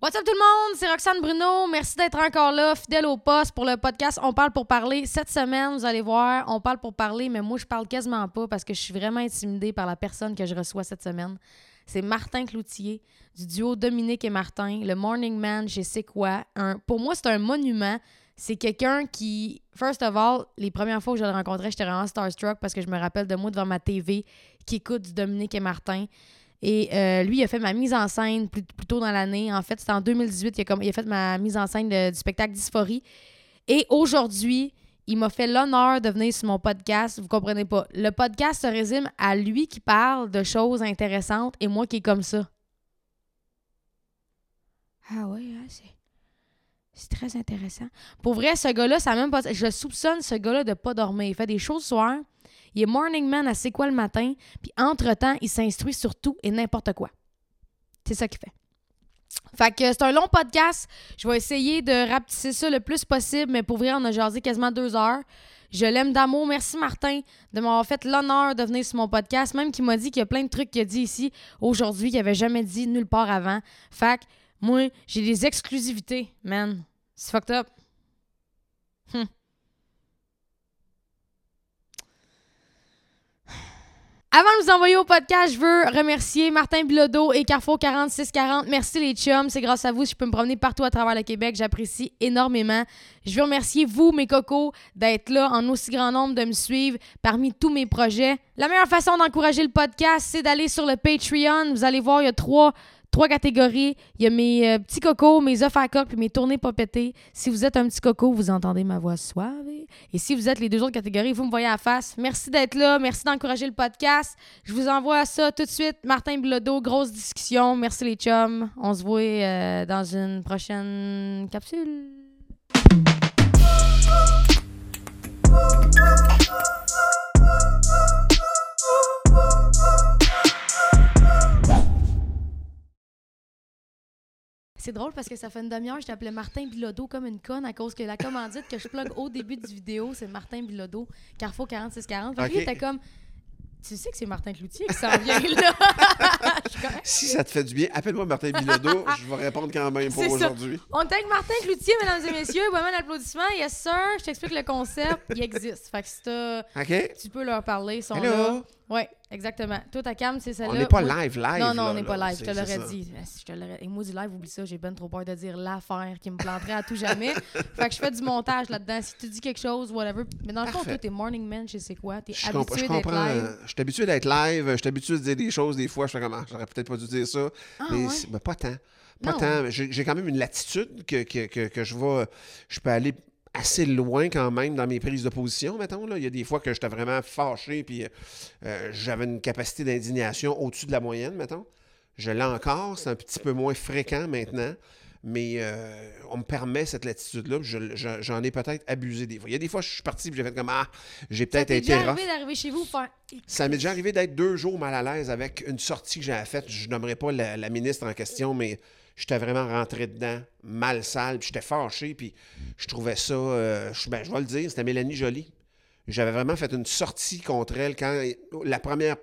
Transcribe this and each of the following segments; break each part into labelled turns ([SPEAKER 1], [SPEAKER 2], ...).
[SPEAKER 1] What's up tout le monde, c'est Roxane Bruno. Merci d'être encore là, fidèle au poste pour le podcast On parle pour parler. Cette semaine, vous allez voir, on parle pour parler, mais moi je parle quasiment pas parce que je suis vraiment intimidée par la personne que je reçois cette semaine. C'est Martin Cloutier du duo Dominique et Martin, le Morning Man chez C'est quoi. Pour moi, c'est un monument. C'est quelqu'un qui, first of all, les premières fois que je le rencontrais, j'étais vraiment starstruck parce que je me rappelle de moi devant ma TV qui écoute du Dominique et Martin. Et euh, lui, il a fait ma mise en scène plus, tôt dans l'année. En fait, c'était en 2018, il a, il a fait ma mise en scène du spectacle Dysphorie. Et aujourd'hui, il m'a fait l'honneur de venir sur mon podcast. Vous comprenez pas. Le podcast se résume à lui qui parle de choses intéressantes et moi qui est comme ça. Ah ouais, hein, c'est. Très intéressant. Pour vrai, ce gars-là, ça même pas. Je soupçonne ce gars-là de pas dormir. Il fait des choses le soir. Il est morning man à c'est quoi le matin. Puis entre-temps, il s'instruit sur tout et n'importe quoi. C'est ça qu'il fait. Fait que c'est un long podcast. Je vais essayer de rapetisser ça le plus possible, mais pour vrai, on a jasé quasiment deux heures. Je l'aime d'amour. Merci Martin de m'avoir fait l'honneur de venir sur mon podcast. Même qu'il m'a dit qu'il y a plein de trucs qu'il a dit ici aujourd'hui qu'il avait jamais dit nulle part avant. Fait que moi, j'ai des exclusivités, man. C'est fucked up. Hum. Avant de vous envoyer au podcast, je veux remercier Martin Bilodeau et Carrefour 4640. Merci les chums, c'est grâce à vous si je peux me promener partout à travers le Québec. J'apprécie énormément. Je veux remercier vous, mes cocos, d'être là en aussi grand nombre, de me suivre parmi tous mes projets. La meilleure façon d'encourager le podcast, c'est d'aller sur le Patreon. Vous allez voir, il y a trois trois catégories. Il y a mes euh, petits cocos, mes œufs à coque puis mes tournées pas pétées. Si vous êtes un petit coco, vous entendez ma voix suave. Et si vous êtes les deux autres catégories, vous me voyez à face. Merci d'être là. Merci d'encourager le podcast. Je vous envoie ça tout de suite. Martin Bilodeau, grosse discussion. Merci les chums. On se voit euh, dans une prochaine capsule. C'est drôle parce que ça fait une demi-heure, je t'appelais Martin Bilodeau comme une conne à cause que la commandite que je plug au début du vidéo, c'est Martin Bilodeau, Carrefour 4640. Fait que lui, était comme, tu sais que c'est Martin Cloutier qui s'en vient là?
[SPEAKER 2] Si ça te fait du bien, appelle-moi Martin Bilodeau. je vais répondre quand même pour aujourd'hui.
[SPEAKER 1] On est avec Martin Cloutier, mesdames et messieurs. Bon, un applaudissement. Yes, sir. Je t'explique le concept. Il existe. Fait que si tu peux leur parler, ils sont là.
[SPEAKER 2] Hello?
[SPEAKER 1] Exactement. Toi, ta cam, c'est celle-là.
[SPEAKER 2] On n'est pas live, live.
[SPEAKER 1] Non, non,
[SPEAKER 2] là,
[SPEAKER 1] on n'est pas live, je te l'aurais dit. Je te l'aurais... Et moi, du live, oublie ça, j'ai ben trop peur de dire l'affaire qui me planterait à tout jamais. fait que je fais du montage là-dedans. Si tu dis quelque chose, whatever. Mais dans le fond, toi, t'es morning man, je sais quoi? T'es
[SPEAKER 2] Je, je
[SPEAKER 1] habitué d'être
[SPEAKER 2] comprends.
[SPEAKER 1] live?
[SPEAKER 2] euh, Je suis habitué d'être live. Je suis habitué de dire des choses des fois. Je fais comme, ah, j'aurais peut-être pas dû dire ça.
[SPEAKER 1] Ah,
[SPEAKER 2] mais
[SPEAKER 1] ouais?
[SPEAKER 2] c'est- ben, pas tant. Pas
[SPEAKER 1] Non.
[SPEAKER 2] tant. J'ai j'ai quand même une latitude que, que, que, que je vais. Je peux aller assez loin quand même dans mes prises de position, mettons. Là. Il y a des fois que j'étais vraiment fâché puis euh, j'avais une capacité d'indignation au-dessus de la moyenne, mettons. Je l'ai encore, c'est un petit peu moins fréquent maintenant, mais euh, on me permet cette latitude-là. puis je- je- J'en ai peut-être abusé des fois. Il y a des fois, je suis parti et j'ai fait comme Ah, j'ai
[SPEAKER 1] Ça
[SPEAKER 2] peut-être été
[SPEAKER 1] déjà
[SPEAKER 2] rough.
[SPEAKER 1] arrivé d'arriver chez vous faire.
[SPEAKER 2] Ça m'est déjà arrivé d'être deux jours mal à l'aise avec une sortie que j'avais faite. Je nommerai pas la, la ministre en question, mais j'étais vraiment rentré dedans, mal sale, puis j'étais fâché, puis je trouvais ça, euh, je, ben, je vais le dire, c'était Mélanie Joly. J'avais vraiment fait une sortie contre elle quand la première,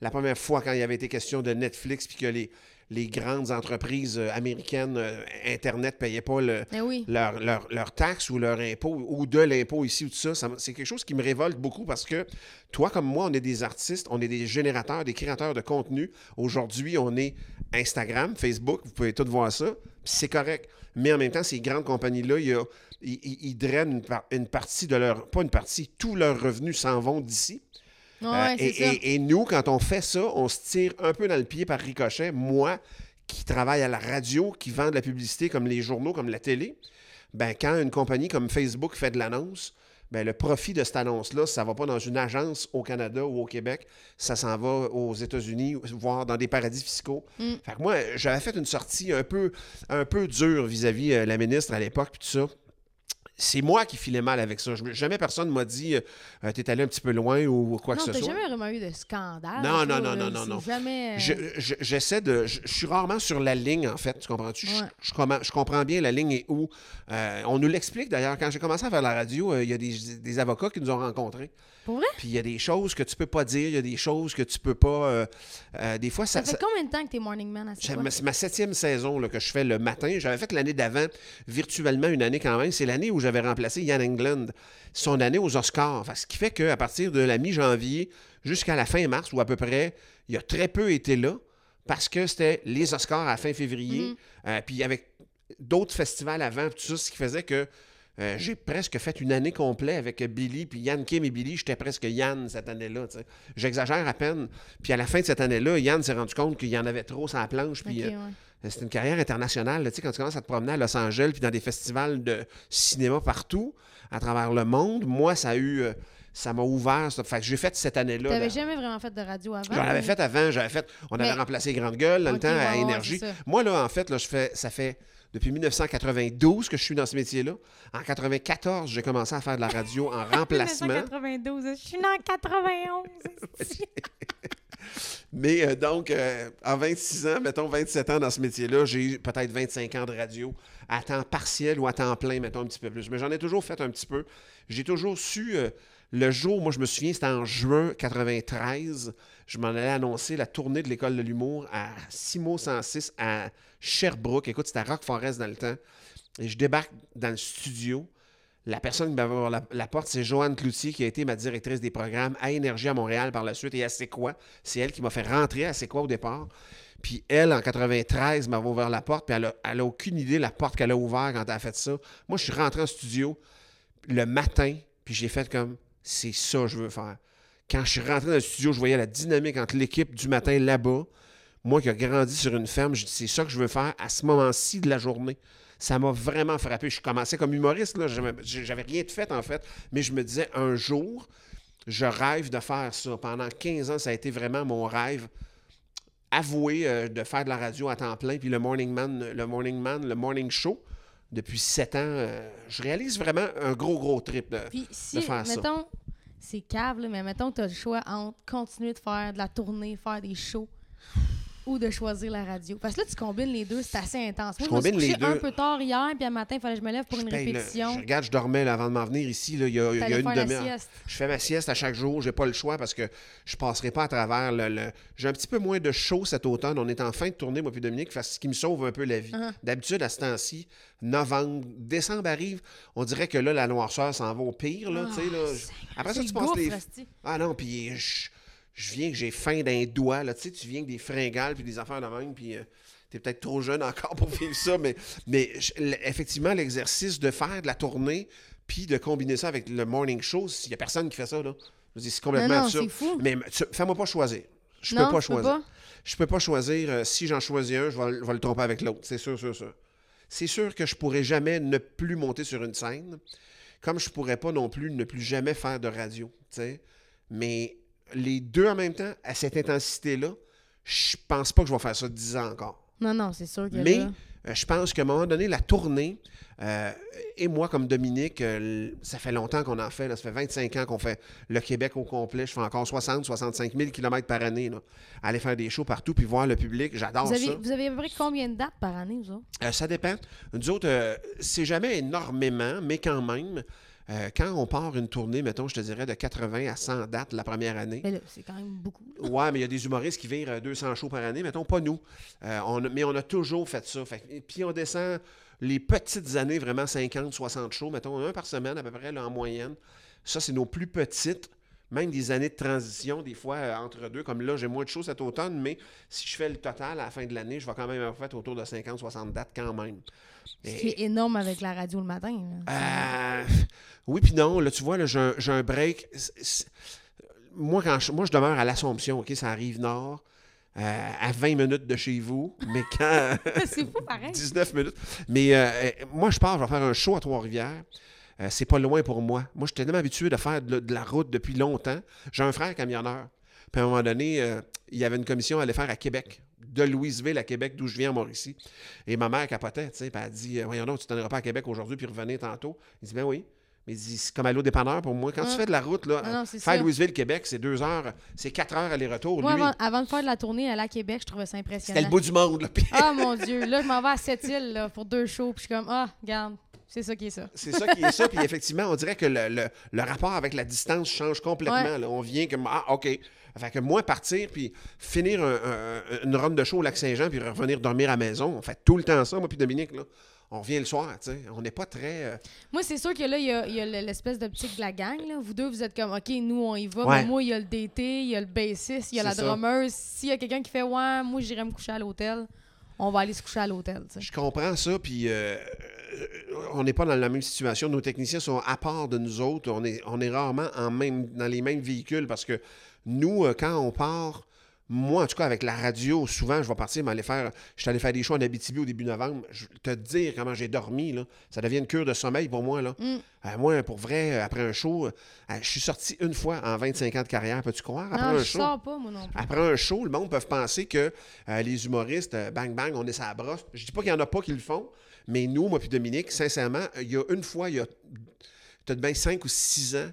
[SPEAKER 2] la première fois quand il y avait été question de Netflix, puis que les, les grandes entreprises euh, américaines euh, Internet payaient pas le,
[SPEAKER 1] Mais oui.
[SPEAKER 2] leur, leur, leur taxe ou leur impôt ou de l'impôt ici ou tout ça, c'est quelque chose qui me révolte beaucoup parce que toi comme moi, on est des artistes, on est des générateurs, des créateurs de contenu. Aujourd'hui, on est Instagram, Facebook, vous pouvez tout voir ça, c'est correct. Mais en même temps, ces grandes compagnies-là, ils, drainent une, par- une partie de leur... Pas une partie, tous leurs revenus s'en vont d'ici.
[SPEAKER 1] Ouais,
[SPEAKER 2] Euh, et,
[SPEAKER 1] ça.
[SPEAKER 2] et- et nous, quand on fait ça, on se tire un peu dans le pied par ricochet. Moi, qui travaille à la radio, qui vend de la publicité comme les journaux, comme la télé, ben, quand une compagnie comme Facebook fait de l'annonce, ben, le profit de cette annonce-là, ça ne va pas dans une agence au Canada ou au Québec, ça s'en va aux États-Unis, voire dans des paradis fiscaux.
[SPEAKER 1] Mm.
[SPEAKER 2] Fait que moi, j'avais fait une sortie un peu, un peu dure vis-à-vis euh, la ministre à l'époque, puis tout ça. C'est moi qui filais mal avec ça. Jamais personne m'a dit euh, t'es allé un petit peu loin ou quoi
[SPEAKER 1] non,
[SPEAKER 2] que ce
[SPEAKER 1] t'as
[SPEAKER 2] soit.
[SPEAKER 1] jamais vraiment eu de scandale.
[SPEAKER 2] Non, non, non, non, non, non.
[SPEAKER 1] Jamais. euh,
[SPEAKER 2] Je- je- J'essaie de. Je, je suis rarement sur la ligne, en fait. Tu comprends-tu? Je-
[SPEAKER 1] Ouais.
[SPEAKER 2] Comprends bien la ligne et où. Euh, on nous l'explique d'ailleurs. Quand j'ai commencé à faire la radio, euh, il y a des, des avocats qui nous ont rencontrés.
[SPEAKER 1] Pour vrai?
[SPEAKER 2] Puis il y a des choses que tu peux pas dire, il y a des choses que tu peux pas. euh, euh, des fois, ça.
[SPEAKER 1] Ça fait
[SPEAKER 2] ça-
[SPEAKER 1] combien de temps que t'es Morning Man à
[SPEAKER 2] c'est
[SPEAKER 1] ce
[SPEAKER 2] ma, c'est ma septième saison là, que je fais le matin. J'avais fait l'année d'avant, virtuellement une année quand même. C'est l'année où j'avais remplacé Ian England, son année aux Oscars. Ce qui fait qu'à partir de la mi-janvier jusqu'à la fin mars, ou à peu près, il a très peu été là parce que c'était les Oscars à fin février.
[SPEAKER 1] Mhm.
[SPEAKER 2] Euh, puis avec d'autres festivals avant, tout ça, ce qui faisait que euh, j'ai presque fait une année complète avec Billy, puis Yann Kim et Billy. J'étais presque Yann cette année-là. J'exagère à peine. Puis à la fin de cette année-là, Yann s'est rendu compte qu'il y en avait trop sur la planche. Puis euh,
[SPEAKER 1] ouais.
[SPEAKER 2] C'est une carrière internationale. là. Tu sais, quand tu commences à te promener à Los Angeles puis dans des festivals de cinéma partout, à travers le monde, moi, ça a eu. euh, ça m'a ouvert. ça. Fait que j'ai fait cette année-là.
[SPEAKER 1] T'avais
[SPEAKER 2] dans-
[SPEAKER 1] jamais vraiment fait de radio avant?
[SPEAKER 2] J'en avais fait avant, j'avais fait. On avait remplacé Grande Gueule dans
[SPEAKER 1] Ok,
[SPEAKER 2] le temps à
[SPEAKER 1] ouais,
[SPEAKER 2] Énergie. Moi, là, en fait, là, je fais, ça fait depuis 1992 que je suis dans ce métier-là. En 94, j'ai commencé à faire de la radio en remplacement.
[SPEAKER 1] 1992, je suis en 91.
[SPEAKER 2] Mais euh, donc, euh, en 26 ans, mettons 27 ans dans ce métier-là, j'ai eu peut-être 25 ans de radio à temps partiel ou à temps plein, mettons un petit peu plus. Mais j'en ai toujours fait un petit peu. J'ai toujours su, euh, le jour, moi je me souviens, c'était en juin 93, je m'en allais annoncer la tournée de l'École de l'humour à Simo 106 à Sherbrooke. Écoute, c'était à Rock Forest dans le temps. Et je débarque dans le studio. La personne qui m'avait ouvert la, porte, c'est Joanne Cloutier, qui a été ma directrice des programmes à Énergie à Montréal par la suite et à C'est quoi? C'est elle qui m'a fait rentrer à C'est quoi au départ. Puis elle, en 93, m'avait ouvert la porte, puis elle a, elle a aucune idée la porte qu'elle a ouverte quand elle a fait ça. Moi, je suis rentré en studio le matin, puis j'ai fait comme, c'est ça que je veux faire. Quand je suis rentré dans le studio, je voyais la dynamique entre l'équipe du matin là-bas. Moi qui ai grandi sur une ferme, je dis, c'est ça que je veux faire à ce moment-ci de la journée. Ça m'a vraiment frappé. Je commençais comme humoriste, là. J'avais- rien de fait, en fait. Mais je me disais, un jour, je rêve de faire ça. Pendant 15 ans, ça a été vraiment mon rêve avoué euh, de faire de la radio à temps plein. Puis le Morning Man, le Morning Man, le Morning Show, depuis 7 ans, euh, je réalise vraiment un gros, gros trip. de-
[SPEAKER 1] Puis si,
[SPEAKER 2] faire ça.
[SPEAKER 1] mettons, c'est cave, là, mais mettons que t'as le choix entre continuer de faire de la tournée, faire des shows ou de choisir la radio? Parce que là, tu combines les deux, c'est assez intense. Moi,
[SPEAKER 2] Je
[SPEAKER 1] je, me suis
[SPEAKER 2] les
[SPEAKER 1] couché un
[SPEAKER 2] deux.
[SPEAKER 1] peu tard hier, puis un matin, il fallait que je me lève pour
[SPEAKER 2] Je
[SPEAKER 1] une
[SPEAKER 2] le-
[SPEAKER 1] répétition.
[SPEAKER 2] je regarde, je dormais là, avant de m'en venir ici. là, il y a, il y a
[SPEAKER 1] T'allais
[SPEAKER 2] une demi-heure.
[SPEAKER 1] sieste.
[SPEAKER 2] Je fais ma sieste à chaque jour. J'ai pas le choix parce que je passerai pas à travers le. le- J'ai un petit peu moins de chaud cet automne. On est en fin de tournée, moi puis Dominique, ce qui me sauve un peu la vie.
[SPEAKER 1] Uh-huh.
[SPEAKER 2] D'habitude, à ce temps-ci, novembre, décembre arrive, on dirait que là, la noirceur s'en va au pire. Là, tu sais, là. Après ça, tu
[SPEAKER 1] le
[SPEAKER 2] passes les. Ah non, puis je, je viens que j'ai faim d'un doigt. Là, tu sais, tu viens que des fringales puis des affaires de même, puis euh, t'es peut-être trop jeune encore pour vivre ça, mais, mais effectivement, l'exercice de faire de la tournée puis de combiner ça avec le morning show, il n'y a personne qui fait ça, là. Je dis, c'est complètement
[SPEAKER 1] Non, non,
[SPEAKER 2] absurde.
[SPEAKER 1] fou.
[SPEAKER 2] Mais tu- fais-moi pas choisir. Je peux pas
[SPEAKER 1] tu
[SPEAKER 2] choisir. Je peux pas choisir. euh, si j'en choisis un, je vais, je vais le tromper avec l'autre. C'est sûr, sûr, sûr. C'est sûr que je pourrais jamais ne plus monter sur une scène, comme je pourrais pas non plus ne plus jamais faire de radio. tu sais. Mais les deux en même temps, à cette intensité-là, je pense pas que je vais faire ça 10 ans encore.
[SPEAKER 1] Non, non, c'est sûr que
[SPEAKER 2] Mais
[SPEAKER 1] là-
[SPEAKER 2] euh, je pense qu'à un moment donné, la tournée, euh, et moi comme Dominique, euh, ça fait longtemps qu'on en fait, là, ça fait 25 ans qu'on fait le Québec au complet. Je fais encore 60, 65 000 km par année. Là. Aller faire des shows partout puis voir le public, j'adore ça.
[SPEAKER 1] vous avez à peu près combien de dates par année, vous autres?
[SPEAKER 2] Euh, ça dépend. Nous autres, c'est jamais énormément, mais quand même, euh, quand on part une tournée, mettons, je te dirais de 80 à 100 dates la première année.
[SPEAKER 1] Mais là, c'est quand même beaucoup.
[SPEAKER 2] Ouais, mais il y a des humoristes qui virent euh, 200 shows par année, mettons, pas nous. Euh, on mais on a toujours fait ça. Fait puis on descend les petites années, vraiment 50, 60 shows, mettons, un par semaine à peu près, là, en moyenne. Ça, c'est nos plus petites. Même des années de transition, des fois, euh, entre deux. Comme là, j'ai moins de shows cet automne, mais si je fais le total à la fin de l'année, je vais quand même avoir fait autour de 50, 60 dates quand même.
[SPEAKER 1] Ce
[SPEAKER 2] Et-
[SPEAKER 1] qui est énorme avec la radio le matin.
[SPEAKER 2] euh, oui, puis non. Là, tu vois, là, j'ai un, j'ai un break. Moi, quand je, moi, je demeure à l'Assomption, OK? Ça arrive nord, euh, à 20 minutes de chez vous. Mais quand.
[SPEAKER 1] c'est fou pareil.
[SPEAKER 2] 19 minutes. Mais euh, euh, moi, je pars, je vais faire un show à Trois-Rivières. Euh, c'est pas loin pour moi. Moi, je suis tellement habitué de faire de, de la route depuis longtemps. J'ai un frère camionneur. Puis à un moment donné, euh, il y avait une commission à aller faire à Québec. de Louisville à Québec, d'où je viens à Mauricie. Et ma mère capotait, tu sais, puis elle dit euh, Voyons donc, tu t'en iras pas à Québec aujourd'hui puis revenir tantôt. Il dit Ben oui. Mais il dit C'est comme aller au dépanneur pour moi. Quand tu
[SPEAKER 1] Ah.
[SPEAKER 2] fais de la route, là,
[SPEAKER 1] Ah non,
[SPEAKER 2] faire. Louisville-Québec, c'est deux heures, c'est quatre heures aller-retour.
[SPEAKER 1] Moi,
[SPEAKER 2] Lui,
[SPEAKER 1] avant, avant de faire de la tournée aller à Québec, je trouvais ça
[SPEAKER 2] c'était
[SPEAKER 1] impressionnant.
[SPEAKER 2] le bout du monde. là.
[SPEAKER 1] Ah mon Dieu, là, je m'en vais à Sept-Îles là, pour deux shows, puis je suis comme, ah, regarde, c'est ça qui est ça.
[SPEAKER 2] C'est ça qui est ça. Puis effectivement, on dirait que le, le- le rapport avec la distance change complètement.
[SPEAKER 1] Ouais.
[SPEAKER 2] là. On vient comme Ah, OK. Fait que moi, partir puis finir un- un- une run de show au Lac-Saint-Jean puis revenir dormir à la maison, on fait tout le temps ça, moi puis Dominique. Là. On revient le soir, tu sais. On n'est pas très. euh,
[SPEAKER 1] Moi, c'est sûr que là, il y a, a l'espèce d'optique de la gang. Là. Vous deux, vous êtes comme, OK, nous, on y va.
[SPEAKER 2] Ouais.
[SPEAKER 1] Mais moi, il y a le DT, il y a le bassiste, il y a la
[SPEAKER 2] ça.
[SPEAKER 1] drummeuse. S'il y a quelqu'un qui fait, ouais, moi, j'irai me coucher à l'hôtel, on va aller se coucher à l'hôtel.
[SPEAKER 2] Je comprends ça, puis euh, on n'est pas dans la même situation. Nos techniciens sont à part de nous autres. On est, on est rarement en même, dans les mêmes véhicules parce que nous, euh, quand on part, moi, en tout cas, avec la radio, souvent, je vais partir m'aller faire. Je suis allé faire des shows en Abitibi au début novembre. Je vais te dire comment j'ai dormi, là. Ça devient une cure de sommeil pour moi, là.
[SPEAKER 1] Mm.
[SPEAKER 2] Euh, moi, pour vrai, euh, après un show, euh, je suis sorti une fois en 25 ans de carrière, peux-tu croire? Après
[SPEAKER 1] Non,
[SPEAKER 2] un
[SPEAKER 1] je
[SPEAKER 2] show?
[SPEAKER 1] sors pas, moi non plus.
[SPEAKER 2] Après un show, le monde peut penser que euh, les humoristes, euh, bang bang, on est sa brosse. Je dis pas qu'il y en a pas qui le font, mais nous, moi puis Dominique, sincèrement, il y a une fois, il y a peut-être bien 5 ou 6 ans,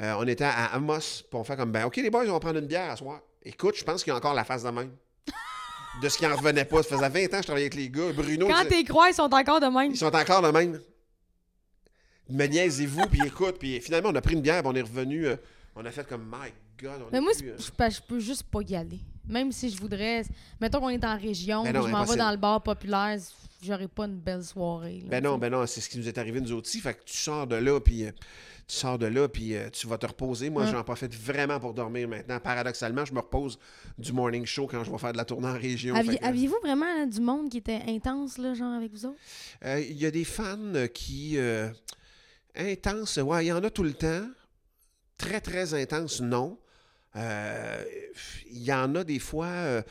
[SPEAKER 2] euh, on était à Amos, pour fait comme, ben OK les boys, on va prendre une bière à soir. Écoute, je pense qu'il y a encore la face de même. De ce qui en revenait pas. Ça faisait 20 ans que je travaillais avec les gars. Bruno,
[SPEAKER 1] Quand tes croix, ils sont encore de même.
[SPEAKER 2] ils sont encore de même. Me niaisez-vous, puis écoute, puis finalement, on a pris une bière, puis on est revenu. euh, on a fait comme, my God, on
[SPEAKER 1] Mais moi,
[SPEAKER 2] euh,
[SPEAKER 1] je, je peux juste pas y aller. Même si je voudrais. Mettons qu'on est en région,
[SPEAKER 2] Ben non,
[SPEAKER 1] je m'en vais dans le bar populaire, j'aurais pas une belle soirée. là,
[SPEAKER 2] Ben non, ben non, c'est ce qui nous est arrivé nous aussi. Fait que tu sors de là, puis euh, tu sors de là, puis euh, tu vas te reposer. Moi,
[SPEAKER 1] Ouais.
[SPEAKER 2] j'en profite vraiment pour dormir maintenant. Paradoxalement, je me repose du morning show quand je vais faire de la tournée en région.
[SPEAKER 1] Aviez-
[SPEAKER 2] que,
[SPEAKER 1] Aviez-vous vraiment là, du monde qui était intense, là, genre avec vous autres?
[SPEAKER 2] euh, Il y a des fans euh, qui... euh, intenses, ouais, il y en a tout le temps. Très, très intenses, non. Euh, Il y en a des fois... euh,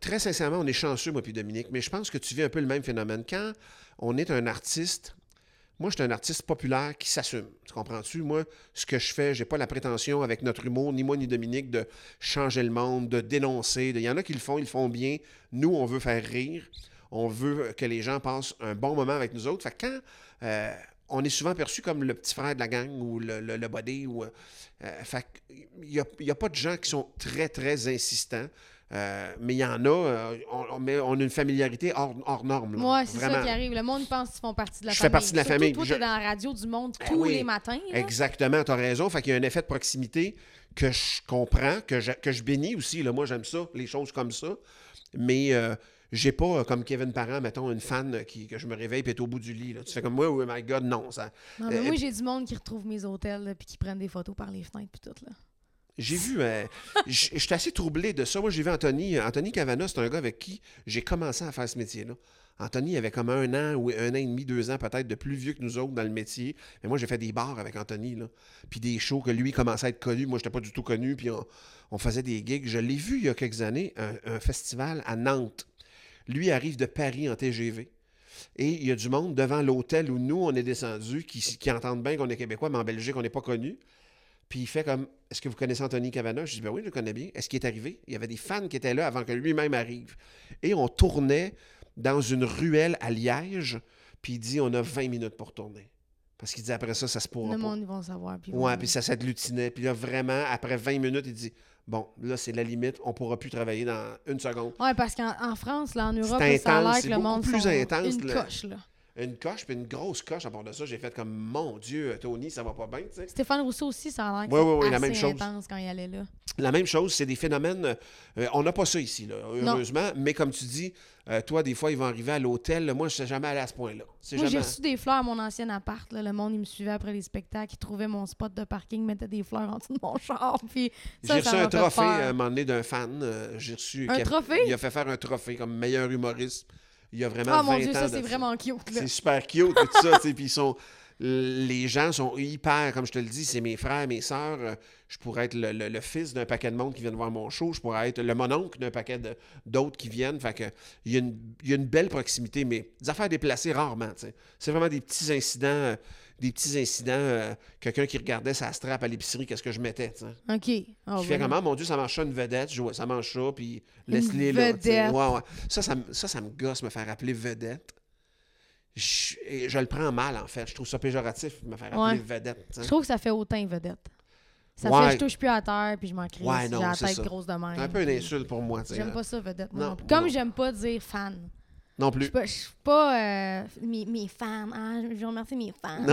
[SPEAKER 2] très sincèrement, on est chanceux, moi puis Dominique, mais je pense que tu vis un peu le même phénomène. Quand on est un artiste... Moi, je suis un artiste populaire qui s'assume. Tu comprends-tu? Moi, ce que je fais, j'ai pas la prétention avec notre humour, ni moi ni Dominique, de changer le monde, de dénoncer. Il y en a qui le font, ils le font bien. Nous, on veut faire rire. On veut que les gens passent un bon moment avec nous autres. Fait que quand euh, on est souvent perçu comme le petit frère de la gang ou le, le, le body, ou, euh, euh, fait qu'il n'y a, il pas de gens qui sont très, très insistants. Euh, mais il y en a, euh, on, on- a une familiarité hors, hors norme.
[SPEAKER 1] Moi, c'est ça qui arrive. Le monde pense qu'ils font partie de la
[SPEAKER 2] Je fais
[SPEAKER 1] famille.
[SPEAKER 2] partie de la
[SPEAKER 1] Surtout
[SPEAKER 2] famille.
[SPEAKER 1] Toi,
[SPEAKER 2] Je-
[SPEAKER 1] t'es dans la radio du monde
[SPEAKER 2] Ben
[SPEAKER 1] tous
[SPEAKER 2] oui.
[SPEAKER 1] les matins. là.
[SPEAKER 2] Exactement, tu as raison. Fait qu'il y a un effet de proximité que je comprends, que je, que je bénis aussi. Là. Moi, j'aime ça, les choses comme ça. Mais euh, j'ai pas, euh, comme Kevin Parent, mettons, une fan euh, qui, que je me réveille et est au bout du lit. là. Tu fais comme moi, oh my God, non. Ça...
[SPEAKER 1] Non, mais
[SPEAKER 2] Euh,
[SPEAKER 1] moi, j'ai du monde qui retrouve mes hôtels puis qui prennent des photos par les fenêtres puis tout. Là.
[SPEAKER 2] J'ai vu, euh, j- j'étais assez troublé de ça. Moi, j'ai vu Anthony. Anthony Cavana, c'est un gars avec qui j'ai commencé à faire ce métier-là. Anthony avait comme un an ou un an et demi, deux ans peut-être de plus vieux que nous autres dans le métier. Mais moi, j'ai fait des bars avec Anthony, là. Puis des shows que lui commençait à être connu. Moi, je n'étais pas du tout connu. Puis on, on faisait des gigs. Je l'ai vu il y a quelques années, un, un festival à Nantes. Lui arrive de Paris en TGV. Et il y a du monde devant l'hôtel où nous, on est descendus, qui, qui entendent bien qu'on est québécois, mais en Belgique, on n'est pas connu. Puis il fait comme Est-ce que vous connaissez Anthony Cavana Je dis Ben oui, je le connais bien. Est-ce qu'il est arrivé? Il y avait des fans qui étaient là avant que lui-même arrive. Et on tournait dans une ruelle à Liège. Puis il dit On a 20 minutes pour tourner. Parce qu'il dit Après ça, ça se pourra
[SPEAKER 1] Le
[SPEAKER 2] pas.
[SPEAKER 1] monde, ils vont savoir. Puis
[SPEAKER 2] Ouais, puis ça s'agglutinait. Puis là, vraiment, après 20 minutes, il dit Bon, là, c'est la limite. On pourra plus travailler dans une seconde.
[SPEAKER 1] Ouais, parce qu'en en France, là, en Europe,
[SPEAKER 2] C'est
[SPEAKER 1] là, ça a l'air que le monde
[SPEAKER 2] plus intense,
[SPEAKER 1] une
[SPEAKER 2] là.
[SPEAKER 1] coche. Là.
[SPEAKER 2] Une coche, puis une grosse coche. À part de ça, j'ai fait comme Mon Dieu, Tony, ça va pas bien, tu sais.
[SPEAKER 1] Stéphane Rousseau aussi, ça a l'air c'est
[SPEAKER 2] ouais, ouais, la même chose.
[SPEAKER 1] quand il allait là.
[SPEAKER 2] La même chose, c'est des phénomènes. euh, on n'a pas ça ici, là, heureusement. Mais comme tu dis, euh, toi, des fois, ils vont arriver à l'hôtel. Moi, je ne suis jamais allé à ce point-là.
[SPEAKER 1] Moi, j'ai reçu des fleurs à mon ancien appart. là. Le monde, il me suivait après les spectacles. Il trouvait mon spot de parking, mettait des fleurs en dessous de mon char. Puis
[SPEAKER 2] J'ai reçu un trophée
[SPEAKER 1] peur.
[SPEAKER 2] à un moment donné d'un fan. euh, j'ai reçu.
[SPEAKER 1] Un trophée?
[SPEAKER 2] Il a fait faire un trophée comme meilleur humoriste. Il y a vraiment
[SPEAKER 1] Ah
[SPEAKER 2] 20
[SPEAKER 1] mon Dieu, ça, c'est vraiment cute. là.
[SPEAKER 2] C'est super cute, tout ça. tu sais, Puis ils sont. Les gens sont hyper, comme je te le dis, c'est mes frères, mes sœurs. euh, Je pourrais être le, le- le fils d'un paquet de monde qui viennent voir mon show. Je pourrais être le mononcle d'un paquet de- d'autres qui viennent. Fait que il y, a une, il y a une belle proximité, mais des affaires déplacées rarement. C'est vraiment des petits incidents, euh, des petits incidents. euh, Quelqu'un qui regardait sa strap à l'épicerie, qu'est-ce que je mettais, tu sais.
[SPEAKER 1] OK. Ah,
[SPEAKER 2] Qui fait comment, mon Dieu, ça mange ça une vedette, je vois, ça mange ça, puis laisse-les là. Ouais, ouais. Ça, ça, me- ça, ça me gosse, me faire appeler vedette. Je, le prends mal, en fait. Je trouve ça péjoratif, me faire appeler
[SPEAKER 1] Ouais.
[SPEAKER 2] vedette.
[SPEAKER 1] Je trouve que ça fait autant vedette. Ça
[SPEAKER 2] Ouais.
[SPEAKER 1] fait je touche plus à terre puis je m'en crie.
[SPEAKER 2] Ouais,
[SPEAKER 1] j'ai la tête
[SPEAKER 2] ça.
[SPEAKER 1] grosse de même.
[SPEAKER 2] C'est un peu une insulte pour moi, tu sais.
[SPEAKER 1] J'aime pas ça, vedette.
[SPEAKER 2] Non,
[SPEAKER 1] non. Comme j'aime pas dire fan.
[SPEAKER 2] Non
[SPEAKER 1] Je
[SPEAKER 2] plus.
[SPEAKER 1] suis pas, je suis pas euh, mes, mes fans. Ah, je remercie mes fans.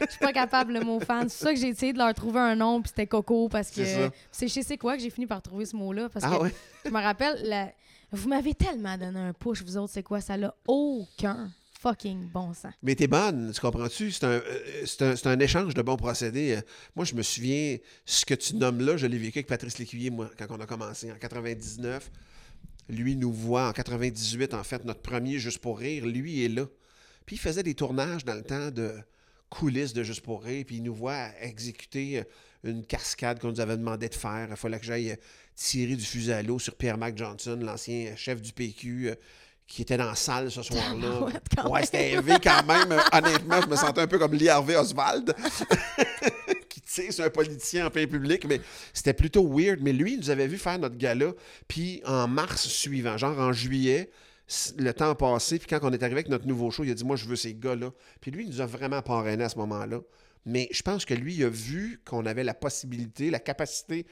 [SPEAKER 1] Je suis pas capable le mot fan. C'est ça que j'ai essayé de leur trouver un nom, puis c'était Coco, parce que
[SPEAKER 2] C'est ça.
[SPEAKER 1] c'est quoi que j'ai fini par trouver ce mot-là. Parce
[SPEAKER 2] Ah
[SPEAKER 1] que
[SPEAKER 2] ouais?
[SPEAKER 1] je me rappelle, la- vous m'avez tellement donné un push, vous autres, c'est quoi? Ça n'a aucun fucking bon sens.
[SPEAKER 2] Mais t'es bonne, tu comprends-tu? C'est un, euh, un, un échange de bons procédés. Euh, Moi, je me souviens, ce que tu nommes là, je l'ai vécu avec Patrice Lécuyer, moi, quand on a commencé en 99. Lui nous voit en 98, en fait, notre premier Juste pour rire. Lui est là. Puis il faisait des tournages dans le temps de coulisses de Juste pour rire, puis il nous voit exécuter euh, une cascade qu'on nous avait demandé de faire. Il fallait que j'aille euh, tirer du fusil à l'eau sur Pierre Mac Johnson, l'ancien chef du PQ, euh, qui était dans la salle ce soir-là. Ouais, c'était élevé quand même. Honnêtement, je me sentais un peu comme Lee Harvey Oswald, sur un politicien en plein public. Mais c'était plutôt weird. Mais lui, il nous avait vu faire notre gala. Puis en mars suivant, genre en juillet, le temps a passé. Puis quand on est arrivé avec notre nouveau show, il a dit Moi, je veux ces gars-là. Puis lui, il nous a vraiment parrainé à ce moment-là. Mais je pense que lui, il a vu qu'on avait la possibilité, la capacité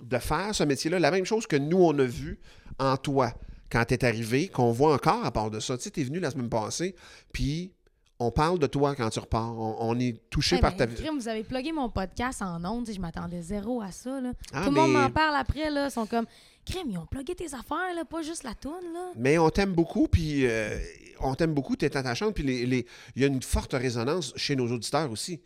[SPEAKER 2] de faire ce métier-là. La même chose que nous, on a vu en toi quand tu es arrivé, qu'on voit encore à part de ça. Tu sais, tu es venu la semaine passée, puis on parle de toi quand tu repars. On, on est touché par ta
[SPEAKER 1] crime, vous avez plugué mon podcast en ondes. Je m'attendais zéro à ça. Là.
[SPEAKER 2] Ah,
[SPEAKER 1] Tout le monde m'en parle après. Là. Ils sont comme, crime, ils ont plugué tes affaires, là, pas juste la toune. Là.
[SPEAKER 2] Mais on t'aime beaucoup, puis euh, on t'aime beaucoup, tu es attachante, puis les- les- il y a une forte résonance chez nos auditeurs aussi.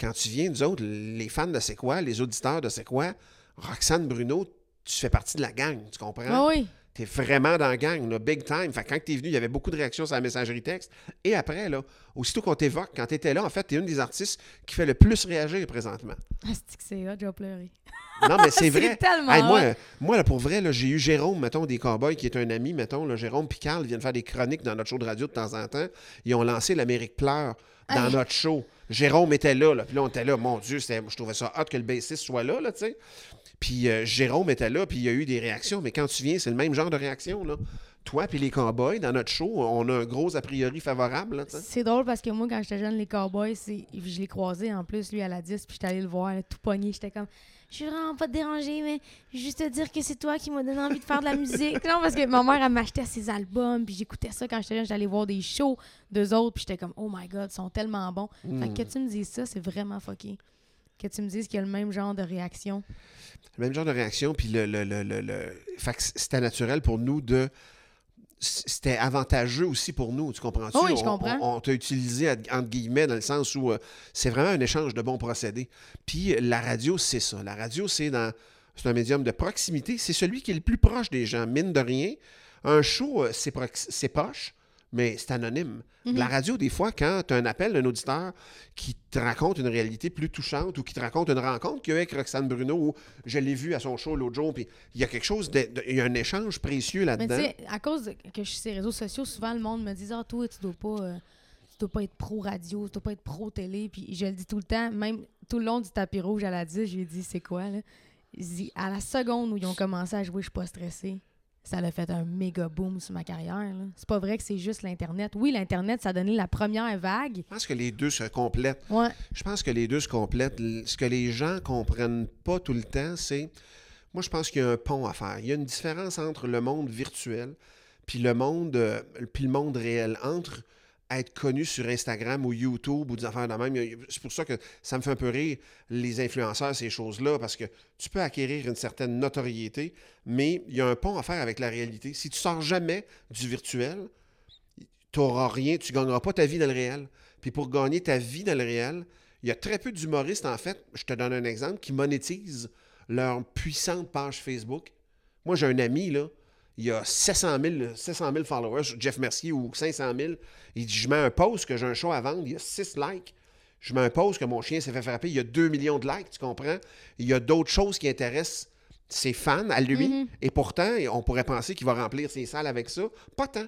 [SPEAKER 2] Quand tu viens, nous autres, les fans de C'est quoi, les auditeurs de C'est quoi, Roxane Bruno, tu fais partie de la gang, tu comprends?
[SPEAKER 1] Ah oui.
[SPEAKER 2] T'es vraiment dans la gang, là, big time. Fait que quand t'es venu, il y avait beaucoup de réactions sur la messagerie texte. Et après, là, aussitôt qu'on t'évoque, quand t'étais là, en fait, t'es une des artistes qui fait le plus réagir présentement.
[SPEAKER 1] Ah, c'est que c'est hot, je vais pleurer.
[SPEAKER 2] Non, mais c'est vrai.
[SPEAKER 1] tellement
[SPEAKER 2] Hey, moi, moi, là, pour vrai, j'ai eu Jérôme, mettons, des Cowboys, qui est un ami, mettons, là, Jérôme Picard, ils viennent faire des chroniques dans notre show de radio de temps en temps. Ils ont lancé l'Amérique pleure dans
[SPEAKER 1] Hey.
[SPEAKER 2] notre show. Jérôme était là, là, puis là, on était là. Mon Dieu, je trouvais ça hot que le bassiste soit là, là, tu sais. Puis euh, Jérôme était là, puis il y a eu des réactions. Mais quand tu viens, c'est le même genre de réaction, là. Toi puis les Cowboys, dans notre show, on a un gros a priori favorable.
[SPEAKER 1] C'est drôle parce que moi, quand j'étais jeune, les Cowboys, je l'ai croisé en plus, lui, à la 10, puis j'étais allé le voir, là, tout pogné. J'étais comme, je suis vraiment pas te déranger, mais juste te dire que c'est toi qui m'as donné envie de faire de la musique. non, parce que ma mère, elle m'achetait ses albums, puis j'écoutais ça quand j'étais jeune. J'allais voir des shows d'eux autres, puis j'étais comme, oh my god, ils sont tellement bons. Fait que que tu me dises ça, c'est vraiment fucké. Que tu me dises qu'il y a le même genre de réaction?
[SPEAKER 2] Le même genre de réaction, puis le, le, le, le- c'était naturel pour nous de... C'était avantageux aussi pour nous, tu comprends-tu?
[SPEAKER 1] Oui, je comprends.
[SPEAKER 2] On, on t'a utilisé, entre guillemets, dans le sens où euh, c'est vraiment un échange de bons procédés. Puis euh, la radio, c'est ça. La radio, c'est dans... C'est un médium de proximité. C'est celui qui est le plus proche des gens, mine de rien. Un show, euh, c'est poche, mais c'est anonyme.
[SPEAKER 1] Mhm.
[SPEAKER 2] La radio, des fois, quand tu as un appel d'un auditeur qui te raconte une réalité plus touchante ou qui te raconte une rencontre qu'il y a eu avec Roxane Bruno ou je l'ai vu à son show l'autre jour, puis il y a quelque chose, de, de- il y a un échange précieux
[SPEAKER 1] Mais
[SPEAKER 2] là-dedans.
[SPEAKER 1] tu sais, à cause de- que je suis sur les réseaux sociaux, souvent le monde me dit Ah, toi, tu dois pas. euh, tu dois pas être pro-radio, tu dois pas être pro-télé. Puis je le dis tout le temps, même tout le long du tapis rouge à la 10, j'ai dit c'est quoi, là? À la seconde où ils ont commencé à jouer, je suis pas stressé. Ça a fait un méga boom sur ma carrière. C'est pas vrai que c'est juste l'Internet. Oui, l'Internet, ça a donné la première vague.
[SPEAKER 2] Je pense que les deux se complètent.
[SPEAKER 1] Ouais.
[SPEAKER 2] Je pense que les deux se complètent. Ce que les gens comprennent pas tout le temps, c'est. Moi, je pense qu'il y a un pont à faire. Il y a une différence entre le monde virtuel puis le monde, euh, puis le monde réel. Entre être connu sur Instagram ou YouTube ou des affaires de même. C'est pour ça que ça me fait un peu rire, les influenceurs, ces choses-là, parce que tu peux acquérir une certaine notoriété, mais il y a un pont à faire avec la réalité. Si tu sors jamais du virtuel, tu n'auras rien, tu ne gagneras pas ta vie dans le réel. Puis pour gagner ta vie dans le réel, il y a très peu d'humoristes, en fait, je te donne un exemple, qui monétisent leur puissante page Facebook. Moi, j'ai un ami, là, il y a 700 000, 700 000 followers, Jeff Mercier, ou 500 000. Il dit, je mets un post que j'ai un show à vendre, il y a 6 likes. Je mets un post que mon chien s'est fait frapper, il y a 2 millions de likes, tu comprends? Il y a d'autres choses qui intéressent ses fans à lui.
[SPEAKER 1] Mhm.
[SPEAKER 2] Et pourtant, on pourrait penser qu'il va remplir ses salles avec ça. Pas tant.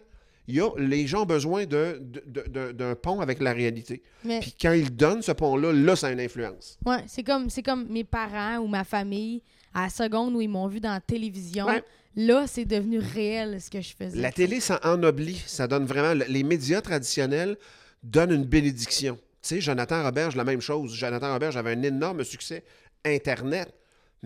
[SPEAKER 2] il y a, les gens ont besoin d'un pont avec la réalité.
[SPEAKER 1] Mais
[SPEAKER 2] Puis quand ils donnent ce pont-là, là, ça a une influence.
[SPEAKER 1] ouais, c'est comme c'est comme mes parents ou ma famille à la seconde où ils m'ont vu dans la télévision.
[SPEAKER 2] Ouais.
[SPEAKER 1] Là, c'est devenu réel ce que je faisais.
[SPEAKER 2] La télé, ça ennoblit. Ça donne vraiment. Les médias traditionnels donnent une bénédiction. Tu sais, Jonathan Roberge, la même chose. Jonathan Roberge avait un énorme succès Internet.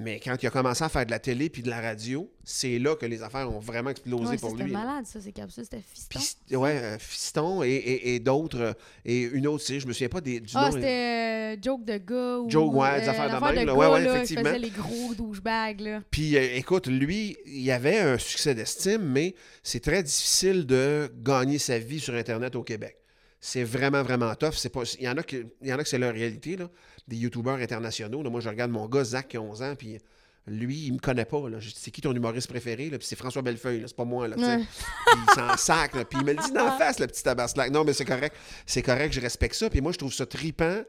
[SPEAKER 2] Mais quand il a commencé à faire de la télé puis de la radio, c'est là que les affaires ont vraiment explosé
[SPEAKER 1] Ouais,
[SPEAKER 2] pour
[SPEAKER 1] c'était
[SPEAKER 2] lui. là.
[SPEAKER 1] malade, ça, ces capsules. C'était fiston.
[SPEAKER 2] Puis, ouais, euh, Fiston et, et- et d'autres. euh, et une autre, sais, je me souviens pas des, du
[SPEAKER 1] Ah,
[SPEAKER 2] nom.
[SPEAKER 1] c'était euh, joke de gars ou
[SPEAKER 2] Joke, ouais, des
[SPEAKER 1] euh,
[SPEAKER 2] affaires de même, là.
[SPEAKER 1] gars,
[SPEAKER 2] Ouais, ouais,
[SPEAKER 1] là,
[SPEAKER 2] effectivement.
[SPEAKER 1] faisait les gros douchebags, là.
[SPEAKER 2] Puis euh, écoute, lui, il avait un succès d'estime, mais c'est très difficile de gagner sa vie sur Internet au Québec. C'est vraiment, vraiment tough. Pas, il y en a qui, il y en a que c'est leur réalité, là. Des youtubeurs internationaux. là. Moi, je regarde mon gars, Zach, qui a 11 ans, puis lui, il me connaît pas. C'est qui ton humoriste préféré? là? Puis c'est François Bellefeuille, c'est pas moi. Là.
[SPEAKER 1] Ouais.
[SPEAKER 2] Puis il s'en sac, là. puis il me le dit d'en face, le petit tabaslac. Non, mais c'est correct. C'est correct, je respecte ça. Puis moi, je trouve ça tripant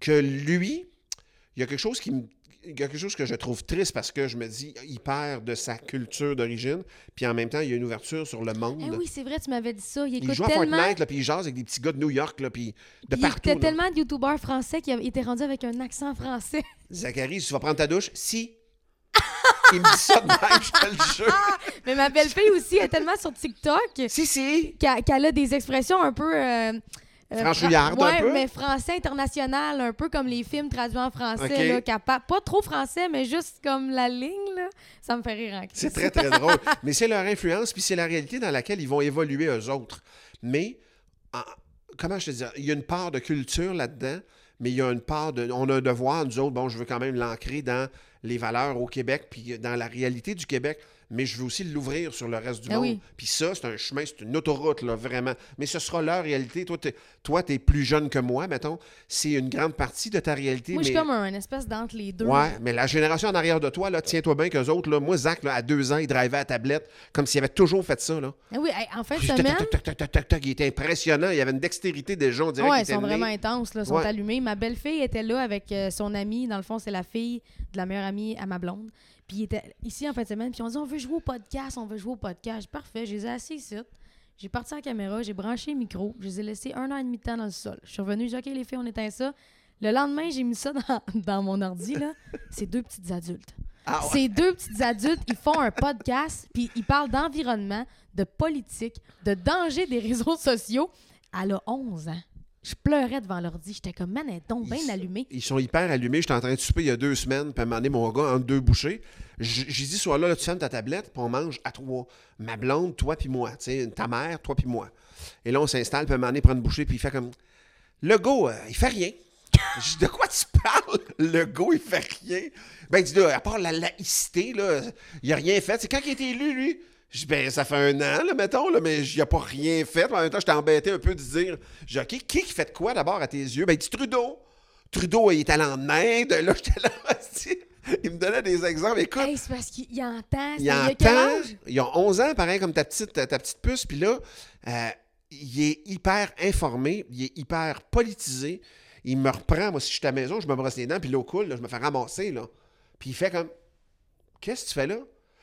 [SPEAKER 2] que lui, il y a quelque chose qui me. Il y quelque chose que je trouve triste parce que je me dis, il perd de sa culture d'origine, puis en même temps, il y a une ouverture sur le monde.
[SPEAKER 1] Eh oui, c'est vrai, tu m'avais dit ça. Il
[SPEAKER 2] il joue à
[SPEAKER 1] tellement.
[SPEAKER 2] Fortnite, là, puis il jase avec des petits gars de New York, là, puis de
[SPEAKER 1] puis il
[SPEAKER 2] partout.
[SPEAKER 1] écoutait
[SPEAKER 2] là.
[SPEAKER 1] tellement de youtubeurs français qu'il était rendu avec un accent français.
[SPEAKER 2] Zachary, tu vas prendre ta douche? Si. il me dit ça de même, je te le jure.
[SPEAKER 1] Mais ma belle-fille aussi est tellement sur TikTok
[SPEAKER 2] Si, si.
[SPEAKER 1] qu'elle qu'elle a des expressions un peu. euh, euh,
[SPEAKER 2] Franchouillardes,
[SPEAKER 1] fra-
[SPEAKER 2] un peu?
[SPEAKER 1] mais français international, un peu comme les films traduits en français,
[SPEAKER 2] Ok.
[SPEAKER 1] là, capa- pas trop français, mais juste comme la ligne, là. Ça me fait rire en
[SPEAKER 2] C'est très, très drôle. Mais c'est leur influence, puis c'est la réalité dans laquelle ils vont évoluer eux autres. Mais, en- comment je te dis, il y a une part de culture là-dedans, mais il y a une part de. On a un devoir, nous autres, bon, je veux quand même l'ancrer dans les valeurs au Québec, puis dans la réalité du Québec, mais je veux aussi l'ouvrir sur le reste du
[SPEAKER 1] Ah
[SPEAKER 2] monde.
[SPEAKER 1] oui.
[SPEAKER 2] Puis ça, c'est un chemin, c'est une autoroute, là, vraiment. Mais ce sera leur réalité. Toi, toi, t'es plus jeune que moi, mettons. C'est une grande partie de ta réalité.
[SPEAKER 1] Moi, je suis
[SPEAKER 2] mais...
[SPEAKER 1] comme un espèce d'entre les deux.
[SPEAKER 2] Ouais, mais la génération en arrière de toi, là, tiens-toi bien qu'eux autres, là, moi, Zach, là, à deux ans, il drivait à tablette comme s'il avait toujours fait ça. Là.
[SPEAKER 1] Ah oui, en fin de semaine.
[SPEAKER 2] il était impressionnant. Il y avait une dextérité déjà, on dirait
[SPEAKER 1] Ouais, ils sont vraiment intenses, là, sont allumés. Ma belle-fille était là avec euh, son amie. Dans le fond, c'est la fille de la meilleure amie à ma blonde. Puis il était ici en fin de semaine. Puis on dit on veut jouer au podcast, on veut jouer au podcast. Parfait, je les ai assis ici. J'ai parti la caméra, j'ai branché le micro, je les ai laissés un an et demi de temps dans le sol. Je suis revenue, j'ai dit OK, les filles, on éteint ça. Le lendemain, j'ai mis ça dans, dans mon ordi, là. C'est deux petites adultes.
[SPEAKER 2] Ah ouais.
[SPEAKER 1] Ces deux petites adultes, ils font un podcast, puis ils parlent d'environnement, de politique, de danger des réseaux sociaux. Elle a 11 ans. Je pleurais devant l'ordi. J'étais comme, man, elle est donc bien allumée.
[SPEAKER 2] Ils sont hyper allumés. J'étais en train de souper il y a deux semaines, puis à un moment donné, mon gars, entre deux bouchées, j'ai dit, sois là, là, tu fermes ta tablette, puis on mange à trois. Ma blonde, toi, puis moi. Tu sais, ta mère, toi, puis moi. Et là, on s'installe, puis à un moment donné, prend une bouchée, puis il fait comme, le gars, euh, il fait rien. Je dis, de quoi tu parles? Le gars, il fait rien. Ben, là, à part la laïcité, là, il a rien fait. C'est quand il a été élu, lui? Je dis, ben, ça fait un an, là, mettons, là, mais il a pas rien fait. En même temps, j'étais embêté un peu de dire, dit, OK, qui fait de quoi d'abord à tes yeux? Ben, il dit Trudeau. Trudeau, il est allé en Inde. Là, j'étais là, il me donnait des exemples. Écoute,
[SPEAKER 1] Hey, c'est parce qu'il il entend.
[SPEAKER 2] il
[SPEAKER 1] a
[SPEAKER 2] entend.
[SPEAKER 1] quel âge?
[SPEAKER 2] Ils ont 11 ans, pareil comme ta petite, ta petite puce. Puis là, euh, il est hyper informé, il est hyper politisé. Il me reprend, moi, si je suis à la maison, je me brosse les dents, puis l'eau coule, là, je me fais ramasser. Là. Puis il fait comme Qu'est-ce que tu fais là?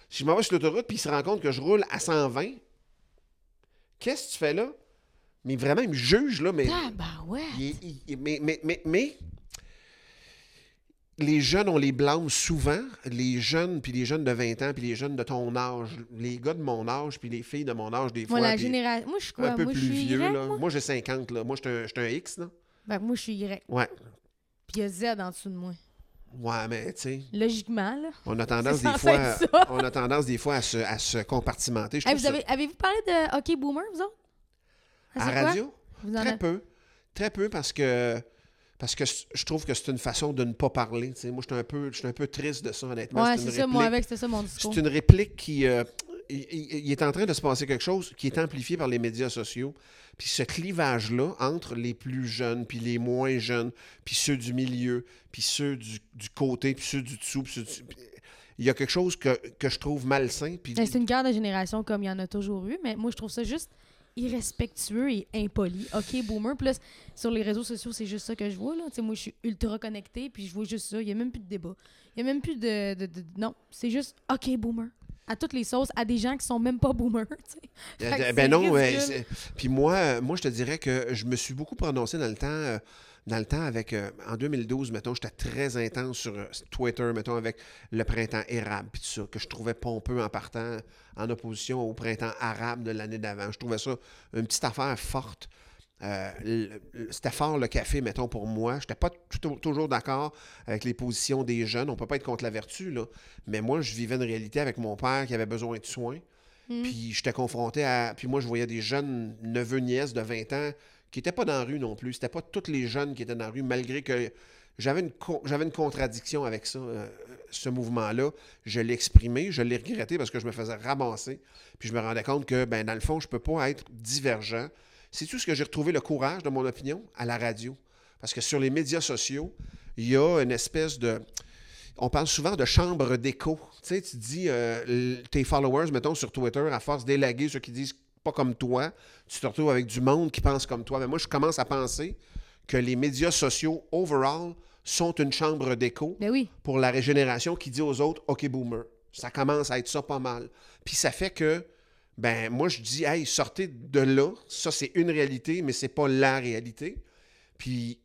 [SPEAKER 2] Si je m'en vais sur l'autoroute, puis il se rend compte que je roule à 120. Qu'est-ce que tu fais là? Mais vraiment, il me juge, là, mais.
[SPEAKER 1] Ah, ben ouais.
[SPEAKER 2] Il il- il- mais, mais, mais, mais les jeunes, on les blâme souvent. Les jeunes, puis les jeunes de 20 ans, puis les jeunes de ton âge. Les gars de mon âge, puis les filles de mon âge, des fois.
[SPEAKER 1] Moi, la
[SPEAKER 2] puis
[SPEAKER 1] génération. Moi, je suis quoi?
[SPEAKER 2] un peu
[SPEAKER 1] moi,
[SPEAKER 2] plus vieux.
[SPEAKER 1] Y,
[SPEAKER 2] là.
[SPEAKER 1] moi?
[SPEAKER 2] Moi, j'ai 50. Là. Moi, je suis un, un X. Là.
[SPEAKER 1] Ben, moi, je suis Y.
[SPEAKER 2] Ouais.
[SPEAKER 1] Puis il y a Z en dessous de moi.
[SPEAKER 2] Ouais, mais tu sais,
[SPEAKER 1] Logiquement, là.
[SPEAKER 2] on a tendance des fois,
[SPEAKER 1] ça.
[SPEAKER 2] on a tendance des fois à se, à se compartimenter. Je
[SPEAKER 1] Hey,
[SPEAKER 2] trouve
[SPEAKER 1] vous
[SPEAKER 2] ça-
[SPEAKER 1] avez, avez-vous parlé de Hockey Boomer, vous autres? Ah,
[SPEAKER 2] à radio,
[SPEAKER 1] Vous
[SPEAKER 2] très
[SPEAKER 1] avez-
[SPEAKER 2] peu, très peu parce que parce que je trouve que c'est une façon de ne pas parler. Moi, je suis un peu, un peu triste de ça, honnêtement.
[SPEAKER 1] Ouais,
[SPEAKER 2] C'est
[SPEAKER 1] ça, moi,
[SPEAKER 2] réplique-
[SPEAKER 1] avec, ça mon discours.
[SPEAKER 2] C'est une réplique qui. euh, il, est en train de se passer quelque chose qui est amplifié par les médias sociaux. Puis ce clivage-là entre les plus jeunes, puis les moins jeunes, puis ceux du milieu, puis ceux du, du côté, puis ceux du dessous, puis ceux du- Il y a quelque chose que, que je trouve malsain.
[SPEAKER 1] C'est une guerre de génération comme il y en a toujours eu, mais moi, je trouve ça juste irrespectueux et impoli. OK, boomer. Là, sur les réseaux sociaux, c'est juste ça que je vois. Là. Moi, je suis ultra connectée, puis je vois juste ça. Il n'y a même plus de débat. Il n'y a même plus de, de- de- Non, c'est juste OK, boomer. À toutes les sauces à des gens qui sont même pas boomers.
[SPEAKER 2] Euh,
[SPEAKER 1] que
[SPEAKER 2] ben non, puis moi, euh, moi, je te dirais que je me suis beaucoup prononcé dans le temps, euh, dans le temps avec, euh, en 2012, mettons, j'étais très intense sur Twitter, mettons, avec le printemps érable, puis tout ça, que je trouvais pompeux en partant en opposition au printemps arabe de l'année d'avant. Je trouvais ça une petite affaire forte. Euh, C'était fort le café, mettons, pour moi. Je n'étais pas toujours d'accord avec les positions des jeunes. On ne peut pas être contre la vertu, là. Mais moi, je vivais une réalité avec mon père qui avait besoin de soins. Puis j'étais confronté à. Puis moi, je voyais des jeunes neveux, nièces de 20 ans qui n'étaient pas dans la rue non plus. C'était pas tous les jeunes qui étaient dans la rue, malgré que j'avais une, con- j'avais une contradiction avec ça, euh, ce mouvement-là. Je l'ai exprimé, je l'ai regretté parce que je me faisais ramasser. Puis je me rendais compte que, ben, dans le fond, je peux pas être divergent. C'est tout ce que j'ai retrouvé le courage de mon opinion à la radio? Parce que sur les médias sociaux, il y a une espèce de. On parle souvent de chambre d'écho. Tu sais, tu dis, euh, tes followers, mettons, sur Twitter, à force d'élaguer ceux qui disent pas comme toi, tu te retrouves avec du monde qui pense comme toi. Mais moi, je commence à penser que les médias sociaux, overall, sont une chambre d'écho
[SPEAKER 1] Ben oui.
[SPEAKER 2] pour la régénération qui dit aux autres OK, boomer. Ça commence à être ça pas mal. Puis ça fait que, ben, moi, je dis Hey, sortez de là. Ça, c'est une réalité, mais c'est pas la réalité. Puis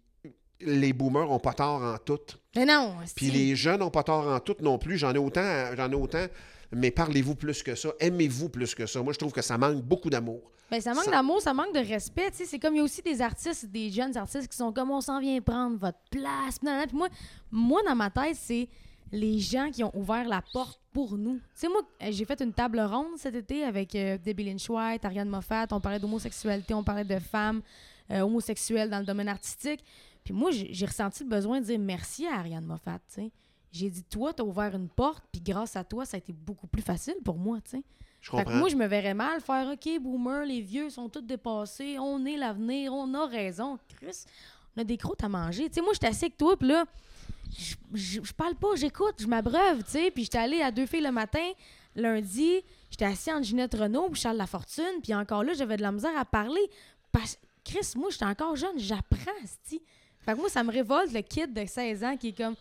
[SPEAKER 2] les boomers n'ont pas tort en tout.
[SPEAKER 1] Mais non.
[SPEAKER 2] Puis les jeunes n'ont pas tort en tout non plus. J'en ai autant, j'en ai autant. Mais parlez-vous plus que ça. Aimez-vous plus que ça. Moi, je trouve que ça manque beaucoup d'amour.
[SPEAKER 1] Ben, ça manque
[SPEAKER 2] Ça-
[SPEAKER 1] d'amour, ça manque de respect. C'est comme il y a aussi des artistes, des jeunes artistes qui sont comme on s'en vient prendre votre place. Puis moi, moi, dans ma tête, c'est les gens qui ont ouvert la porte pour nous. Tu sais, moi, euh, j'ai fait une table ronde cet été avec euh, Debbie Lynch White, Ariane Moffat. On parlait d'homosexualité, on parlait de femmes euh, homosexuelles dans le domaine artistique. Puis moi, j'ai ressenti le besoin de dire merci à Ariane Moffat. tu sais. J'ai dit, toi, t'as ouvert une porte, puis grâce à toi, ça a été beaucoup plus facile pour moi. tu sais.
[SPEAKER 2] Je
[SPEAKER 1] Fait que moi, je me verrais mal faire OK, boomer, les vieux sont tous dépassés, on est l'avenir, on a raison. Chris, on a des croûtes à manger. Tu sais, moi, j'étais assis avec toi, puis là, je- parle pas, j'écoute, je m'abreuve, tu sais. Puis j'étais allée à deux filles le matin, lundi, j'étais assis entre Ginette Renault puis Charles Lafortune, puis encore là, j'avais de la misère à parler. Parce Chris, moi, j'étais encore jeune, j'apprends, sti. Fait que moi, ça me révolte, le kid de 16 ans qui est comme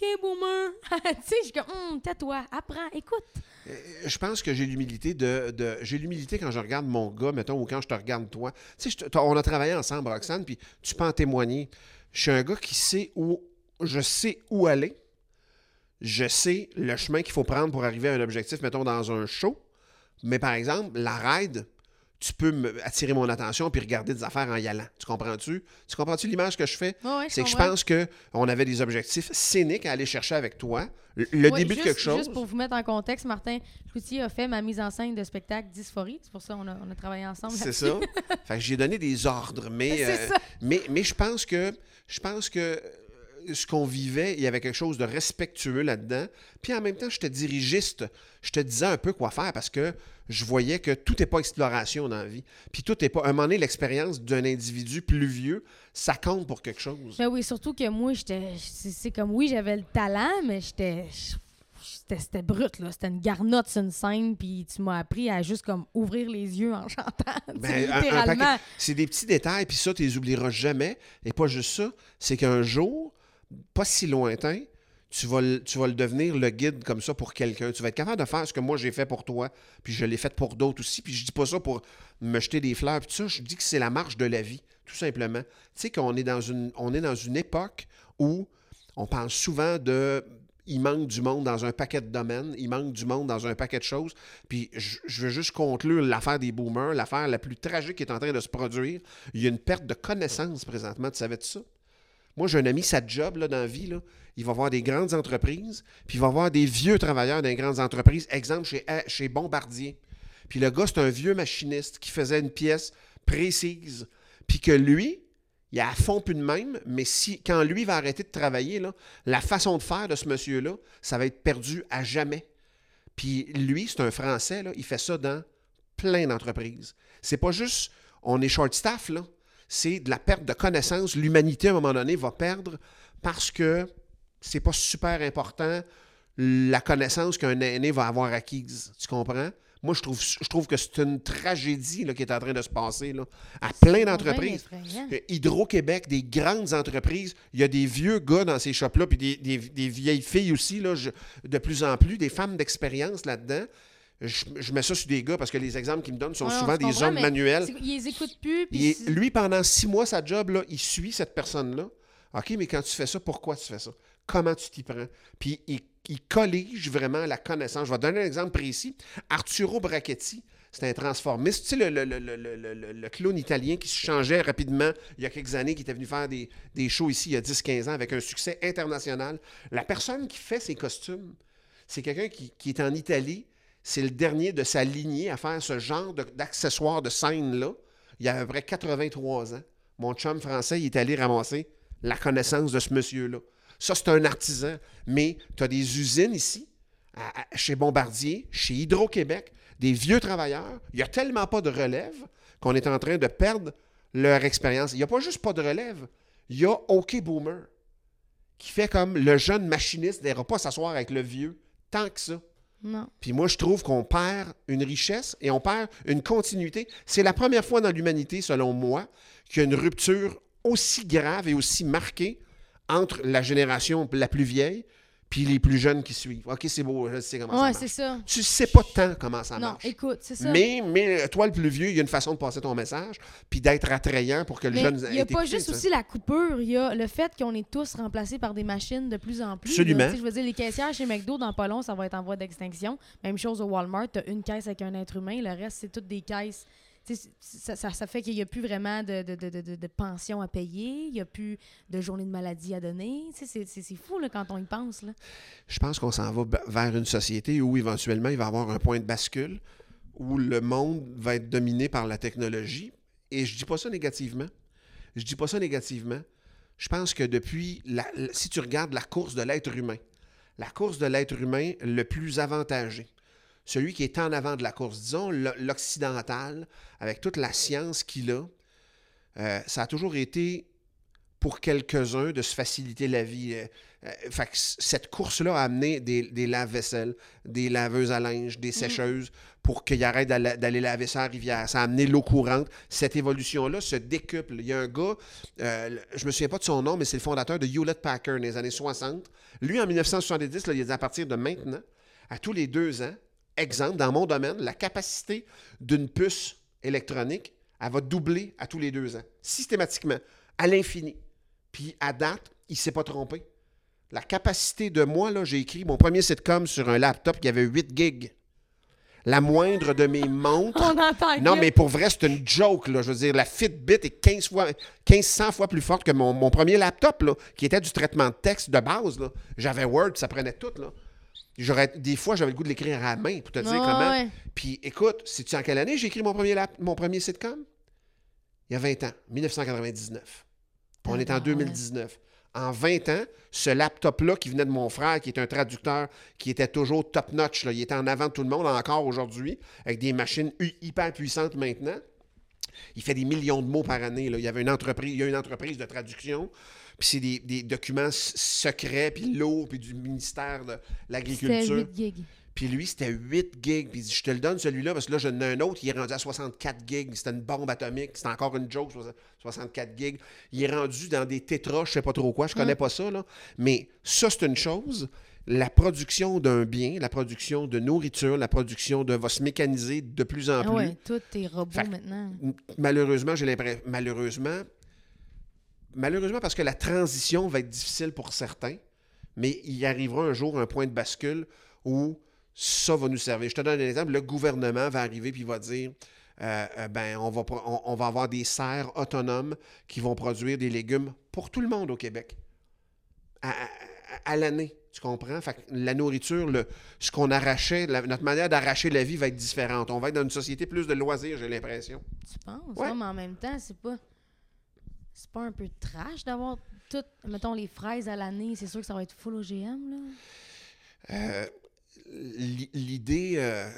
[SPEAKER 1] OK, tu sais, je suis comme, Hum, tais-toi, apprends, écoute.
[SPEAKER 2] je pense que j'ai l'humilité de, j'ai l'humilité quand je regarde mon gars, mettons, ou quand je te regarde toi. Tu sais, on a travaillé ensemble, Roxane, puis tu peux en témoigner. Je suis un gars qui sait où, je sais où aller. Je sais le chemin qu'il faut prendre pour arriver à un objectif, mettons, dans un show. Mais par exemple, la ride, tu peux me- attirer mon attention puis regarder des affaires en y allant. Tu comprends-tu? Tu comprends-tu l'image que je fais?
[SPEAKER 1] Ouais, ouais,
[SPEAKER 2] C'est que je pense qu'on avait des objectifs scéniques à aller chercher avec toi. Le, le
[SPEAKER 1] Ouais,
[SPEAKER 2] début
[SPEAKER 1] juste-
[SPEAKER 2] de quelque chose.
[SPEAKER 1] Juste pour vous mettre en contexte, Martin Cloutier a fait ma mise en scène de spectacle Dysphorie. C'est pour ça qu'on a, on a travaillé ensemble.
[SPEAKER 2] C'est ça. fait que j'ai donné des ordres, mais, euh, mais, mais je pense que je pense que ce qu'on vivait, il y avait quelque chose de respectueux là-dedans. Puis en même temps, j'étais dirigiste. Je te disais un peu quoi faire parce que je voyais que tout n'est pas exploration dans la vie. Puis tout n'est pas. À un moment donné, l'expérience d'un individu plus vieux, ça compte pour quelque chose.
[SPEAKER 1] Ben oui, surtout que moi, j'étais. C'est comme oui, j'avais le talent, mais j'étais. C'était brut, là. C'était une garnotte sur une scène, puis tu m'as appris à juste comme ouvrir les yeux en chantant.
[SPEAKER 2] Ben,
[SPEAKER 1] littéralement.
[SPEAKER 2] C'est des petits détails, puis ça, tu les oublieras jamais. Et pas juste ça, c'est qu'un jour, pas si lointain, tu vas, le, devenir le guide comme ça pour quelqu'un. Tu vas être capable de faire ce que moi j'ai fait pour toi, puis je l'ai fait pour d'autres aussi. Puis je dis pas ça pour me jeter des fleurs, puis ça. Je dis que c'est la marche de la vie, tout simplement. Tu sais qu'on est dans une, époque où on parle souvent de il manque du monde dans un paquet de domaines, il manque du monde dans un paquet de choses. Puis je, je veux juste conclure l'affaire des boomers, l'affaire la plus tragique qui est en train de se produire. Il y a une perte de connaissances présentement, tu savais de ça? Moi, j'ai un ami, sa job dans la vie, il va voir des grandes entreprises, puis il va voir des vieux travailleurs dans les grandes entreprises. Exemple, chez, chez Bombardier. Puis le gars, c'est un vieux machiniste qui faisait une pièce précise. Puis que lui, il a à fond plus de même, mais si, quand lui va arrêter de travailler, là, la façon de faire de ce monsieur-là, ça va être perdu à jamais. Puis lui, c'est un Français, là, il fait ça dans plein d'entreprises. C'est pas juste on est short staff, là. C'est de la perte de connaissances. L'humanité, à un moment donné, va perdre parce que c'est pas super important la connaissance qu'un aîné va avoir acquise. Tu comprends? Moi, je trouve, je trouve que c'est une tragédie là, qui est en train de se passer là, à plein d'entreprises. Hydro-Québec, des grandes entreprises, il y a des vieux gars dans ces shops-là, puis des, des- des vieilles filles aussi, là, je- de plus en plus, des femmes d'expérience là-dedans. Je, je mets ça sur des gars parce que les exemples qu'ils me donnent sont
[SPEAKER 1] Ouais,
[SPEAKER 2] souvent des hommes manuels.
[SPEAKER 1] Ils les écoutent plus. puis
[SPEAKER 2] Il lui, pendant six mois, sa job, là, il suit cette personne-là. OK, mais quand tu fais ça, pourquoi tu fais ça? Comment tu t'y prends? Puis il, il collige vraiment la connaissance. Je vais te donner un exemple précis. Arturo Brachetti, c'est un transformiste. Tu sais, le, le- le- le- le- le- le clown italien qui se changeait rapidement il y a quelques années, qui était venu faire des, des shows ici il y a 10-15 ans avec un succès international. La personne qui fait ses costumes, c'est quelqu'un qui, qui est en Italie. C'est le dernier de sa lignée à faire ce genre d'accessoires de scène-là. Il y a à peu près 83 ans. Mon chum français, il est allé ramasser la connaissance de ce monsieur-là. Ça, c'est un artisan. Mais tu as des usines ici, chez Bombardier, chez Hydro-Québec, des vieux travailleurs. Il n'y a tellement pas de relève qu'on est en train de perdre leur expérience. Il n'y a pas juste pas de relève. Il y a OK Boomer qui fait comme le jeune machiniste n'ira pas s'asseoir avec le vieux tant que ça. Puis moi, je trouve qu'on perd une richesse et on perd une continuité. C'est la première fois dans l'humanité, selon moi, qu'il y a une rupture aussi grave et aussi marquée entre la génération la plus vieille puis les plus jeunes qui suivent. OK, c'est beau, je sais comment
[SPEAKER 1] Ouais,
[SPEAKER 2] ça
[SPEAKER 1] c'est
[SPEAKER 2] marche.
[SPEAKER 1] ça.
[SPEAKER 2] Tu sais pas tant comment ça
[SPEAKER 1] Non,
[SPEAKER 2] marche.
[SPEAKER 1] écoute, c'est ça.
[SPEAKER 2] Mais, mais toi, le plus vieux, il y a une façon de passer ton message puis d'être attrayant pour que le
[SPEAKER 1] Mais
[SPEAKER 2] jeune
[SPEAKER 1] il n'y a pas juste
[SPEAKER 2] ça.
[SPEAKER 1] aussi la coupure, il y a le fait qu'on est tous remplacés par des machines de plus en plus.
[SPEAKER 2] Absolument.
[SPEAKER 1] là. Je veux dire, les caissières chez McDo, dans pas long, ça va être en voie d'extinction. Même chose au Walmart, tu as une caisse avec un être humain, le reste, c'est toutes des caisses. Ça, fait qu'il n'y a plus vraiment de, pension à payer, il n'y a plus de journée de maladie à donner. C'est fou quand on y pense.
[SPEAKER 2] Je pense qu'on s'en va vers une société où éventuellement il va y avoir un point de bascule où le monde va être dominé par la technologie. Et je dis pas ça négativement. Je dis pas ça négativement. Je pense que depuis, si tu regardes la course de l'être humain, la course de l'être humain le plus avantagé, celui qui est en avant de la course, disons l'occidental, avec toute la science qu'il a, euh, ça a toujours été pour quelques-uns de se faciliter la vie. Euh, euh, fait que cette course-là a amené des, des lave-vaisselle, des laveuses à linge, des sécheuses pour qu'ils arrêtent d'aller laver ça à la rivière. Ça a amené l'eau courante. Cette évolution-là se décuple. Il y a un gars, euh, je me souviens pas de son nom, mais c'est le fondateur de Hewlett Packard dans les années 60. Lui, en 1970, là, il a dit à partir de maintenant, à tous les deux ans, exemple, dans mon domaine, la capacité d'une puce électronique, elle va doubler à tous les deux ans, systématiquement, à l'infini. Puis à date, il ne s'est pas trompé. La capacité de moi, là, j'ai écrit mon premier sitcom sur un laptop qui avait 8 gigs. La moindre de mes montres.
[SPEAKER 1] On entend
[SPEAKER 2] Non, mais pour vrai, c'est une joke. Là. Je veux dire, la Fitbit est 15 fois, 1500 fois plus forte que mon, mon premier laptop, là, qui était du traitement de texte de base. J'avais Word, ça prenait tout. Là. J'aurais, des fois, j'avais le goût de l'écrire à la main pour te dire comment.
[SPEAKER 1] ouais.
[SPEAKER 2] Puis écoute, sais-tu en quelle année j'ai écrit mon premier, lap- mon premier sitcom? Il y a 20 ans, 1999. Puis on est en
[SPEAKER 1] Tabarouette.
[SPEAKER 2] 2019. En 20 ans, ce laptop-là qui venait de mon frère, qui est un traducteur, qui était toujours top-notch, il était en avant de tout le monde encore aujourd'hui, avec des machines hyper puissantes maintenant. Il fait des millions de mots par année. Là. Il y avait une entreprise, il y a une entreprise de traduction. Puis c'est des, des documents secrets, puis lourds, puis du ministère de l'Agriculture.
[SPEAKER 1] 8 gigs.
[SPEAKER 2] Puis lui, c'était 8 gigs. Puis il dit, je te le donne celui-là parce que là, j'en ai un autre, il est rendu à 64 gigs. C'était une bombe atomique. C'était encore une joke, soix- 64 gigs. Il est rendu dans des tétras, je sais pas trop quoi, je connais pas ça, là. Mais ça, c'est une chose. La production d'un bien, la production de nourriture, la production de va se mécaniser de plus en
[SPEAKER 1] Ah
[SPEAKER 2] plus.
[SPEAKER 1] ouais, tout est
[SPEAKER 2] Fait que-
[SPEAKER 1] maintenant.
[SPEAKER 2] Malheureusement, j'ai l'impression. Malheureusement, malheureusement, parce que la transition va être difficile pour certains, mais il y arrivera un jour un point de bascule où ça va nous servir. Je te donne un exemple. Le gouvernement va arriver puis va dire euh, euh, ben, on va, pro- on, on va avoir des serres autonomes qui vont produire des légumes pour tout le monde au Québec. À, à- à l'année. Tu comprends? Fait que la nourriture, le, ce qu'on arrachait, la- notre manière d'arracher la vie va être différente. On va être dans une société plus de loisirs, j'ai l'impression.
[SPEAKER 1] Tu penses?
[SPEAKER 2] Ouais.
[SPEAKER 1] Ouais, mais en même temps, c'est pas. C'est pas un peu trash d'avoir tout. Mettons les fraises à l'année, c'est sûr que ça va être full OGM, là.
[SPEAKER 2] Euh, l'i- L'idée, euh,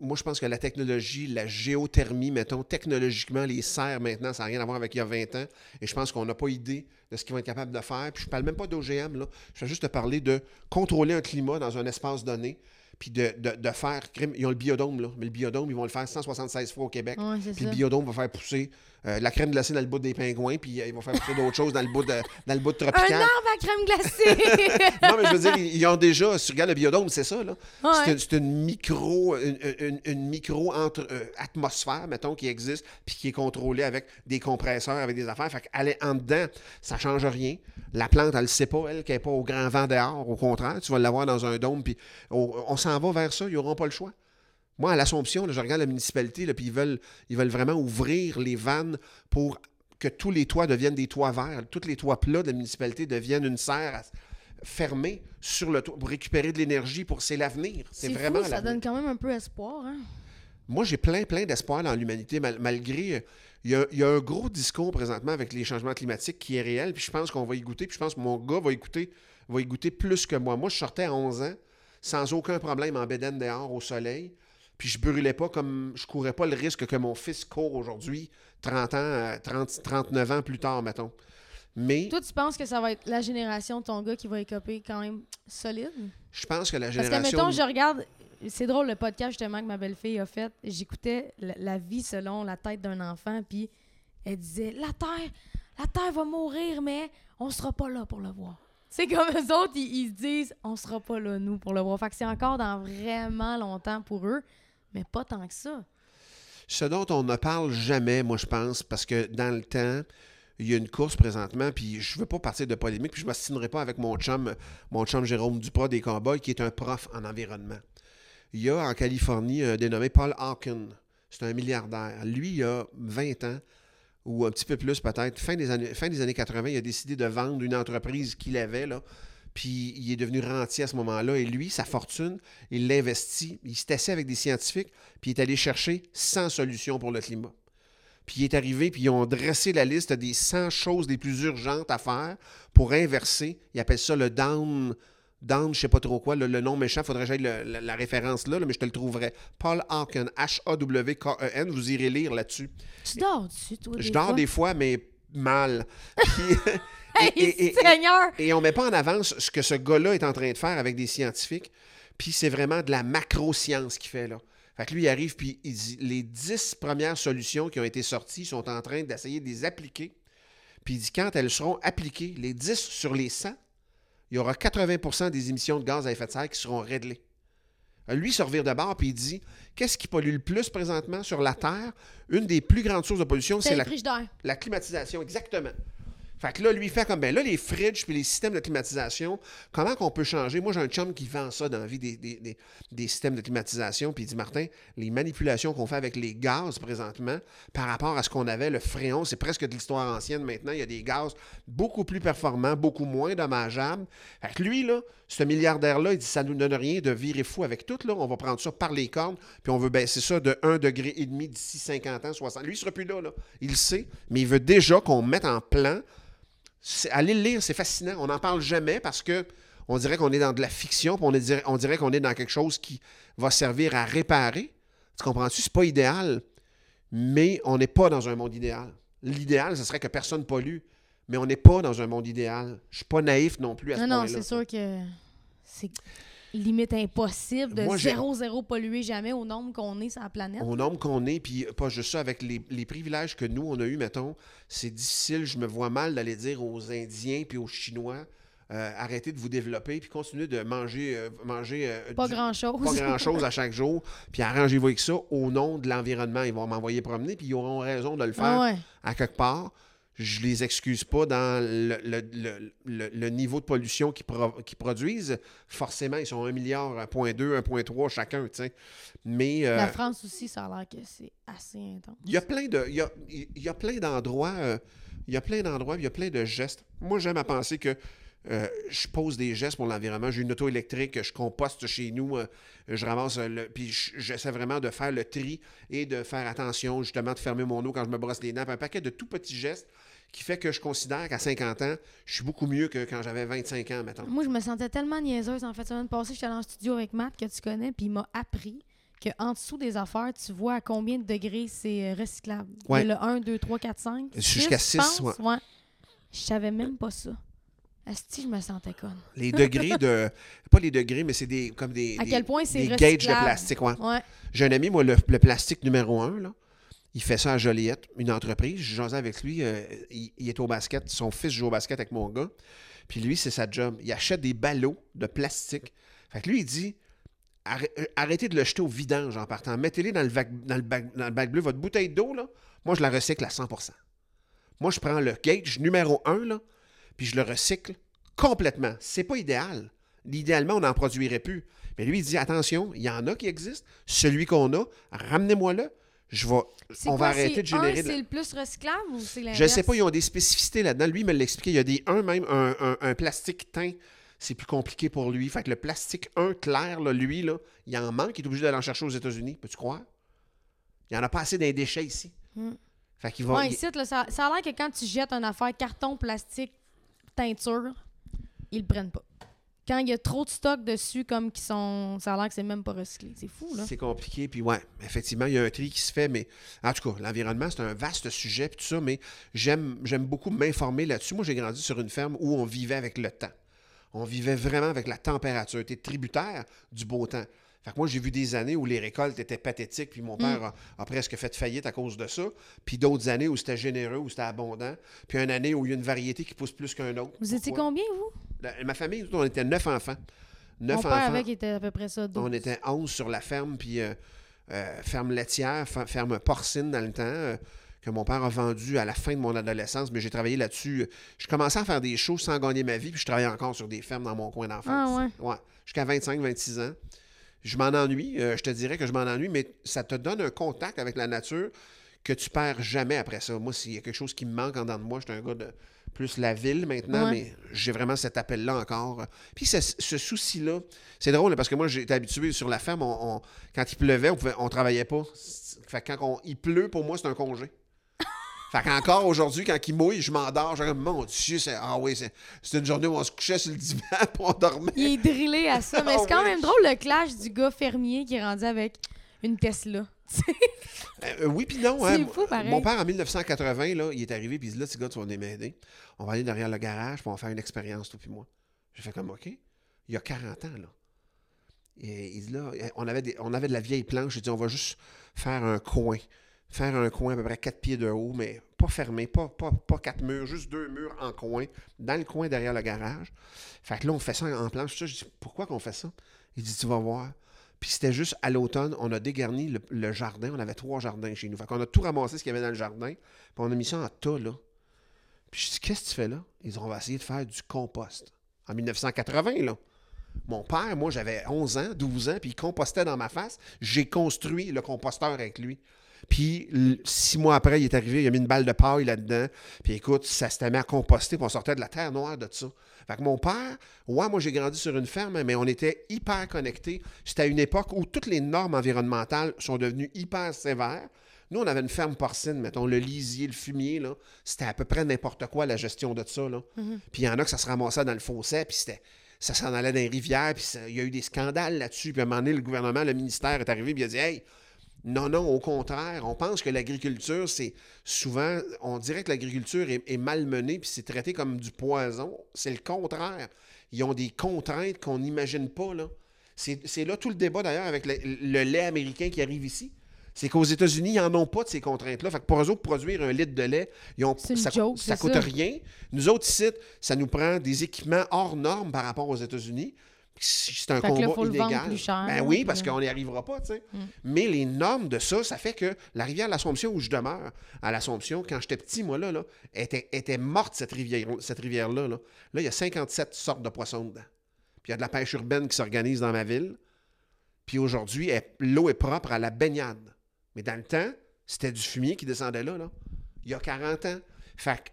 [SPEAKER 2] moi je pense que la technologie, la géothermie, mettons, technologiquement, les serres maintenant, ça n'a rien à voir avec il y a 20 ans. Et je pense qu'on n'a pas idée de ce qu'ils vont être capables de faire. Puis je parle même pas d'OGM, là. Je vais juste te parler de contrôler un climat dans un espace donné. puis de, de, de faire. Ils ont le biodôme, là. Mais le biodôme, ils vont le faire 176 fois au Québec.
[SPEAKER 1] Ouais,
[SPEAKER 2] Puis
[SPEAKER 1] ça.
[SPEAKER 2] le biodôme va faire pousser euh, la crème glacée dans le bout des pingouins, puis euh, il va faire d'autres choses dans le bout de, dans le bout de
[SPEAKER 1] Un
[SPEAKER 2] tropical.
[SPEAKER 1] arbre à crème glacée!
[SPEAKER 2] non, mais je veux dire, ils ils ont déjà, si tu regardes le biodôme, c'est ça, là.
[SPEAKER 1] Ouais.
[SPEAKER 2] C'est une, c'est une micro, une, une- une micro entre, euh, atmosphère, mettons, qui existe, puis qui est contrôlée avec des compresseurs, avec des affaires. Fait qu'aller en dedans, ça change rien. La plante, elle ne sait pas, elle, qu'elle n'est pas au grand vent dehors. Au contraire, tu vas l'avoir dans un dôme, puis on, on s'en va vers ça, ils n'auront pas le choix. Moi, à l'Assomption, je regarde la municipalité, là, puis ils veulent, ils veulent vraiment ouvrir les vannes pour que tous les toits deviennent des toits verts. Tous les toits plats de la municipalité deviennent une serre fermée sur le toit pour récupérer de l'énergie. pour C'est l'avenir. C'est vraiment
[SPEAKER 1] fou, ça donne quand même un peu espoir. Hein?
[SPEAKER 2] Moi, j'ai plein, plein d'espoir dans l'humanité, mal- malgré. euh, Il y, a, il y a un gros discours présentement avec les changements climatiques qui est réel, puis je pense qu'on va y goûter, puis je pense que mon gars va y goûter, va y goûter plus que moi. Moi, je sortais à 11 ans sans aucun problème en bédaine dehors au soleil, puis je brûlais pas comme. Je courais pas le risque que mon fils court aujourd'hui, 30 ans, euh, 30, 39 ans plus tard, mettons. Mais
[SPEAKER 1] Toi, tu penses que ça va être la génération de ton gars qui va écoper quand même solide?
[SPEAKER 2] je pense que la
[SPEAKER 1] Parce que,
[SPEAKER 2] génération.
[SPEAKER 1] mettons, je regarde. C'est drôle le podcast justement que ma belle-fille a fait. J'écoutais la, la vie selon la tête d'un enfant, puis elle disait La Terre, la Terre va mourir, mais on sera pas là pour le voir. C'est comme eux autres, ils, ils se disent On sera pas là, nous, pour le voir. Fait que c'est encore dans vraiment longtemps pour eux, mais pas tant que ça.
[SPEAKER 2] Ce dont on ne parle jamais, moi, je pense, parce que dans le temps, il y a une course présentement, puis je veux pas partir de polémique, puis je ne m'astinerai pas avec mon chum, mon chum Jérôme Duprat des Cowboys, qui est un prof en environnement. Il y a en Californie un dénommé Paul Hawken. C'est un milliardaire. Lui, il a 20 ans, ou un petit peu plus peut-être. Fin des années, fin des années 80, il a décidé de vendre une entreprise qu'il avait, là. Puis il est devenu rentier à ce moment-là. Et lui, sa fortune, il l'investit. Il s'est assis avec des scientifiques, puis il est allé chercher 100 solutions pour le climat. Puis il est arrivé, puis ils ont dressé la liste des 100 choses les plus urgentes à faire pour inverser. Ils appellent ça le down, down, je sais pas trop quoi, le, le nom méchant, faudrait que j'aille le- la, la référence là, là, mais je te le trouverai. Paul Hawken, H-A-W-K-E-N, vous irez lire là-dessus.
[SPEAKER 1] Tu dors dessus, toi.
[SPEAKER 2] Je
[SPEAKER 1] des
[SPEAKER 2] dors
[SPEAKER 1] fois?
[SPEAKER 2] des fois, mais mal. Puis- et- et- et-
[SPEAKER 1] Seigneur!
[SPEAKER 2] et on met pas en avance ce que ce gars-là est en train de faire avec des scientifiques. Puis c'est vraiment de la macro-science qu'il fait là. Fait que lui, il arrive, puis il dit les dix premières solutions qui ont été sorties sont en train d'essayer de les appliquer. Puis il dit quand elles seront appliquées, les 10 sur les 100, il y aura 80% des émissions de gaz à effet de serre qui seront réglées. Euh, Lui, il se revire de bord, puis il dit qu'est-ce qui pollue le plus présentement sur la Terre? Une des plus grandes sources de pollution,
[SPEAKER 1] C'est
[SPEAKER 2] la climatisation, exactement. Fait que là, lui, il fait comme, ben là, les fridges puis les systèmes de climatisation, comment qu'on peut changer? Moi, j'ai un chum qui vend ça dans la vie des, des, des- des systèmes de climatisation, puis il dit, Martin, les manipulations qu'on fait avec les gaz présentement, par rapport à ce qu'on avait, le fréon, c'est presque de l'histoire ancienne maintenant, il y a des gaz beaucoup plus performants, beaucoup moins dommageables. Fait que lui, là, ce milliardaire-là, il dit, ça nous donne rien de virer fou avec tout, là, on va prendre ça par les cornes, puis on veut baisser ça de 1,5 degré d'ici 50 ans, 60. Lui, il sera plus là, là. Il le sait, mais il veut déjà qu'on mette en plan allez le lire, c'est fascinant. On n'en parle jamais parce que on dirait qu'on est dans de la fiction, puis on dirait qu'on est dans quelque chose qui va servir à réparer. Tu comprends-tu? C'est pas idéal, mais on n'est pas dans un monde idéal. L'idéal, ce serait que personne pollue, mais on n'est pas dans un monde idéal. Je suis pas naïf non plus à ce
[SPEAKER 1] Non, non,
[SPEAKER 2] point-là.
[SPEAKER 1] c'est sûr que c'est limite impossible de
[SPEAKER 2] Moi,
[SPEAKER 1] zéro, zéro polluer jamais au nombre qu'on est sur la planète.
[SPEAKER 2] Au nombre qu'on est, puis pas juste ça, avec les, les privilèges que nous, on a eu, mettons, c'est difficile, je me vois mal d'aller dire aux Indiens puis aux Chinois, euh, arrêtez de vous développer, puis continuez de manger, euh, manger euh,
[SPEAKER 1] Pas grand-chose.
[SPEAKER 2] pas grand-chose à chaque jour, puis arrangez-vous avec ça au nom de l'environnement. Ils vont m'envoyer promener, puis ils auront raison de le faire
[SPEAKER 1] Ah ouais.
[SPEAKER 2] à quelque part. Je les excuse pas dans le, le- le- le- niveau de pollution qu'ils pro- qu'ils produisent. Forcément, ils sont 1 milliard, 1.2, 1.3 chacun, tu sais. Mais euh,
[SPEAKER 1] La France aussi, ça a l'air que c'est assez intense.
[SPEAKER 2] il y a plein de, il y a, y a plein d'endroits, euh, il y a plein d'endroits, il y a plein de gestes. Moi, j'aime à penser que euh, je pose des gestes pour l'environnement. J'ai une auto électrique, je composte chez nous, euh, je ramasse le, puis je- j'essaie vraiment de faire le tri et de faire attention, justement, de fermer mon eau quand je me brosse les. Puis Un paquet de tout petits gestes qui fait que je considère qu'à 50 ans, je suis beaucoup mieux que quand j'avais 25 ans, mettons.
[SPEAKER 1] Moi, je me sentais tellement niaiseuse. En fait, semaine passée, j'étais allée en studio avec Matt, que tu connais, puis il m'a appris qu'en dessous des affaires, tu vois à combien de degrés c'est euh, recyclable.
[SPEAKER 2] Ouais.
[SPEAKER 1] Le 1, 2, 3, 4, 5.
[SPEAKER 2] Jusqu'à
[SPEAKER 1] six,
[SPEAKER 2] six,
[SPEAKER 1] je pense. ouais. Je savais même pas ça. Asti, je me sentais conne.
[SPEAKER 2] Les degrés de. Pas les degrés, mais c'est des comme des.
[SPEAKER 1] À
[SPEAKER 2] des-
[SPEAKER 1] quel point c'est
[SPEAKER 2] Des gauges de
[SPEAKER 1] recyclable.
[SPEAKER 2] plastique, ouais.
[SPEAKER 1] Ouais.
[SPEAKER 2] J'ai un ami, moi, le, le plastique numéro un, là. Il fait ça à Joliette, une entreprise. Je avec lui. euh, il, est au basket. Son fils joue au basket avec mon gars. Puis lui, c'est sa job. Il achète des ballots de plastique. Fait que lui, il dit euh, arrêtez de le jeter au vidange en partant. Mettez-les dans le, bac, dans le bac bleu. Votre bouteille d'eau, moi, je la recycle à 100% Moi, je prends le gauge numéro un, là, puis je le recycle complètement. C'est pas idéal. Idéalement, on n'en produirait plus. Mais lui, il dit attention, il y en a qui existent. Celui qu'on a, ramenez-moi-le. Je vais, on
[SPEAKER 1] quoi,
[SPEAKER 2] va arrêter de générer.
[SPEAKER 1] c'est le plus recyclable ou c'est l'inverse?
[SPEAKER 2] Je sais pas, ils ont des spécificités là-dedans. Lui, il me l'expliquait. Il y a des un même, un, un- un plastique teint. C'est plus compliqué pour lui. Fait que le plastique 1 clair, là, lui, là, il en manque. Il est obligé d'aller en chercher aux États-Unis. Peux-tu croire? Il n'y en a pas assez d'un déchet ici.
[SPEAKER 1] Hmm.
[SPEAKER 2] Fait qu'il va.
[SPEAKER 1] Ouais, ici, là, ça, ça a l'air que quand tu jettes une affaire carton, plastique, teinture, ils le prennent pas. Quand il y a trop de stock dessus, comme qui sont. Ça a l'air que c'est même pas recyclé. C'est fou, là.
[SPEAKER 2] C'est compliqué, puis ouais, effectivement, il y a un tri qui se fait, mais en tout cas, l'environnement, c'est un vaste sujet, puis tout ça, mais j'aime, beaucoup m'informer là-dessus. Moi, j'ai grandi sur une ferme où on vivait avec le temps. On vivait vraiment avec la température. Tu tributaire du beau temps. Fait que moi, j'ai vu des années où les récoltes étaient pathétiques, puis mon père a, a presque fait faillite à cause de ça. Puis d'autres années où c'était généreux, où c'était abondant. Puis une année où il y a une variété qui pousse plus qu'un autre.
[SPEAKER 1] Vous étiez combien, vous?
[SPEAKER 2] La- ma famille, on était neuf enfants. Neuf
[SPEAKER 1] Mon père
[SPEAKER 2] enfants.
[SPEAKER 1] avec était à peu près ça. 12.
[SPEAKER 2] On était 11 sur la ferme, puis euh, euh, ferme laitière, ferme porcine dans le temps, euh, que mon père a vendu à la fin de mon adolescence, mais j'ai travaillé là-dessus. Je commençais à faire des choses sans gagner ma vie, puis je travaillais encore sur des fermes dans mon coin d'enfance.
[SPEAKER 1] Ah ouais?
[SPEAKER 2] Jusqu'à 25-26 ans. Je m'en ennuie, je te dirais que je m'en ennuie, mais ça te donne un contact avec la nature que tu perds jamais après ça. Moi, s'il y a quelque chose qui me manque en dedans de moi, je suis un gars de plus la ville maintenant,
[SPEAKER 1] Ouais.
[SPEAKER 2] mais j'ai vraiment cet appel-là encore. Puis ce, ce souci-là, c'est drôle parce que moi, j'étais habitué sur la ferme, on- on- quand il pleuvait, on, pouvait, on travaillait pas. Fait que quand on- il pleut, pour moi, c'est un congé. Fait qu'encore aujourd'hui, quand il mouille, je m'endors. Je dis, mon Dieu, c'est, ah oui, c'est, une journée où on se couchait sur le divan puis on dormait.
[SPEAKER 1] Il est drillé à ça. Mais c'est quand
[SPEAKER 2] Ah
[SPEAKER 1] même drôle le clash du gars fermier qui est rendu avec une Tesla.
[SPEAKER 2] Euh, oui, puis non. Hein.
[SPEAKER 1] fou.
[SPEAKER 2] Mon père, en 1980, là, il est arrivé, puis il dit Là, petit gars, tu vas m'aider. On va aller derrière le garage, puis on va faire une expérience, toi, puis moi. J'ai fait comme OK. Il y a 40 ans, là. Et il dit là, on avait, des- on avait de la vieille planche. J'ai dit On va juste faire un coin. Faire un coin à peu près 4 pieds de haut, mais pas fermé, pas, pas, pas quatre murs, juste deux murs en coin, dans le coin derrière le garage. Fait que là, on fait ça en planche. Je dis Pourquoi qu'on fait ça? Il dit Tu vas voir. Puis c'était juste à l'automne, on a dégarni le, jardin. On avait trois jardins chez nous. Fait qu'on a tout ramassé ce qu'il y avait dans le jardin. Puis on a mis ça en tas, là. Puis je dis, qu'est-ce que tu fais là? Ils dit, on de faire du compost. En 1980, là. Mon père, moi, j'avais 11 ans, 12 ans, puis il compostait dans ma face. J'ai construit le composteur avec lui. Puis, six mois après, il est arrivé, il a mis une balle de paille là-dedans. Puis, écoute, ça s'était mis à composter, puis on sortait de la terre noire de ça. Fait que mon père, ouais, moi, j'ai grandi sur une ferme, mais on était hyper connectés. C'était à une époque où toutes les normes environnementales sont devenues hyper sévères. Nous, on avait une ferme porcine, mettons, le lisier, le fumier, là. C'était à peu près n'importe quoi, la gestion de ça, là. Puis il y en a que ça se ramassait dans le fossé, puis c'était... Ça s'en allait dans les rivières, puis il y a eu des scandales là-dessus. Puis à un moment donné, le gouvernement, le ministère est arrivé, puis il a dit Hey, non, non, au contraire, on pense que l'agriculture, c'est souvent, on dirait que l'agriculture est, est mal menée, puis c'est traité comme du poison. C'est le contraire. Ils ont des contraintes qu'on n'imagine pas, là. C'est là tout le débat, d'ailleurs, avec le, le lait américain qui arrive ici. C'est qu'aux États-Unis, ils n'en ont pas de ces contraintes-là. Fait que pour eux autres, produire un litre de lait, ils ont, ça,
[SPEAKER 1] c'est
[SPEAKER 2] coûte
[SPEAKER 1] ça.
[SPEAKER 2] rien. Nous autres, ici, ça nous prend des équipements hors normes par rapport aux États-unis. C'est un
[SPEAKER 1] Fait que là,
[SPEAKER 2] combat
[SPEAKER 1] le
[SPEAKER 2] illégal.
[SPEAKER 1] plus cher,
[SPEAKER 2] Ben oui, parce qu'on n'y arrivera pas, tu sais.
[SPEAKER 1] Mm.
[SPEAKER 2] Mais les normes de ça, ça fait que la rivière de l'Assomption où je demeure, à l'Assomption, quand j'étais petit, moi, là, là était, était morte, cette rivière- cette rivière-là. Là. là, il y a 57 sortes de poissons dedans. Puis il y a de la pêche urbaine qui s'organise dans ma ville. Puis aujourd'hui, l'eau est propre à la baignade. Mais dans le temps, c'était du fumier qui descendait là, là. Il y a 40 ans. Fait que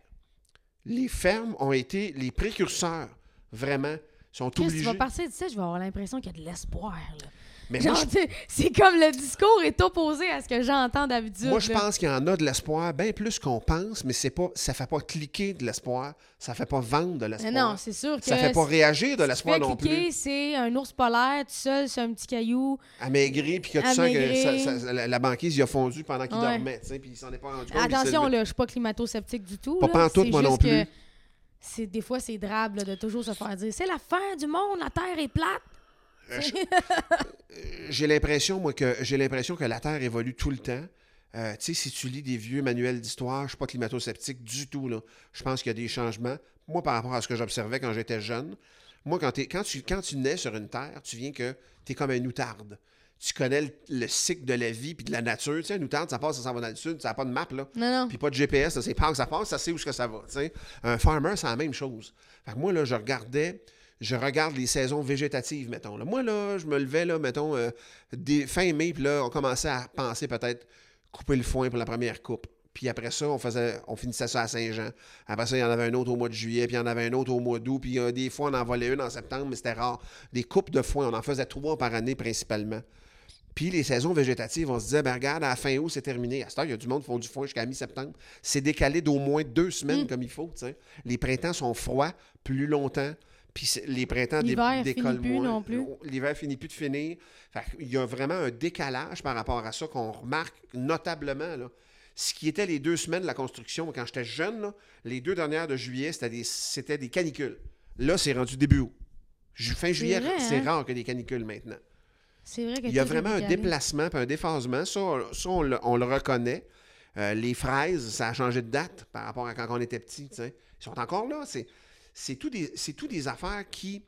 [SPEAKER 2] les fermes ont été les précurseurs, vraiment, sont
[SPEAKER 1] Chris, tu
[SPEAKER 2] obligés.
[SPEAKER 1] vas partir de ça, je vais avoir l'impression qu'il y a de l'espoir.
[SPEAKER 2] Mais
[SPEAKER 1] Genre, tu c'est comme le discours est opposé à ce que j'entends d'habitude.
[SPEAKER 2] Moi, je pense qu'il y en a de l'espoir, bien plus qu'on pense, mais c'est pas, ça fait pas cliquer de l'espoir, ça fait pas vendre de
[SPEAKER 1] Mais
[SPEAKER 2] l'espoir.
[SPEAKER 1] non, c'est sûr que.
[SPEAKER 2] ça fait pas réagir de l'espoir non
[SPEAKER 1] cliquer,
[SPEAKER 2] plus.
[SPEAKER 1] c'est un ours polaire tout seul sur un petit caillou.
[SPEAKER 2] Amaigri, puis que tu sens que
[SPEAKER 1] Amaigri.
[SPEAKER 2] ça- ça- la, la banquise il a fondu pendant qu'il
[SPEAKER 1] Ouais.
[SPEAKER 2] dormait, tu puis il s'en est pas rendu compte.
[SPEAKER 1] Attention, là, je suis pas climato-sceptique du tout.
[SPEAKER 2] Pas
[SPEAKER 1] là.
[SPEAKER 2] pantoute, moi non plus.
[SPEAKER 1] que c'est des fois, c'est drabe là, de toujours se faire dire c'est la fin du monde, la Terre est plate.
[SPEAKER 2] J'ai l'impression, moi, que j'ai l'impression que la Terre évolue tout le temps. Euh, tu sais, si tu lis des vieux manuels d'histoire, je ne suis pas climato-sceptique du tout. Là. Je pense qu'il y a des changements. Moi, par rapport à ce que j'observais quand j'étais jeune, moi, quand, quand, tu, quand tu nais sur une Terre, tu viens que tu es comme un outarde. Tu connais le, cycle de la vie puis de la nature. Tu sais, un outarde, ça passe, ça s'en va dans le sud, ça n'a pas de map, là.
[SPEAKER 1] Non, non.
[SPEAKER 2] Puis pas de GPS, ça, c'est pas que ça passe, ça sait où que ça va. Tu sais. Un farmer, c'est la même chose. Fait que moi, là, je regardais je regarde les saisons végétatives, mettons. Là. Moi, là, je me levais, là, mettons, euh, des, fin mai, puis là, on commençait à penser peut-être couper le foin pour la première coupe. Puis après ça, on faisait, on finissait ça à Saint-Jean. Après ça, il y en avait un autre au mois de juillet, puis il y en avait un autre au mois d'août, puis euh, des fois, on en volait une en septembre, mais c'était rare. Des coupes de foin, on en faisait trois par année principalement. Puis les saisons végétatives, on se disait, ben regarde, à la fin août, c'est terminé. À ce temps, il y a du monde qui font du foin jusqu'à mi-septembre. C'est décalé d'au moins deux semaines mm. comme il faut. Les printemps sont froids plus longtemps. Puis les printemps décollent moins. non plus. L'hiver finit plus de finir. il y a vraiment un décalage par rapport à ça qu'on remarque notablement. Là. Ce qui était les deux semaines de la construction, quand j'étais jeune, les deux dernières de juillet, c'était des, canicules. Là, c'est rendu début août. Fin juillet, c'est hein? rare que des canicules maintenant.
[SPEAKER 1] C'est vrai
[SPEAKER 2] Il y a vraiment un déplacement et un déphasement. Ça, on, le, reconnaît. Euh, les fraises, ça a changé de date par rapport à quand on était petit. Ils sont encore là. C'est c'est tout des, tout des affaires qui.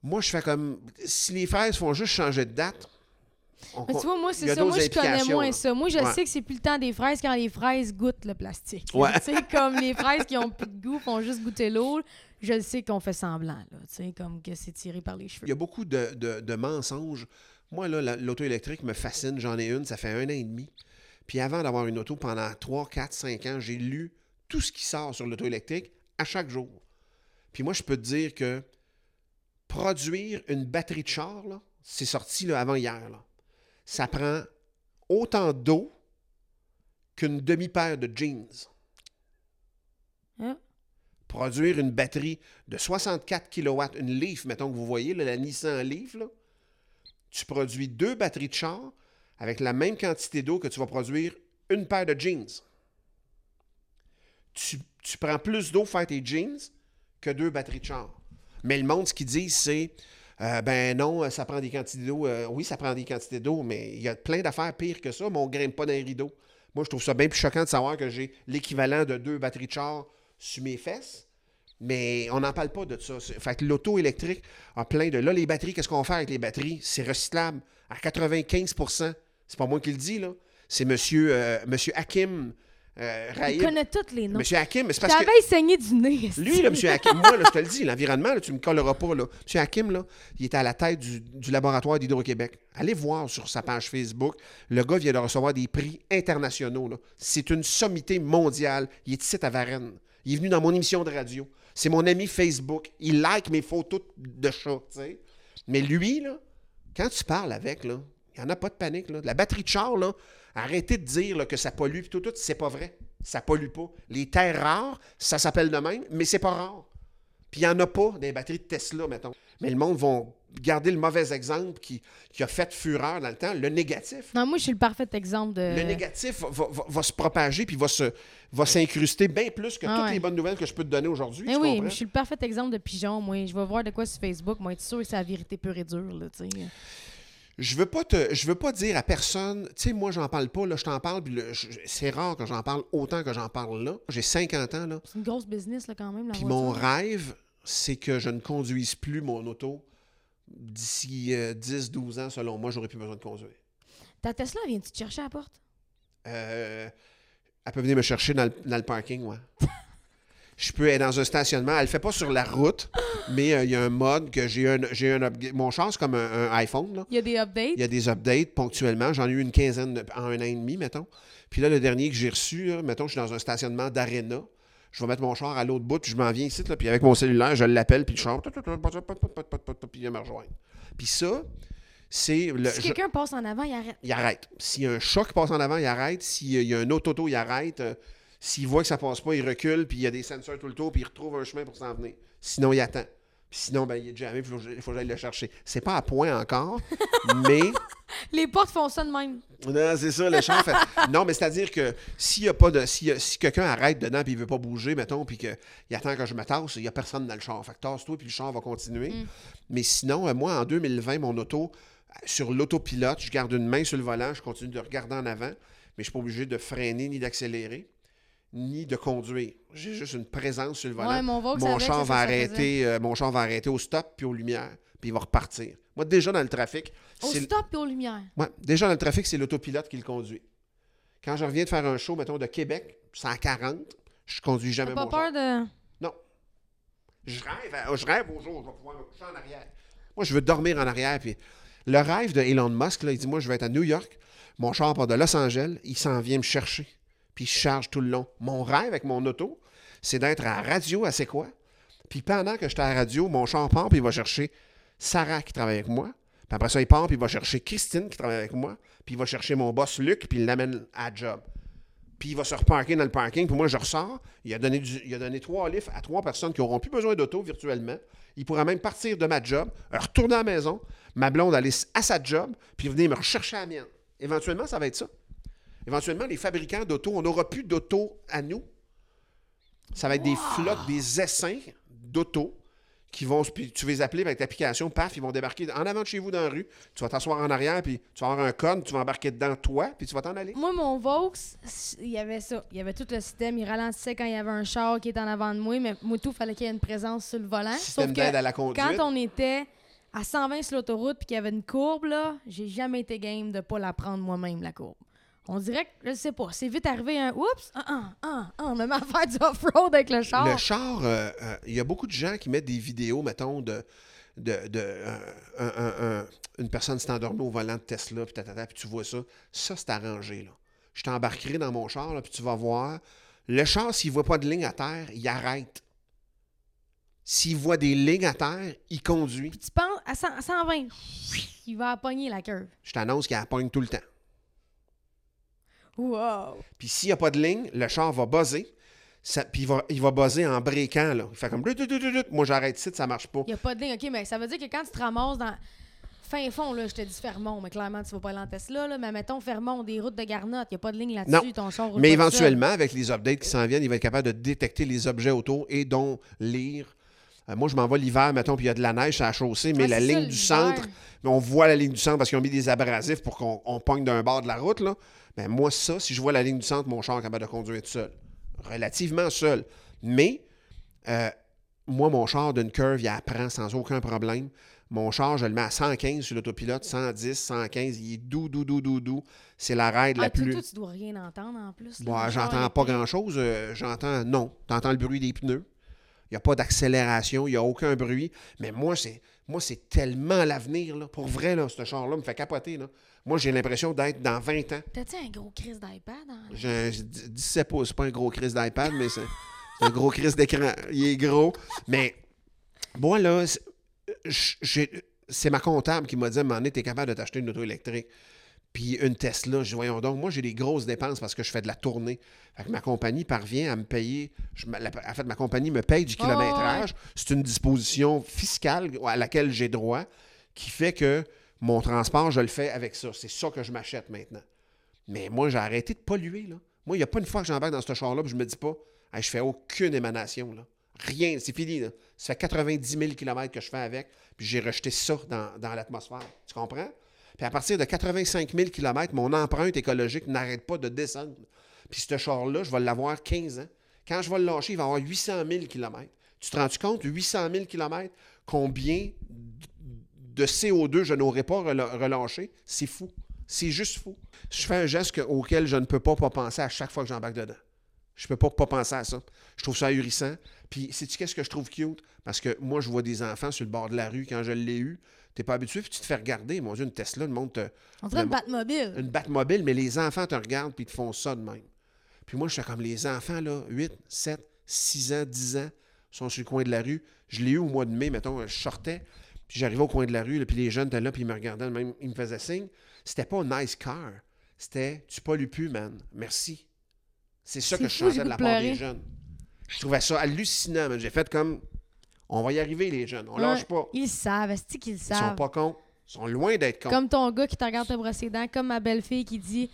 [SPEAKER 2] Moi, je fais comme. Si les fraises font juste changer de date.
[SPEAKER 1] Mais tu vois, moi, c'est ça. Moi, je connais moins ça. Moi, je sais que c'est plus le temps des fraises quand les fraises goûtent le plastique.
[SPEAKER 2] Ouais.
[SPEAKER 1] Tu sais, comme les fraises qui ont plus de goût font juste goûter l'eau. Je sais qu'on fait semblant, là. Tu sais, comme que c'est tiré par les cheveux.
[SPEAKER 2] Il y a beaucoup de, de mensonges. Moi, là, l'auto électrique me fascine. J'en ai une, ça fait un an et demi. Puis avant d'avoir une auto, pendant 3, 4, 5 ans, j'ai lu tout ce qui sort sur l'auto électrique à chaque jour. Puis moi, je peux te dire que produire une batterie de char, c'est sorti là, avant hier. Là. Ça prend autant d'eau qu'une demi-paire de jeans.
[SPEAKER 1] Hein?
[SPEAKER 2] Produire une batterie de 64 kW, une Leaf, mettons que vous voyez, la Nissan Leaf, tu produis deux batteries de char avec la même quantité d'eau que tu vas produire une paire de jeans. Tu, prends plus d'eau pour faire tes jeans que deux batteries de char. Mais le monde, ce qu'ils disent, c'est euh, ben non, ça prend des quantités d'eau. Euh, oui, ça prend des quantités d'eau, mais il y a plein d'affaires pires que ça, mais on ne grimpe pas dans les rideaux. Moi, je trouve ça bien plus choquant de savoir que j'ai l'équivalent de deux batteries de char sur mes fesses. Mais on n'en parle pas de ça. Fait que l'auto électrique a plein de. Là, les batteries, qu'est-ce qu'on fait avec les batteries? C'est recyclable à 95% C'est pas moi qui le dis, là. C'est monsieur, euh, monsieur Hakim
[SPEAKER 1] euh, Il connaît tous les noms.
[SPEAKER 2] Monsieur Hakim, c'est parce que.
[SPEAKER 1] Saigné du nez.
[SPEAKER 2] Lui, là, Monsieur Hakim, moi, là, je te le dis, l'environnement, tu ne me colleras pas. Là. Monsieur Hakim, là, il était à la tête du, du laboratoire d'Hydro-Québec. Allez voir sur sa page Facebook. Le gars vient de recevoir des prix internationaux. C'est une sommité mondiale. Il est ici à Varennes. Il est venu dans mon émission de radio. C'est mon ami Facebook. Il like mes photos de chat, tu sais. Mais lui, là, quand tu parles avec, là, il n'y en a pas de panique. Là. La batterie de char, là, Arrêtez de dire que ça pollue, tout, tout, c'est pas vrai. Ça pollue pas. Les terres rares, ça s'appelle de même, mais c'est pas rare. Puis il n'y en a pas des batteries de Tesla, mettons. Mais le monde va garder le mauvais exemple qui, a fait fureur dans le temps, le négatif.
[SPEAKER 1] Non, moi, je suis le parfait exemple de.
[SPEAKER 2] Le négatif va, se propager puis va, se, va s'incruster bien plus que ah toutes les bonnes nouvelles que je peux te donner aujourd'hui.
[SPEAKER 1] Eh oui, je suis le parfait exemple de pigeon. Moi, je vais voir de quoi sur Facebook. Moi, être sûr que c'est la vérité pure et dure. Là,
[SPEAKER 2] je veux pas te, je veux pas dire à personne, tu sais, moi, j'en parle pas, là, je t'en parle, c'est rare que j'en parle autant que j'en parle là. J'ai 50 ans, là.
[SPEAKER 1] C'est une grosse business, là, quand même,
[SPEAKER 2] Puis mon rêve, c'est que je ne conduise plus mon auto d'ici 10-12 euh, ans, selon moi, j'aurais plus besoin de conduire.
[SPEAKER 1] Ta Tesla, vient-tu te chercher à la porte?
[SPEAKER 2] Euh, elle peut venir me chercher dans le, dans le parking, ouais. je peux être dans un stationnement. Elle ne le fait pas sur la route, mais euh, il y a un mode que j'ai un, j'ai un Mon char, c'est comme un, iPhone.
[SPEAKER 1] Il y a des updates?
[SPEAKER 2] Il y a des updates ponctuellement. J'en ai eu une quinzaine en un an et demi, mettons. Puis là, le dernier que j'ai reçu, mettons, je suis dans un stationnement d'Arena. Je vais mettre mon char à l'autre bout, puis je m'en viens ici, là, puis avec mon cellulaire, je l'appelle, puis le char, puis il vient me rejoindre. Puis ça, c'est... Le,
[SPEAKER 1] si quelqu'un passe en avant, il arrête.
[SPEAKER 2] Il arrête. S'il y a un choc qui passe en avant, il arrête. S'il y a un autre auto, il arrête. S'il voit que ça passe pas, il recule, puis il y a des sensors tout le tour, puis il retrouve un chemin pour s'en venir. Sinon, il attend. Puis sinon, ben, il est jamais, il faut, que j'aille le chercher. C'est pas à point encore, mais.
[SPEAKER 1] Les portes font ça de même.
[SPEAKER 2] Non, c'est ça, le char fait. Non, mais c'est-à-dire que s'il y a pas de. Si, si quelqu'un arrête dedans puis il veut pas bouger, mettons, puis qu'il attend que je me tasse, il y a personne dans le char. Fait que tasse-toi puis le char va continuer.
[SPEAKER 1] Mm.
[SPEAKER 2] Mais sinon, euh, moi, en 2020, mon auto, euh, sur l'autopilote, je garde une main sur le volant, je continue de regarder en avant, mais je suis pas obligé de freiner ni d'accélérer, ni de conduire. J'ai juste une présence sur le volant.
[SPEAKER 1] Ouais, mon
[SPEAKER 2] mon va arrêter, euh, mon va arrêter au stop puis aux lumières, puis il va repartir. Moi, déjà dans le trafic,
[SPEAKER 1] Au stop et aux lumières.
[SPEAKER 2] Ouais, déjà dans le trafic, c'est l'autopilote qui le conduit. Quand je reviens de faire un show, mettons, de Québec, 140, je conduis jamais mon
[SPEAKER 1] pas
[SPEAKER 2] char.
[SPEAKER 1] peur de.
[SPEAKER 2] Non. Je rêve, à- je rêve au jour où je vais pouvoir me coucher en arrière. Moi, je veux dormir en arrière. Puis le rêve de Elon Musk, là, il dit Moi, je vais être à New York, mon char part de Los Angeles, il s'en vient me chercher. Puis se charge tout le long. Mon rêve avec mon auto, c'est d'être à la radio à C'est quoi? Puis pendant que j'étais à la radio, mon char part, puis il va chercher Sarah qui travaille avec moi. Puis après ça, il part, puis il va chercher Christine qui travaille avec moi. Puis il va chercher mon boss Luc, puis il l'amène à job. Puis il va se reparker dans le parking. Puis moi, je ressors. Il a donné, a donné trois livres à trois personnes qui n'auront plus besoin d'auto virtuellement. Il pourra même partir de ma job, retourner à la maison, ma blonde aller à sa job, puis venir me rechercher à la mienne. Éventuellement, ça va être ça. Éventuellement, les fabricants d'auto, on n'aura plus d'auto à nous. Ça va être des flottes, des essaims d'auto qui vont, puis tu vas les appeler avec l'application, paf, ils vont débarquer en avant de chez vous dans la rue. Tu vas t'asseoir en arrière, puis tu vas avoir un code, tu vas embarquer dedans toi, puis tu vas t'en aller.
[SPEAKER 1] Moi, mon Vaux, il y avait ça. Il y avait tout le système. Il ralentissait quand il y avait un char qui était en avant de moi, mais moi, tout, fallait qu'il y ait une présence sur le volant.
[SPEAKER 2] Système
[SPEAKER 1] Sauf que
[SPEAKER 2] à la conduite.
[SPEAKER 1] quand on était à 120 sur l'autoroute puis qu'il y avait une courbe, là, j'ai jamais été game de pas la prendre moi-même, la courbe. On dirait que, je sais pas, c'est vite arrivé un oups, ah, ah, ah, ah, on me met à faire du off-road avec le char.
[SPEAKER 2] Le char, euh, euh, il y a beaucoup de gens qui mettent des vidéos, mettons, de, de, de, euh, un- un- un- une personne s'est endormie au volant de Tesla, puis tatata, puis tu vois ça. Ça, c'est arrangé, là. Je t'embarquerai dans mon char, là, puis tu vas voir. Le char, s'il voit pas de ligne à terre, il arrête. S'il voit des lignes à terre, il conduit.
[SPEAKER 1] Puis tu penses, à, 100 à 120, il va pogner la curve.
[SPEAKER 2] Je t'annonce qu'il la pogne tout le temps.
[SPEAKER 1] Wow!
[SPEAKER 2] Puis s'il n'y a pas de ligne, le char va buzzer. Ça- puis il va, il va buzzer en breakant, là. Il fait comme... Moi, j'arrête ici, ça marche pas.
[SPEAKER 1] Il n'y a pas de ligne. OK, mais ça veut dire que quand tu te ramasses dans. Fin fond, là, je te dis Fermont, mais clairement, tu vas pas aller en Tesla, là. Mais mettons Fermont, des routes de Garnotte, il n'y a pas de ligne là-dessus, ton char roule
[SPEAKER 2] Mais
[SPEAKER 1] seul.
[SPEAKER 2] éventuellement, avec les updates qui s'en viennent, il va être capable de détecter les objets autour et dont lire. Euh, moi, je m'en vais l'hiver, mettons, puis il y a de la neige sur la chaussée, mais
[SPEAKER 1] Ouais,
[SPEAKER 2] la
[SPEAKER 1] ça,
[SPEAKER 2] ligne du centre, mais on voit la ligne du centre parce qu'ils ont mis des abrasifs pour qu'on on pogne d'un bord de la route. Là. Ben, moi, ça, si je vois la ligne du centre, mon char est capable de conduire tout seul. Relativement seul. Mais, euh, moi, mon char d'une curve, il apprend sans aucun problème. Mon char, je le mets à 115 sur l'autopilote, 110, 115. Il est doux, doux, doux, doux, doux. C'est la raide
[SPEAKER 1] Ah,
[SPEAKER 2] la
[SPEAKER 1] toi,
[SPEAKER 2] plus.
[SPEAKER 1] toi, tu dois rien entendre en plus.
[SPEAKER 2] Bon, j'entends pas grand-chose. euh, j'entends, non. T'entends le bruit des pneus. Il n'y a pas d'accélération, il n'y a aucun bruit. Mais moi, c'est moi c'est tellement l'avenir. Pour vrai, là, ce char-là me fait capoter. Là. Moi, j'ai l'impression d'être dans 20 ans.
[SPEAKER 1] T'as-tu un gros crise d'iPad? en-
[SPEAKER 2] J'ai j'ai 17 pouces. C'est pas un gros crise d'iPad, mais c'est un gros crise d'écran. Il est gros. Mais moi, là, c'est- ma comptable qui m'a dit à un moment donné, t'es capable de t'acheter une auto électrique. Puis une Tesla, je dis, voyons donc, moi j'ai des grosses dépenses parce que je fais de la tournée. Fait que ma compagnie parvient à me payer. je me- la- en fait, ma compagnie me paye du
[SPEAKER 1] Oh, ouais,
[SPEAKER 2] kilométrage. C'est une disposition fiscale à laquelle j'ai droit qui fait que mon transport, je le fais avec ça. C'est ça que je m'achète maintenant. Mais moi, j'ai arrêté de polluer. Là. Moi, il n'y a pas une fois que j'embarque dans ce char-là puis je me dis pas, Hey, je fais aucune émanation. Là. Rien, c'est fini. Là. Ça fait 90 000 km que je fais avec, puis j'ai rejeté ça dans, dans l'atmosphère. Tu comprends? Puis à partir de 85 000 km, mon empreinte écologique n'arrête pas de descendre. Puis ce char-là, je vais l'avoir 15 ans. Quand je vais le lâcher, il va avoir 800 000 km. Tu te rends compte, 800 000 km, combien de CO2 je n'aurais pas relâché? C'est fou. C'est juste fou. Je fais un geste que- auquel je ne peux pas, pas penser à chaque fois que j'embarque dedans. Je peux pas pas penser à ça. Je trouve ça ahurissant. Puis, sais-tu qu'est-ce que je trouve cute? Parce que moi, je vois des enfants sur le bord de la rue quand je l'ai eu. T'es pas habitué, puis tu te fais regarder. Mon Dieu, une Tesla, le monde te,
[SPEAKER 1] On dirait une
[SPEAKER 2] Le-
[SPEAKER 1] Batmobile.
[SPEAKER 2] une Batmobile, mais les enfants te regardent puis ils te font ça de même. Puis moi, je suis comme les enfants, là, 8, 7, 6 ans, 10 ans, sont sur le coin de la rue. Je l'ai eu au mois de mai, mettons, je sortais, puis j'arrivais au coin de la rue, là, puis les jeunes étaient là, puis ils me regardaient, même, ils me faisaient signe. C'était pas un nice car. C'était tu pollues plus, man. Merci. C'est ça
[SPEAKER 1] C'est
[SPEAKER 2] que je chantais de la
[SPEAKER 1] de
[SPEAKER 2] part
[SPEAKER 1] pleurer.
[SPEAKER 2] des jeunes. Je trouvais ça hallucinant, man. J'ai fait comme On va y arriver, les jeunes. On
[SPEAKER 1] Ouais,
[SPEAKER 2] lâche pas.
[SPEAKER 1] Ils savent, est-ce qu'ils le
[SPEAKER 2] Ils sont
[SPEAKER 1] savent?
[SPEAKER 2] pas cons. Ils sont loin d'être cons.
[SPEAKER 1] Comme ton gars qui te regarde te brosser les dents, comme ma belle-fille qui dit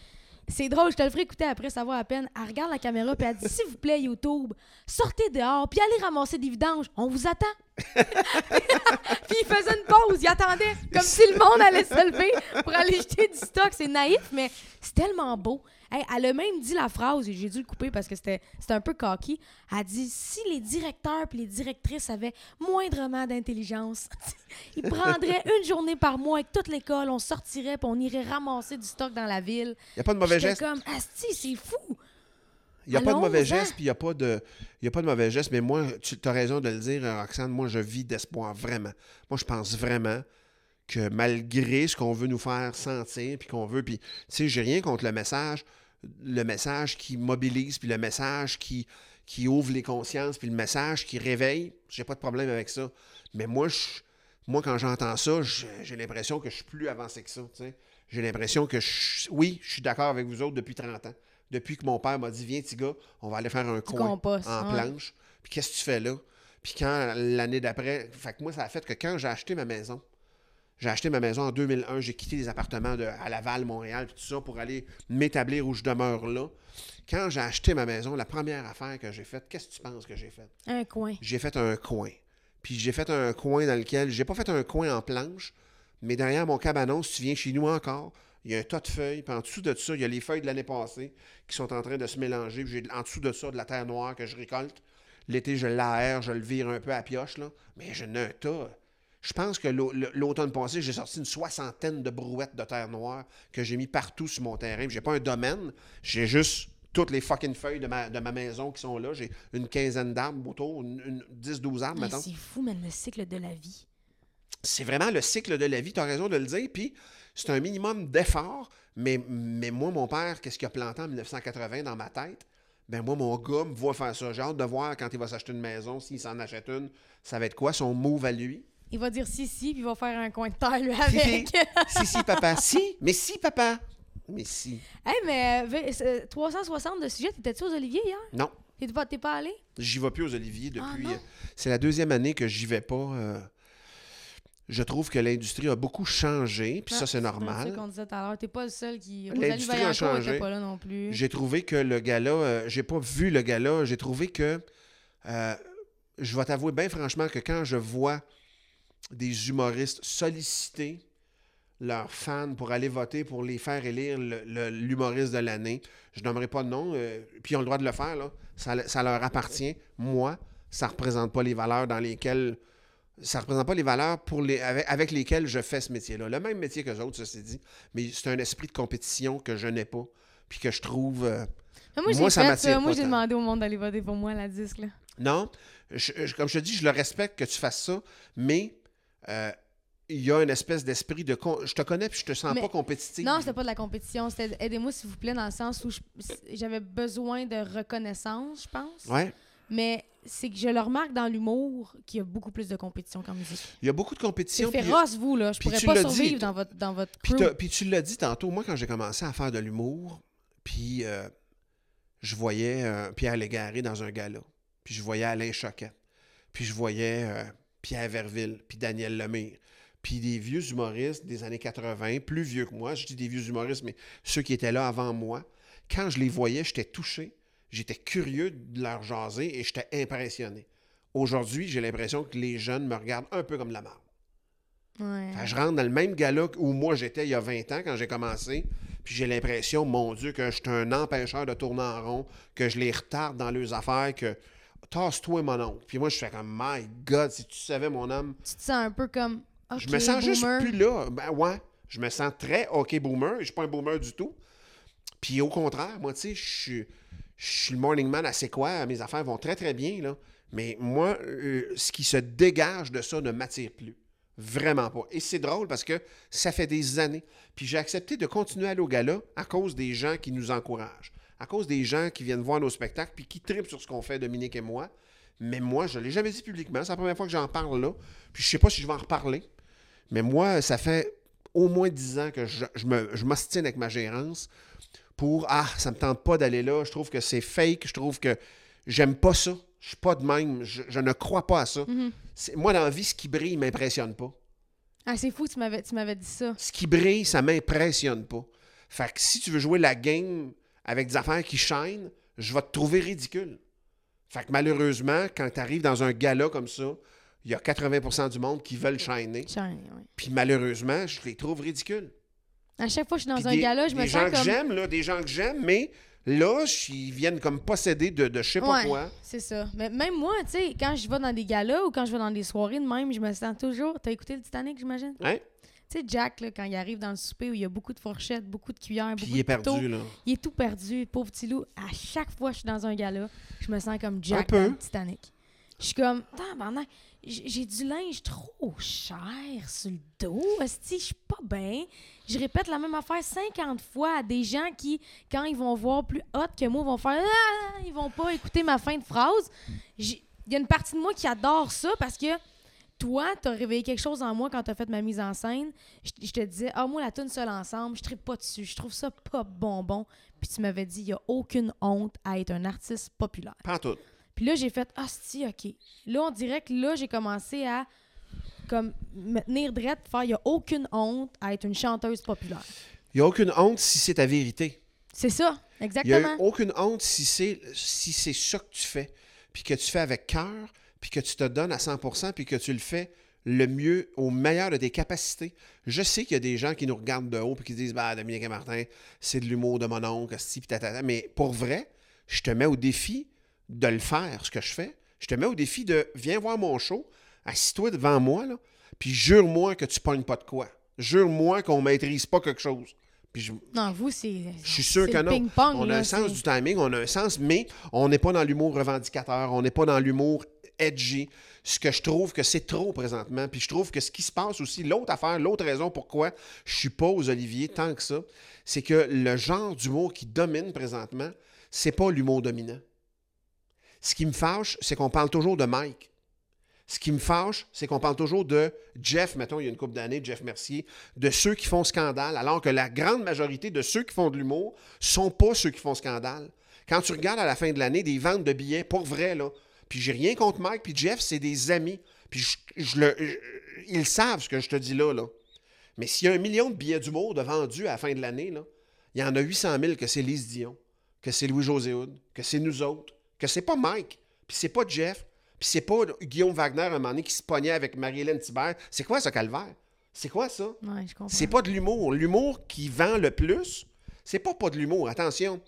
[SPEAKER 1] C'est drôle, je te le ferai écouter après, ça va à peine. Elle regarde la caméra puis elle dit S'il vous plaît, YouTube, sortez dehors puis allez ramasser des vidanges. On vous attend. puis il faisait une pause, il attendait comme si le monde allait se lever pour aller jeter du stock. C'est naïf, mais c'est tellement beau. Hey, elle a même dit la phrase, et j'ai dû le couper parce que c'était un peu cocky. Elle a dit Si les directeurs et les directrices avaient moindrement d'intelligence, ils prendraient une journée par mois avec toute l'école, on sortirait puis on irait ramasser du stock dans la ville.
[SPEAKER 2] Il n'y a pas de mauvais geste.
[SPEAKER 1] comme Asti, c'est fou.
[SPEAKER 2] Il n'y a pas de mauvais geste, puis il n'y a, pas de- il y a pas de mauvais geste. Mais moi, tu as raison de le dire, Roxane, moi, je vis d'espoir, vraiment. Moi, je pense vraiment que malgré ce qu'on veut nous faire sentir, puis qu'on veut, puis, tu sais, j'ai rien contre le message, le message qui mobilise, puis le message qui, qui ouvre les consciences, puis le message qui réveille, j'ai pas de problème avec ça. Mais moi, je, moi quand j'entends ça, j'ai l'impression que je suis plus avancé que ça, tu sais. J'ai l'impression que, je, oui, je suis d'accord avec vous autres depuis 30 ans. Depuis que mon père m'a dit, viens, petit gars, on va aller faire un coin
[SPEAKER 1] compost,
[SPEAKER 2] en planche. Puis qu'est-ce que tu fais là? Puis quand l'année d'après, fait que moi, ça a fait que quand j'ai acheté ma maison, j'ai acheté ma maison en 2001, j'ai quitté les appartements de, à Laval, Montréal, puis tout ça pour aller m'établir où je demeure là. Quand j'ai acheté ma maison, la première affaire que j'ai faite, qu'est-ce que tu penses que j'ai fait?
[SPEAKER 1] Un coin.
[SPEAKER 2] J'ai fait un coin. Puis j'ai fait un coin dans lequel, j'ai pas fait un coin en planche, mais derrière mon cabanon, si tu viens chez nous encore, il y a un tas de feuilles, puis en dessous de ça, il y a les feuilles de l'année passée qui sont en train de se mélanger, puis j'ai en dessous de ça de la terre noire que je récolte. L'été, je l'aère, je le vire un peu à pioche, là. Mais je n'ai un tas. Je pense que l'au- l'automne passé, j'ai sorti une soixantaine de brouettes de terre noire que j'ai mis partout sur mon terrain. J'ai pas un domaine, j'ai juste toutes les fucking feuilles de ma, de ma maison qui sont là. J'ai une quinzaine d'arbres autour, une, une 10-12 arbres, mettons.
[SPEAKER 1] c'est fou, mais le cycle de la vie.
[SPEAKER 2] C'est vraiment le cycle de la vie, tu as raison de le dire. Puis c'est un minimum d'effort. Mais, mais moi, mon père, qu'est-ce qu'il a planté en 1980 dans ma tête? Ben moi, mon gars me voit faire ça. J'ai hâte de voir quand il va s'acheter une maison, s'il s'en achète une, ça va être quoi son move à lui?
[SPEAKER 1] Il va dire si, si, puis il va faire un coin de terre, lui, avec.
[SPEAKER 2] si, si, papa. Si, mais si, papa. Mais si.
[SPEAKER 1] hey, mais euh, v- euh, 360 de sujet, t'étais-tu aux Oliviers hier?
[SPEAKER 2] Non,
[SPEAKER 1] T'es pas, t'es pas allé?
[SPEAKER 2] j'y vais plus aux Oliviers
[SPEAKER 1] Ah,
[SPEAKER 2] depuis. euh, c'est la deuxième année que j'y vais pas. euh, je trouve que l'industrie a beaucoup changé, puis ça,
[SPEAKER 1] Ah,
[SPEAKER 2] c'est
[SPEAKER 1] C'est
[SPEAKER 2] normal.
[SPEAKER 1] ça qu'on disait tout à l'heure. T'es pas le seul qui.
[SPEAKER 2] L'industrie a changé.
[SPEAKER 1] pas là non plus.
[SPEAKER 2] J'ai trouvé que le gala, euh, j'ai pas vu le gala, j'ai trouvé que, euh, je vais t'avouer bien franchement que quand je vois des humoristes solliciter leurs fans pour aller voter pour les faire élire l'humoriste de l'année, je nommerai pas de nom, euh, puis ils ont le droit de le faire, là. Ça, ça leur appartient. Moi, ça représente pas les valeurs dans lesquelles ça représente pas les valeurs pour les, avec, avec lesquelles je fais ce métier-là. Le même métier que les autres, ceci dit, mais c'est un esprit de compétition que je n'ai pas, puis que je trouve... euh,
[SPEAKER 1] Mais moi,
[SPEAKER 2] moi, ça m'attire
[SPEAKER 1] ça. Moi, j'ai demandé au monde d'aller voter pour moi, la disque, là.
[SPEAKER 2] non, je- je- comme je te dis, je le respecte que tu fasses ça, mais euh, il y a une espèce d'esprit de... con- Je te connais, puis je te sens
[SPEAKER 1] Mais-
[SPEAKER 2] pas compétitif.
[SPEAKER 1] Non, c'était pas de la compétition. C'était aidez-moi, s'il vous plaît, dans le sens où j'avais besoin de reconnaissance, je pense.
[SPEAKER 2] Ouais.
[SPEAKER 1] Mais c'est que je le remarque dans l'humour qu'il y a beaucoup plus de compétition qu'en musique.
[SPEAKER 2] Il y a beaucoup de
[SPEAKER 1] C'est
[SPEAKER 2] compétition. puis-
[SPEAKER 1] féroce, vous, là. Je pourrais pas survivre
[SPEAKER 2] dit,
[SPEAKER 1] dans votre, dans votre
[SPEAKER 2] Puis, puis tu l'as dit tantôt, moi, quand j'ai commencé à faire de l'humour, puis euh, je voyais euh, Pierre Légaré dans un gala, puis je voyais Alain Choquet, puis je voyais euh, Pierre Verville, puis Daniel Lemire, puis des vieux humoristes des années 80, plus vieux que moi, je dis des vieux humoristes, mais ceux qui étaient là avant moi, quand je les voyais, j'étais touché, j'étais curieux de leur jaser et j'étais impressionné. Aujourd'hui, j'ai l'impression que les jeunes me regardent un peu comme de la marde.
[SPEAKER 1] Ouais.
[SPEAKER 2] Je rentre dans le même gala où moi j'étais il y a 20 ans quand j'ai commencé. Puis j'ai l'impression, mon Dieu, que je suis un empêcheur de tourner en rond, que je les retarde dans leurs affaires, que tasse-toi mon oncle. Puis moi je fais comme My God, si tu savais mon homme.
[SPEAKER 1] Tu te sens un peu comme.
[SPEAKER 2] Je me sens juste
[SPEAKER 1] boomer.
[SPEAKER 2] plus là. Ben ouais. Je me sens très OK boomer. Je suis pas un boomer du tout. Puis au contraire, moi, tu sais, je suis. Je suis le morning man assez quoi, mes affaires vont très très bien, là. Mais moi, euh, ce qui se dégage de ça ne m'attire plus. Vraiment pas. Et c'est drôle parce que ça fait des années. Puis j'ai accepté de continuer à aller au gala à cause des gens qui nous encouragent, à cause des gens qui viennent voir nos spectacles puis qui tripent sur ce qu'on fait, Dominique et moi. Mais moi, je ne l'ai jamais dit publiquement. C'est la première fois que j'en parle là. Puis je sais pas si je vais en reparler. Mais moi, ça fait au moins dix ans que je, je m'ostine avec ma gérance pour Ah, ça me tente pas d'aller là. Je trouve que c'est fake. Je trouve que j'aime pas ça. Je suis pas de même. Je, je ne crois pas à ça.
[SPEAKER 1] Mhm.
[SPEAKER 2] Moi, dans la vie, ce qui brille m'impressionne pas.
[SPEAKER 1] Ah, c'est fou, tu m'avais, tu m'avais dit ça.
[SPEAKER 2] Ce qui brille, ça m'impressionne pas. Fait que si tu veux jouer la game avec des affaires qui chaînent, je vais te trouver ridicule. Fait que malheureusement, quand tu arrives dans un gala comme ça, il y a 80% du monde qui veulent shiner.
[SPEAKER 1] Ouais.
[SPEAKER 2] Puis malheureusement, je les trouve ridicules.
[SPEAKER 1] À chaque fois que je suis dans un
[SPEAKER 2] des,
[SPEAKER 1] gala, je me
[SPEAKER 2] des gens
[SPEAKER 1] sens
[SPEAKER 2] que
[SPEAKER 1] comme.
[SPEAKER 2] j'aime, là, des gens que j'aime, mais là, ils viennent comme posséder de, de je sais pas
[SPEAKER 1] Ouais,
[SPEAKER 2] quoi.
[SPEAKER 1] c'est ça. Mais même moi, tu sais, quand je vais dans des galas ou quand je vais dans des soirées de même, je me sens toujours. T'as écouté le Titanic, j'imagine?
[SPEAKER 2] Hein?
[SPEAKER 1] Tu sais, Jack, là, quand il arrive dans le souper où il y a beaucoup de fourchettes, beaucoup de cuillères,
[SPEAKER 2] Puis
[SPEAKER 1] beaucoup
[SPEAKER 2] il est
[SPEAKER 1] de couteaux,
[SPEAKER 2] perdu, là.
[SPEAKER 1] il est tout perdu, pauvre petit loup. À chaque fois que je suis dans un gala, je me sens comme Jack dans le Titanic. Je suis comme, tabarnak, j'ai du linge trop cher sur le dos. Esti, je suis pas bien. Je répète la même affaire 50 fois à des gens qui, quand ils vont voir plus hot que moi, vont faire Ah! Ils vont pas écouter ma fin de phrase. Il y a une partie de moi qui adore ça parce que toi, t'as réveillé quelque chose en moi quand t'as fait ma mise en scène. Je, te disais, ah, moi, la tune seule ensemble, je ne pas dessus. Je trouve ça pas bonbon. Puis tu m'avais dit, il n'y a aucune honte à être un artiste populaire.
[SPEAKER 2] Pas tout.
[SPEAKER 1] Puis là, j'ai fait, ah, si, OK. Là, on dirait que là, j'ai commencé à comme me tenir drette, faire, il n'y a aucune honte à être une chanteuse populaire.
[SPEAKER 2] Il n'y a aucune honte si c'est ta vérité.
[SPEAKER 1] C'est ça,
[SPEAKER 2] Il n'y a
[SPEAKER 1] exactement.
[SPEAKER 2] aucune honte si c'est si c'est ça que tu fais, puis que tu fais avec cœur, puis que tu te donnes à 100%, puis que tu le fais le mieux, au meilleur de tes capacités. Je sais qu'il y a des gens qui nous regardent de haut puis qui disent bah Dominique et Martin, c'est de l'humour de mon oncle, puis tatata. mais pour vrai, je te mets au défi de le faire ce que je fais. Je te mets au défi de viens voir mon show, assis-toi devant moi là, puis jure-moi que tu pognes pas de quoi. Jure-moi qu'on maîtrise pas quelque chose. Puis je,
[SPEAKER 1] Non, vous, c'est.
[SPEAKER 2] je suis sûr que non.
[SPEAKER 1] ping-pong,
[SPEAKER 2] on a
[SPEAKER 1] là,
[SPEAKER 2] un sens du timing, on a un sens, mais on n'est pas dans l'humour revendicateur, on n'est pas dans l'humour edgy. Ce que je trouve que c'est trop présentement. Puis je trouve que ce qui se passe aussi, l'autre affaire, l'autre raison pourquoi je suis pas aux Olivier tant que ça, c'est que le genre d'humour qui domine présentement, c'est pas l'humour dominant. Ce qui me fâche, c'est qu'on parle toujours de Mike. Ce qui me fâche, c'est qu'on parle toujours de Jeff, mettons, il y a une couple d'années, Jeff Mercier, de ceux qui font scandale, alors que la grande majorité de ceux qui font de l'humour sont pas ceux qui font scandale. Quand tu regardes à la fin de l'année des ventes de billets, pour vrai, là, puis j'ai rien contre Mike, puis Jeff, c'est des amis. Puis ils savent ce que je te dis là. Mais s'il y a un million de billets d'humour de vendus à la fin de l'année, il y en a 800 000 que c'est Lise Dion, que c'est Louis-José que c'est nous autres, que c'est pas Mike, puis c'est pas Jeff, puis c'est pas Guillaume Wagner à un moment donné qui se pognait avec Marie-Hélène Thibert. C'est quoi ce calvaire? C'est quoi ça?
[SPEAKER 1] Ouais, je comprends.
[SPEAKER 2] C'est pas de l'humour. L'humour qui vend le plus, c'est pas pas de l'humour. Attention,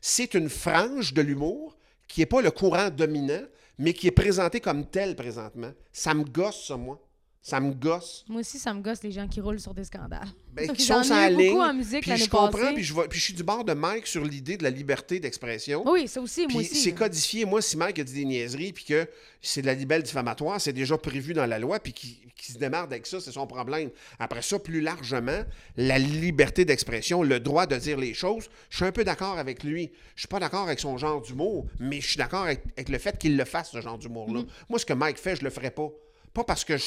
[SPEAKER 2] c'est une frange de l'humour qui est pas le courant dominant, mais qui est présenté comme tel présentement. Ça me gosse, ça, moi. Ça me gosse.
[SPEAKER 1] Moi aussi, ça me gosse les gens qui roulent sur des scandales.
[SPEAKER 2] Ben, qui sont la
[SPEAKER 1] eu beaucoup
[SPEAKER 2] ligne.
[SPEAKER 1] en musique
[SPEAKER 2] Puis je comprends,
[SPEAKER 1] passée.
[SPEAKER 2] puis je, vois- puis je suis du bord de Mike sur l'idée de la liberté d'expression.
[SPEAKER 1] Oui, ça aussi, moi
[SPEAKER 2] Puis
[SPEAKER 1] aussi.
[SPEAKER 2] c'est codifié. Moi, si Mike a dit des niaiseries, puis que c'est de la libelle diffamatoire, c'est déjà prévu dans la loi, puis qui se démarre avec ça, c'est son problème. Après ça, plus largement, la liberté d'expression, le droit de dire les choses, je suis un peu d'accord avec lui. Je suis pas d'accord avec son genre d'humour, mais je suis d'accord avec, avec le fait qu'il le fasse, ce genre d'humour-là.
[SPEAKER 1] Mm-hmm.
[SPEAKER 2] Moi, ce que Mike fait, je le ferais pas. Pas parce que je,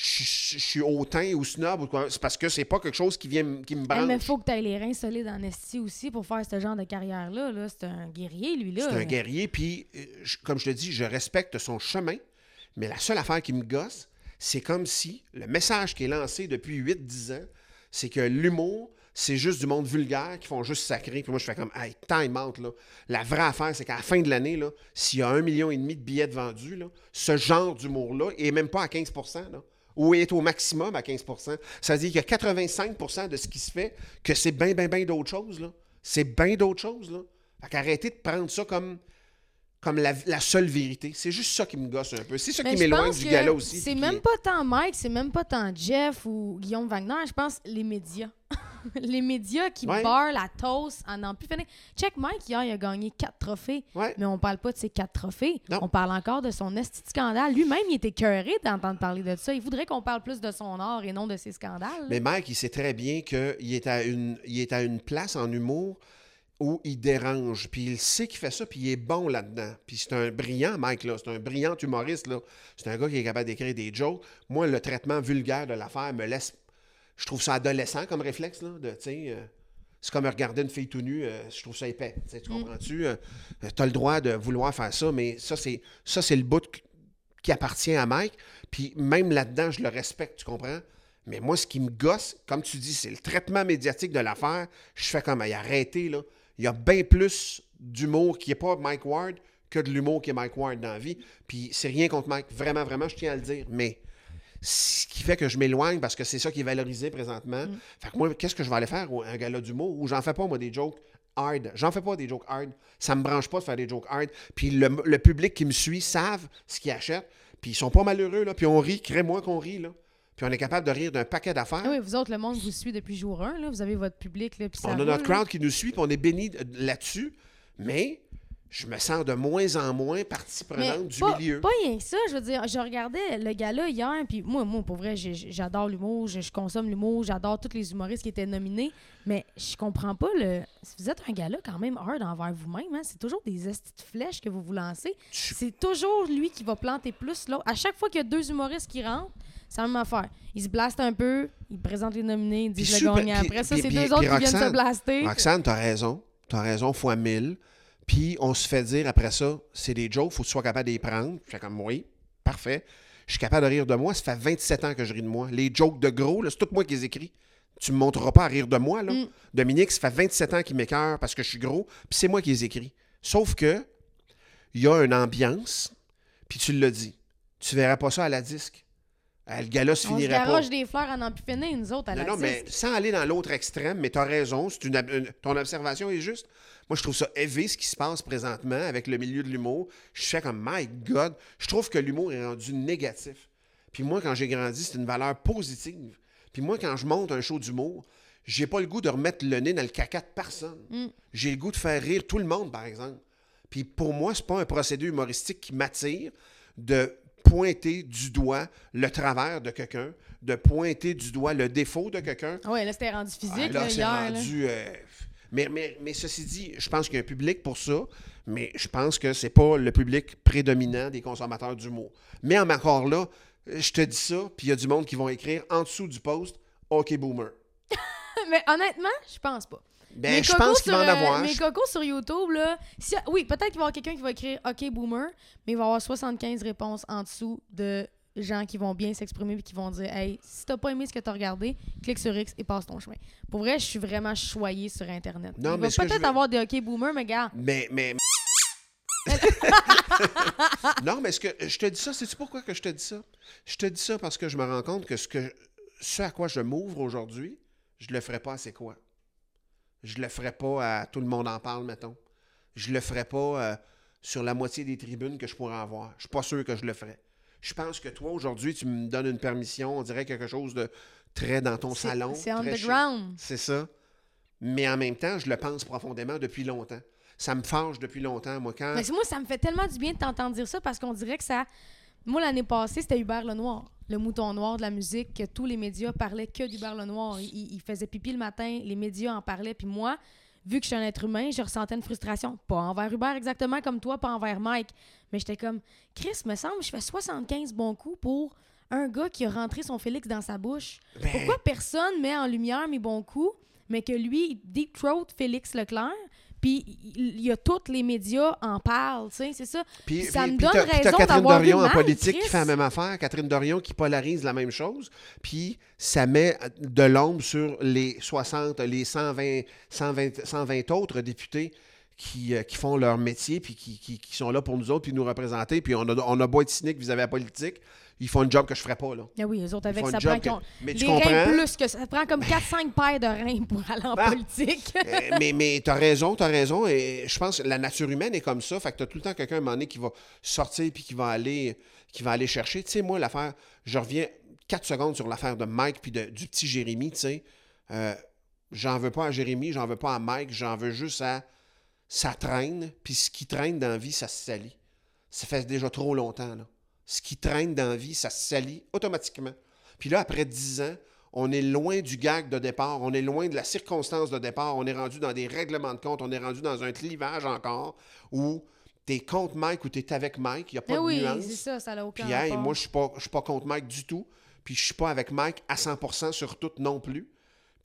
[SPEAKER 2] je- je- je suis hautain ou snob, ou quoi. c'est parce que c'est pas quelque chose qui, vient, qui me
[SPEAKER 1] Hey,
[SPEAKER 2] branche.
[SPEAKER 1] mais faut que tu aies les reins solides en esti aussi pour faire ce genre de carrière-là. Là. C'est un guerrier, lui. là.
[SPEAKER 2] C'est un guerrier, puis euh, comme je te dis, je respecte son chemin, mais la seule affaire qui me gosse, c'est comme si le message qui est lancé depuis 8-10 ans, c'est que l'humour, c'est juste du monde vulgaire qui font juste sacrer. Puis moi, je fais comme, hey, time out, là. La vraie affaire, c'est qu'à la fin de l'année, là, s'il y a un million et demi de billets vendus, là, ce genre d'humour-là est même pas à 15 là, ou est au maximum à 15% Ça veut dire qu'il y a 85% de ce qui se fait que c'est bien, bien, bien d'autres choses, là. C'est bien d'autres choses, là. Fait qu'arrêtez de prendre ça comme, comme la, la seule vérité. C'est juste ça qui me gosse un peu. C'est ça
[SPEAKER 1] Mais
[SPEAKER 2] qui m'éloigne du gala aussi.
[SPEAKER 1] C'est même pas tant Mike, c'est même pas tant Jeff ou Guillaume Wagner. Je pense les médias. les médias qui
[SPEAKER 2] Ouais.
[SPEAKER 1] barrent la toast en n'en plus finir. Check Mike, hier, il a gagné quatre trophées.
[SPEAKER 2] Ouais.
[SPEAKER 1] Mais on parle pas de ses quatre trophées.
[SPEAKER 2] Non.
[SPEAKER 1] On parle encore de son esti de scandale. Lui-même, il était cœuré d'entendre parler de ça. Il voudrait qu'on parle plus de son art et non de ses scandales.
[SPEAKER 2] Mais Mike, il sait très bien qu'il est, à une- il est à une place en humour où il dérange. Puis il sait qu'il fait ça, puis il est bon là-dedans. Puis c'est un brillant, Mike, là. C'est un brillant humoriste, là. C'est un gars qui est capable d'écrire des jokes. Moi, le traitement vulgaire de l'affaire me laisse... Je trouve ça adolescent comme réflexe, là, de, tu euh, C'est comme regarder une fille tout nue, euh, je trouve ça épais. Tu
[SPEAKER 1] Mm.
[SPEAKER 2] tu comprends-tu? tu as le droit de vouloir faire ça, mais ça, c'est ça c'est le bout qui appartient à Mike. Puis même là-dedans, je le respecte, tu comprends? Mais moi, ce qui me gosse, comme tu dis, c'est le traitement médiatique de l'affaire. Je fais comme, Hey, arrêtez, là. Il y a bien plus d'humour qui n'est pas Mike Ward que de l'humour qui est Mike Ward dans la vie. Puis c'est rien contre Mike. Vraiment, vraiment, je tiens à le dire. Mais ce qui fait que je m'éloigne parce que c'est ça qui est valorisé présentement. Fait que moi, qu'est-ce que je vais aller faire? Un gala d'humour où j'en fais pas, moi, des jokes hard. J'en fais pas des jokes hard. Ça me branche pas de faire des jokes hard. Puis le, le public qui me suit savent ce qu'ils achètent. Puis ils sont pas malheureux, là. Puis on rit, crée-moi qu'on rit, là. Puis on est capable de rire d'un paquet d'affaires.
[SPEAKER 1] Ah oui, vous autres, le monde vous suit depuis jour 1. Là. Vous avez votre public. Là, puis ça
[SPEAKER 2] on a notre
[SPEAKER 1] là.
[SPEAKER 2] crowd qui nous suit, puis on est béni de- là-dessus. Mais je me sens de moins en moins partie
[SPEAKER 1] Mais
[SPEAKER 2] prenante du
[SPEAKER 1] pas,
[SPEAKER 2] milieu.
[SPEAKER 1] pas rien que ça, je veux dire, je regardais le gars-là hier, puis moi, moi, pour vrai, j'adore l'humour, je, je consomme l'humour, j'adore tous les humoristes qui étaient nominés, mais je comprends pas le... Vous êtes un gars-là quand même hard envers vous-même, hein? c'est toujours des estis de flèches que vous vous lancez,
[SPEAKER 2] Tu-
[SPEAKER 1] c'est toujours lui qui va planter plus l'autre. À chaque fois qu'il y a deux humoristes qui rentrent, c'est la même affaire. Ils se blastent un peu, ils présentent les nominés, ils disent le gagnant. Après ça, c'est deux autres qui viennent se blaster.
[SPEAKER 2] Roxane, t'as raison. T'as raison, fois mille. Puis on se fait dire après ça, c'est des jokes, faut que tu sois capable de les prendre. Je fais comme oui, parfait. Je suis capable de rire de moi. Ça fait 27 ans que je ris de moi. Les jokes de gros, c'est tout moi qui les écris. Tu me montreras pas à rire de moi. Là.
[SPEAKER 1] Mm.
[SPEAKER 2] Dominique, ça fait 27 ans qu'il m'écœure parce que je suis gros, puis c'est moi qui les écris. Sauf que il y a une ambiance, puis tu l'as dit. Tu verras pas ça à la disque. Euh, Le gars-là se
[SPEAKER 1] On se
[SPEAKER 2] finirait pas.
[SPEAKER 1] garoche des fleurs à n'en plus finir, nous autres, à
[SPEAKER 2] Non,
[SPEAKER 1] la
[SPEAKER 2] non, mais
[SPEAKER 1] disque.
[SPEAKER 2] sans aller dans l'autre extrême, mais tu as raison, c'est une, une- ton observation est juste. Moi, je trouve ça élevé ce qui se passe présentement avec le milieu de l'humour. Je fais comme, my God, je trouve que l'humour est rendu négatif. Puis moi, quand j'ai grandi, c'est une valeur positive. Puis moi, quand je monte un show d'humour, j'ai pas le goût de remettre le nez dans le caca de personne.
[SPEAKER 1] Mm.
[SPEAKER 2] J'ai le goût de faire rire tout le monde, par exemple. Puis pour moi, c'est pas un procédé humoristique qui m'attire de pointer du doigt le travers de quelqu'un, de pointer du doigt le défaut de quelqu'un.
[SPEAKER 1] Ah ouais, là, c'était rendu physique,
[SPEAKER 2] Ah, là,
[SPEAKER 1] là,
[SPEAKER 2] c'est
[SPEAKER 1] là.
[SPEAKER 2] rendu, euh, mais, mais, mais ceci dit, je pense qu'il y a un public pour ça, mais je pense que c'est pas le public prédominant des consommateurs d'humour. Mais encore là, je te dis ça, puis il y a du monde qui vont écrire en dessous du post OK Boomer.
[SPEAKER 1] mais honnêtement, je pense pas.
[SPEAKER 2] Ben,
[SPEAKER 1] Mes
[SPEAKER 2] je pense qu'il va en
[SPEAKER 1] euh,
[SPEAKER 2] avoir.
[SPEAKER 1] Mes cocos sur YouTube, là. si- oui, peut-être qu'il va y avoir quelqu'un qui va écrire OK Boomer, mais il va y avoir 75 réponses en dessous de gens qui vont bien s'exprimer et qui vont dire Hey, si t'as pas aimé ce que t'as regardé, clique sur X et passe ton chemin. Pour vrai, je suis vraiment choyée sur Internet.
[SPEAKER 2] Non,
[SPEAKER 1] il
[SPEAKER 2] mais
[SPEAKER 1] va peut-être
[SPEAKER 2] veux-
[SPEAKER 1] avoir des OK Boomer, mais gars,
[SPEAKER 2] Mais, mais. non, mais ce que je te dis ça, sais-tu pourquoi que je te dis ça? Je te dis ça parce que je me rends compte que ce, que, ce à quoi je m'ouvre aujourd'hui, je le ferai pas c'est quoi. Je le ferai pas à tout le monde en parle, mettons. Je le ferai pas euh, sur la moitié des tribunes que je pourrais avoir. Je suis pas sûr que je le ferai. Je pense que toi, aujourd'hui, tu me donnes une permission, on dirait quelque chose de très dans ton salon.
[SPEAKER 1] c'est underground.
[SPEAKER 2] C'est ça. Mais en même temps, je le pense profondément depuis longtemps. Ça me fâche depuis longtemps, moi, quand...
[SPEAKER 1] Mais c'est- moi, ça me fait tellement du bien de t'entendre dire ça parce qu'on dirait que ça. Moi, l'année passée, c'était Hubert Lenoir, le mouton noir de la musique, que tous les médias parlaient que d'Hubert Lenoir. Il, il faisait pipi le matin, les médias en parlaient. Puis moi, vu que je suis un être humain, je ressentais une frustration. Pas envers Hubert exactement comme toi, pas envers Mike. Mais j'étais comme, Chris, me semble, je fais 75 bons coups pour un gars qui a rentré son Félix dans sa bouche.
[SPEAKER 2] Ben,
[SPEAKER 1] Pourquoi personne met en lumière mes bons coups, mais que lui, il deep throat Félix Leclerc, puis il y a tous les médias en parlent, tu sais, c'est ça.
[SPEAKER 2] Puis,
[SPEAKER 1] ça
[SPEAKER 2] puis-
[SPEAKER 1] me donne raison
[SPEAKER 2] Catherine Dorion en politique qui fait la même affaire. Catherine Dorion qui polarise la même chose. Puis ça met de l'ombre sur les 60, les 120, 120, 120 autres députés qui, euh, qui font leur métier puis qui, qui- qui sont là pour nous autres puis nous représenter. Puis on a, on a beau être cynique vis-à-vis de la politique. Ils font un job que je ferais pas, là.
[SPEAKER 1] Ah oui, les autres avec ça prend
[SPEAKER 2] que- Mais tu
[SPEAKER 1] des reins
[SPEAKER 2] comprends?
[SPEAKER 1] plus que ça prend comme 4-5 paires de reins pour aller en
[SPEAKER 2] Ah.
[SPEAKER 1] politique.
[SPEAKER 2] Euh, mais mais tu as raison, tu as raison. Et je pense que la nature humaine est comme ça. Fait que tu as tout le temps quelqu'un à un moment donné qui va sortir puis qui va aller, qui va aller chercher. Tu sais, moi, l'affaire, je reviens 4 secondes sur l'affaire de Mike puis de- du petit Jérémy. Tu sais, Euh, j'en veux pas à Jérémy, j'en veux pas à Mike, j'en veux juste à. Ça traîne, puis ce qui traîne dans la vie, ça se salit. Ça fait déjà trop longtemps, là. Ce qui traîne dans la vie, ça se salit automatiquement. Puis là, après 10 ans, on est loin du gag de départ, on est loin de la circonstance de départ, on est rendu dans des règlements de compte, on est rendu dans un clivage encore où t'es contre Mike ou t'es avec Mike, il n'y a pas
[SPEAKER 1] Mais
[SPEAKER 2] de
[SPEAKER 1] Eh oui,
[SPEAKER 2] nuance.
[SPEAKER 1] c'est ça, ça n'a aucun
[SPEAKER 2] Puis, hey, moi, je je suis pas contre Mike du tout. Puis, je suis pas avec Mike à 100% sur tout non plus.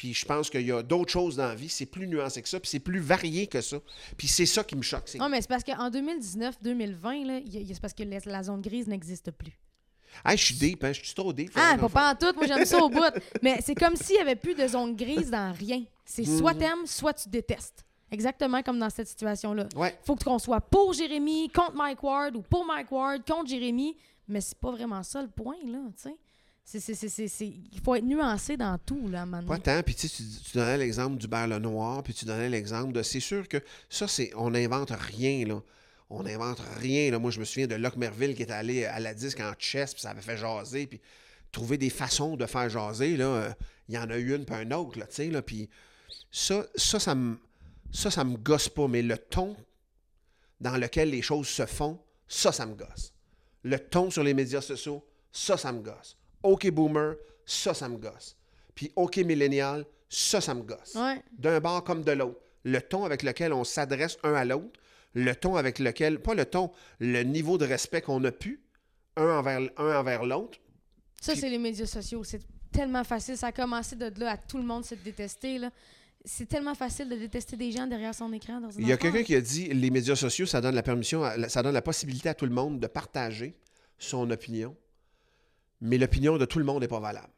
[SPEAKER 2] Puis, je pense qu'il y a d'autres choses dans la vie, c'est plus nuancé que ça, puis c'est plus varié que ça. Puis c'est ça qui me choque.
[SPEAKER 1] Non, mais c'est parce qu'en 2019-2020, là, il y a- c'est parce que la, la zone grise n'existe plus.
[SPEAKER 2] Hey, je suis deep, hein, je suis trop deep.
[SPEAKER 1] Ah, pas, pas en tout. Moi, j'aime ça au bout. Mais c'est comme s'il n'y avait plus de zone grise dans rien. C'est
[SPEAKER 2] Mhm.
[SPEAKER 1] soit t'aimes, soit tu détestes. Exactement comme dans cette situation-là.
[SPEAKER 2] Ouais.
[SPEAKER 1] Faut qu'on soit pour Jérémy, contre Mike Ward, ou pour Mike Ward, contre Jérémy. Mais c'est pas vraiment ça le point, là, tu sais. Il faut être nuancé dans tout, là, maintenant.
[SPEAKER 2] Pas tant. Puis tu tu, donnais l'exemple du beurre le noir, puis tu donnais l'exemple de. C'est sûr que ça, c'est. On n'invente rien, là. On n'invente rien. Là. Moi, je me souviens de Locke Merville qui est allé à la disque en chess, puis ça avait fait jaser. Puis trouver des façons de faire jaser, là. euh, Il y en a eu une, puis un autre, là, tu sais, là. Puis ça, ça, ça me. Ça, ça me gosse pas. Mais le ton dans lequel les choses se font, ça, ça me gosse. Le ton sur les médias sociaux, ça, ça me gosse. OK Boomer, ça, ça me gosse. Puis OK Millennial, ça, ça me gosse.
[SPEAKER 1] Ouais.
[SPEAKER 2] D'un bord comme de l'autre. Le ton avec lequel on s'adresse un à l'autre, le ton avec lequel, pas le ton, le niveau de respect qu'on a pu, un envers, un envers l'autre.
[SPEAKER 1] Ça,
[SPEAKER 2] Puis-
[SPEAKER 1] c'est les médias sociaux. C'est tellement facile. Ça a commencé de là à tout le monde se détester. Là. C'est tellement facile de détester des gens derrière son écran. Dans
[SPEAKER 2] Il y a quelqu'un qui a dit les médias sociaux, ça donne la permission, à- ça donne la possibilité à tout le monde de partager son opinion, mais l'opinion de tout le monde n'est pas valable.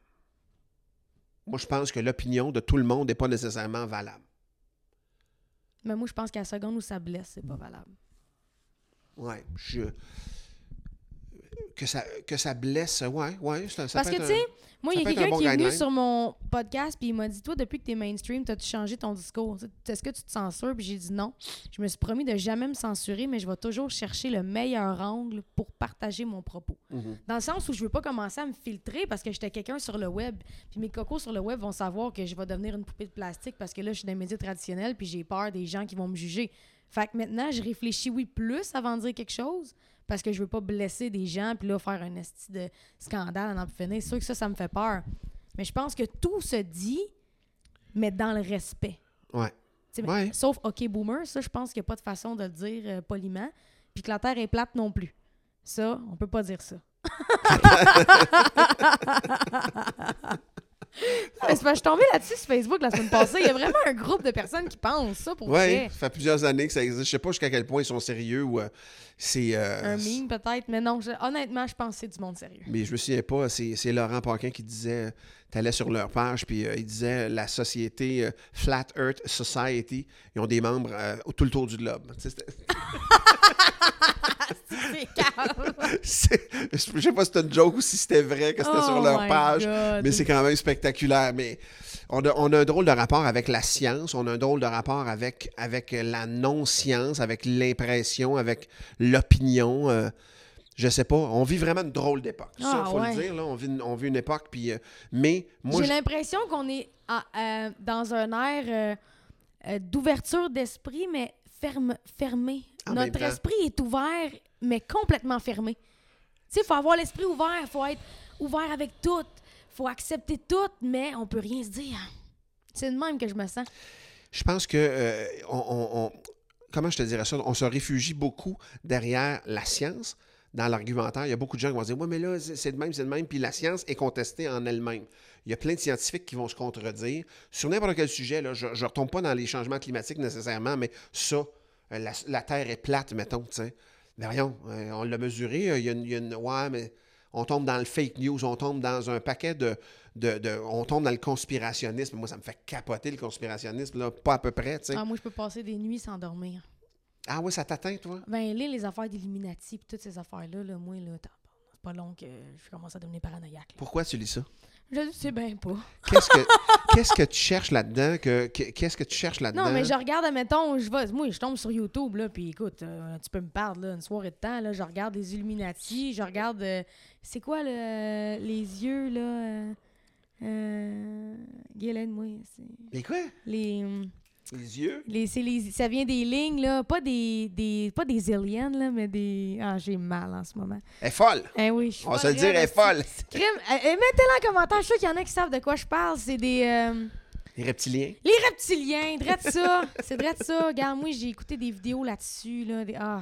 [SPEAKER 2] Moi, je pense que l'opinion de tout le monde n'est pas nécessairement valable.
[SPEAKER 1] Mais moi, je pense qu'à la seconde où ça blesse, c'est pas valable.
[SPEAKER 2] Ouais, je. Que ça, que ça blesse, ouais, ouais. Ça, ça
[SPEAKER 1] Parce
[SPEAKER 2] peut
[SPEAKER 1] que, tu sais, moi, il y a quelqu'un
[SPEAKER 2] bon
[SPEAKER 1] qui est venu sur mon podcast puis il m'a dit Toi, depuis que t'es mainstream, t'as-tu changé ton discours? Est-ce que tu te censures? Puis j'ai dit non. Je me suis promis de jamais me censurer, mais je vais toujours chercher le meilleur angle pour partager mon propos.
[SPEAKER 2] Mhm.
[SPEAKER 1] Dans le sens où je veux pas commencer à me filtrer parce que j'étais quelqu'un sur le web. Puis mes cocos sur le web vont savoir que je vais devenir une poupée de plastique parce que là, je suis dans les médias traditionnels puis j'ai peur des gens qui vont me juger. Fait que maintenant, je réfléchis, oui, plus avant de dire quelque chose parce que je veux pas blesser des gens puis là, faire un esti de scandale plus finir. C'est sûr que ça, ça me fait peur. Mais je pense que tout se dit, mais dans le respect.
[SPEAKER 2] Ouais. Ouais.
[SPEAKER 1] Sauf OK Boomer, ça, je pense qu'il n'y a pas de façon de le dire euh, poliment. Puis que la Terre est plate non plus. Ça, on peut pas dire ça. Mais je suis tombée là-dessus sur Facebook la semaine passée. Il y a vraiment un groupe de personnes qui pensent ça pour
[SPEAKER 2] Ouais,
[SPEAKER 1] vrai.
[SPEAKER 2] ça fait plusieurs années que ça existe. Je sais pas jusqu'à quel point ils sont sérieux ou euh, c'est. euh,
[SPEAKER 1] Un meme peut-être, mais non, je- honnêtement, je pense que c'est du monde sérieux.
[SPEAKER 2] Mais je me souviens pas, c'est c'est Laurent Paquin qui disait, tu allais sur leur page, puis euh, il disait la société euh, Flat Earth Society, ils ont des membres euh, tout le tour du globe.
[SPEAKER 1] C'est
[SPEAKER 2] Je sais pas si c'était une joke ou si c'était vrai que c'était sur
[SPEAKER 1] Oh
[SPEAKER 2] leur page,
[SPEAKER 1] God.
[SPEAKER 2] mais c'est quand même spectaculaire. Mais on a, on a un drôle de rapport avec la science, on a un drôle de rapport avec, avec la non-science, avec l'impression, avec l'opinion. Je sais pas, on vit vraiment une drôle d'époque. Ça,
[SPEAKER 1] Ah,
[SPEAKER 2] faut
[SPEAKER 1] ouais.
[SPEAKER 2] le dire, là, on vit une, on vit une époque, puis... euh, mais moi,
[SPEAKER 1] J'ai l'impression qu'on est euh, dans un air euh, euh, d'ouverture d'esprit, mais ferme, fermé.
[SPEAKER 2] En
[SPEAKER 1] Notre esprit est ouvert, mais complètement fermé. Tu sais, il faut avoir l'esprit ouvert, il faut être ouvert avec tout, il faut accepter tout, mais on peut rien se dire. C'est de même que je me sens.
[SPEAKER 2] Je pense que on, on- on- comment je te dirais ça, on se réfugie beaucoup derrière la science dans l'argumentaire. Il y a beaucoup de gens qui vont dire Ouais, mais là, c'est de même, c'est de même. Puis la science est contestée en elle-même. Il y a plein de scientifiques qui vont se contredire. Sur n'importe quel sujet, là, je ne retombe pas dans les changements climatiques nécessairement, mais ça, euh, la, la Terre est plate, mettons, tu. Mais voyons, euh, on l'a mesuré. euh, Il y, a une, il y a une- Ouais, mais on tombe dans le fake news, on tombe dans un paquet de, de, On tombe dans le conspirationnisme. Moi, ça me fait capoter le conspirationnisme, là, pas à peu près, tu sais.
[SPEAKER 1] Ah, moi, je peux passer des nuits sans dormir.
[SPEAKER 2] Ah ouais, ça t'atteint, toi?
[SPEAKER 1] Ben, là, les affaires d'Illuminati et toutes ces affaires-là, là, moi, là, c'est pas long que je commence à devenir paranoïaque. là.
[SPEAKER 2] Pourquoi tu lis ça?
[SPEAKER 1] Je le sais bien pas.
[SPEAKER 2] Qu'est-ce que, qu'est-ce que tu cherches là-dedans? Que, que- qu'est-ce que tu cherches là-dedans?
[SPEAKER 1] Non, mais je regarde, admettons, je vais, moi, je tombe sur YouTube, là, puis écoute, euh, tu peux me parler, là, une soirée de temps, là, je regarde les Illuminati, je regarde, euh, c'est quoi, le, les yeux, là, euh, euh, Guylaine, moi, c'est
[SPEAKER 2] Mais quoi?
[SPEAKER 1] les,
[SPEAKER 2] Les yeux?
[SPEAKER 1] les, c'est les, ça vient des lignes, là, pas des, des, pas des aliens, là, mais des, ah, j'ai mal en ce moment.
[SPEAKER 2] Elle est folle!
[SPEAKER 1] Eh oui, je suis
[SPEAKER 2] On va se le dire, elle est
[SPEAKER 1] folle. Crime, euh, euh, mettez-le en commentaire, je suis sûr qu'il y en a qui savent de quoi je parle, c'est des... euh,
[SPEAKER 2] Les reptiliens?
[SPEAKER 1] les reptiliens, drette ça. C'est drette ça. Regarde, moi, j'ai écouté des vidéos là-dessus. Là, des... Ah,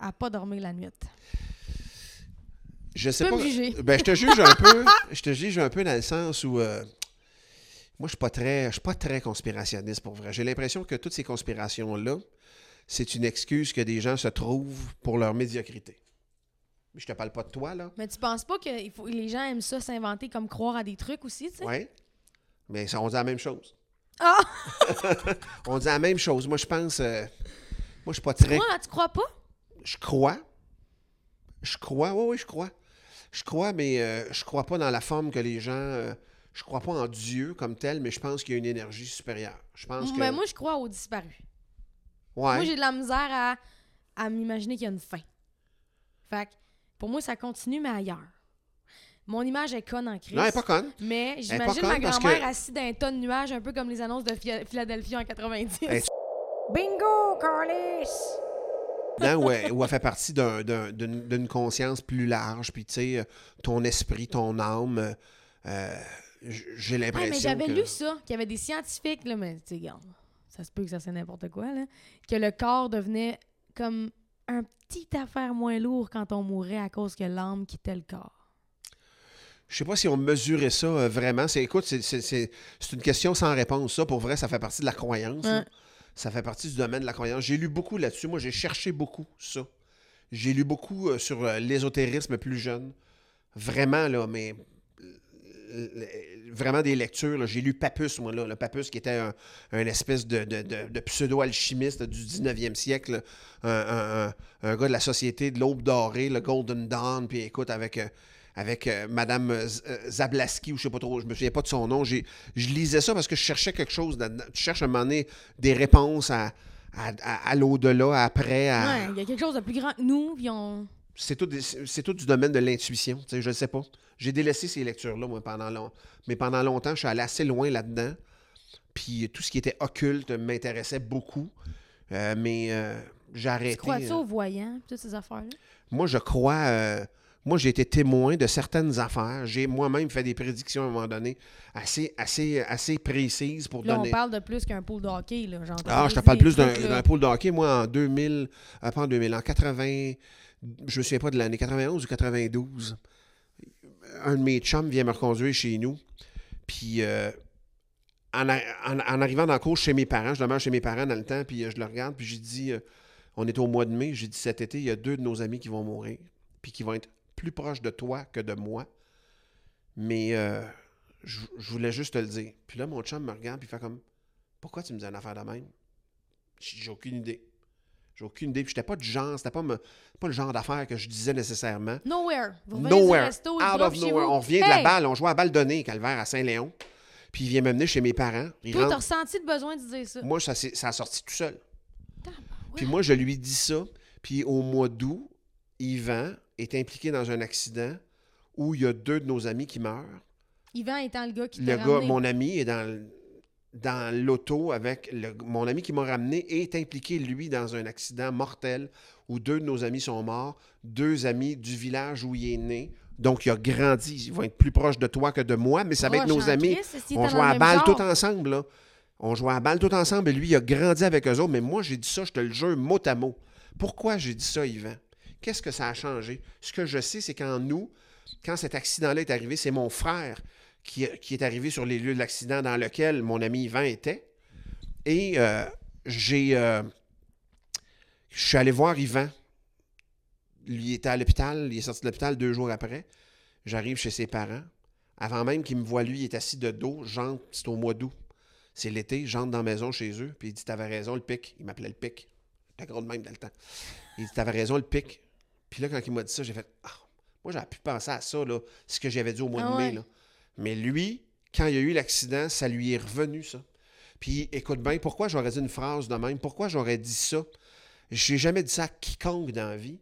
[SPEAKER 1] à pas dormir la nuit.
[SPEAKER 2] Je sais pas.
[SPEAKER 1] me juger.
[SPEAKER 2] Ben, je te juge un peu. Je te juge un peu dans le sens où. euh, moi, je suis pas très, je suis pas très conspirationniste pour vrai. J'ai l'impression que toutes ces conspirations-là, c'est une excuse que des gens se trouvent pour leur médiocrité. Mais je te parle pas de toi, là.
[SPEAKER 1] Mais tu penses pas que il faut, les gens aiment ça s'inventer comme croire à des trucs aussi, tu sais?
[SPEAKER 2] Oui. Mais ça, on dit la même chose.
[SPEAKER 1] Ah!
[SPEAKER 2] On dit la même chose. Moi, je pense. euh, moi, je suis pas très.
[SPEAKER 1] Toi, tu crois pas?
[SPEAKER 2] Je crois. Je crois. Oui, oui, je crois. Je crois, mais euh, je crois pas dans la forme que les gens. euh, je crois pas en Dieu comme tel, mais je pense qu'il y a une énergie supérieure. Je pense que.
[SPEAKER 1] Mais moi, je crois aux disparus.
[SPEAKER 2] ouais.
[SPEAKER 1] Moi, j'ai de la misère à, à m'imaginer qu'il y a une fin. Fait que, pour moi, ça continue, mais ailleurs. Mon image est conne en crise.
[SPEAKER 2] non, elle est pas conne.
[SPEAKER 1] Mais j'imagine ma grand-mère
[SPEAKER 2] que-
[SPEAKER 1] assise dans un tas de nuages, un peu comme les annonces de Phila- Philadelphie en 90.
[SPEAKER 2] Elle-
[SPEAKER 1] Bingo, Carlis!
[SPEAKER 2] Où, elle, où elle fait partie d'un- d'un- d'une conscience plus large. Puis, tu sais, ton esprit, ton âme. euh, j'ai
[SPEAKER 1] Ah,
[SPEAKER 2] l'impression.
[SPEAKER 1] mais j'avais
[SPEAKER 2] que-
[SPEAKER 1] lu ça, qu'il y avait des scientifiques, là, mais tu sais, ça se peut que ça c'est n'importe quoi, là, que le corps devenait comme un petit affaire moins lourd quand on mourait à cause que l'âme quittait le corps.
[SPEAKER 2] Je sais pas si on mesurait ça euh, vraiment. C'est, écoute, c'est, c'est- c'est- c'est une question sans réponse. Ça, pour vrai, ça fait partie de la croyance. Ça fait partie du domaine de la croyance. J'ai lu beaucoup là-dessus. Moi, j'ai cherché beaucoup ça. J'ai lu beaucoup euh, sur euh, l'ésotérisme plus jeune. Vraiment, là, mais vraiment des lectures. J'ai lu Papus, moi, là. Le Papus, qui était un, un espèce de, de- de- de pseudo-alchimiste du 19e siècle. Un, un- un- un gars de la société de l'aube dorée, le Golden Dawn. Puis écoute, avec... euh, avec euh, Madame euh, euh, Zablaski, ou je sais pas trop, je me souviens pas de son nom. J'ai, je lisais ça parce que je cherchais quelque chose. Tu cherches à un moment donné des réponses à, à, à- à l'au-delà, après.
[SPEAKER 1] Ouais, il y a quelque chose de plus grand que nous.
[SPEAKER 2] C'est, tout, c'est tout du domaine de l'intuition. Je ne sais pas. J'ai délaissé ces lectures-là, moi, pendant longtemps. Mais pendant longtemps, je suis allé assez loin là-dedans. Puis tout ce qui était occulte m'intéressait beaucoup. Euh, mais euh, j'ai arrêté.
[SPEAKER 1] Tu crois-tu
[SPEAKER 2] euh,
[SPEAKER 1] aux voyants, toutes ces affaires-là?
[SPEAKER 2] Moi, je crois. euh, moi, j'ai été témoin de certaines affaires. J'ai moi-même fait des prédictions à un moment donné assez, assez, assez précises pour
[SPEAKER 1] Là,
[SPEAKER 2] donner.
[SPEAKER 1] on parle de plus qu'un pool de hockey, là. J'ai
[SPEAKER 2] Ah, je te parle plus d'un pôle de hockey. Moi, en 2000, euh, pas en 2000, en 80, je me souviens pas de l'année, 91 ou 92, un de mes chums vient me reconduire chez nous. Puis, euh, en, en- arrivant dans la cour chez mes parents, je demeure chez mes parents dans le temps, puis euh, je le regarde, puis j'ai dit, euh, on est au mois de mai, j'ai dit cet été, il y a deux de nos amis qui vont mourir, puis qui vont être plus proches de toi que de moi. Mais euh, je, voulais juste te le dire. Puis là, mon chum me regarde, puis il fait comme, pourquoi tu me dis une affaire de même? J'ai aucune idée. J'ai aucune idée. Puis j'étais pas du genre, c'était pas, me- pas le genre d'affaire que je disais nécessairement.
[SPEAKER 1] Nowhere. Vous
[SPEAKER 2] Nowhere.
[SPEAKER 1] resto,
[SPEAKER 2] Out of nowhere. On revient de la balle. On jouait à balle donnée, Calvaire, à Saint-Léon. Puis il vient me mener chez mes parents. Il
[SPEAKER 1] Toi, t'as ressenti le besoin de dire ça?
[SPEAKER 2] Moi, ça, ça a sorti tout seul. Puis moi, je lui dis ça. Puis au mois d'août, Yvan est impliqué dans un accident où il y a deux de nos amis qui meurent.
[SPEAKER 1] Yvan étant le gars qui
[SPEAKER 2] Le gars,
[SPEAKER 1] ramené.
[SPEAKER 2] mon ami, est dans, le- dans l'auto avec le- mon ami qui m'a ramené est impliqué, lui, dans un accident mortel où deux de nos amis sont morts, deux amis du village où il est né. Donc, il a grandi. Ils vont être plus proches de toi que de moi, mais ça va être
[SPEAKER 1] Proche
[SPEAKER 2] nos amis. On
[SPEAKER 1] dans
[SPEAKER 2] à
[SPEAKER 1] le
[SPEAKER 2] balle tout ensemble, là. On jouait à balle tout ensemble et lui, il a grandi avec eux autres. Mais moi, j'ai dit ça, je te le jure, mot à mot. Pourquoi j'ai dit ça, Yvan? Qu'est-ce que ça a changé? Ce que je sais, c'est qu'en nous, quand cet accident-là est arrivé, c'est mon frère qui, qui est arrivé sur les lieux de l'accident dans lequel mon ami Yvan était. Et euh, j'ai. euh, je suis allé voir Yvan. Lui il était à l'hôpital. Il est sorti de l'hôpital deux jours après. J'arrive chez ses parents. Avant même qu'il me voie, lui, il est assis de dos. J'entre, c'est au mois d'août. C'est l'été. J'entre dans la maison chez eux. Puis il dit T'avais raison, le pic. Il m'appelait le pic. J'étais gros de même dans le temps. Il dit T'avais raison, le pic. Puis là, quand il m'a dit ça, j'ai fait Ah, moi, j'aurais pu penser à ça, là, ce que j'avais dit au mois
[SPEAKER 1] Ah
[SPEAKER 2] de mai.
[SPEAKER 1] ouais.
[SPEAKER 2] Là. Mais lui, quand il y a eu l'accident, ça lui est revenu, ça. Puis écoute bien, pourquoi j'aurais dit une phrase de même? Pourquoi j'aurais dit ça? J'ai jamais dit ça quiconque dans la vie.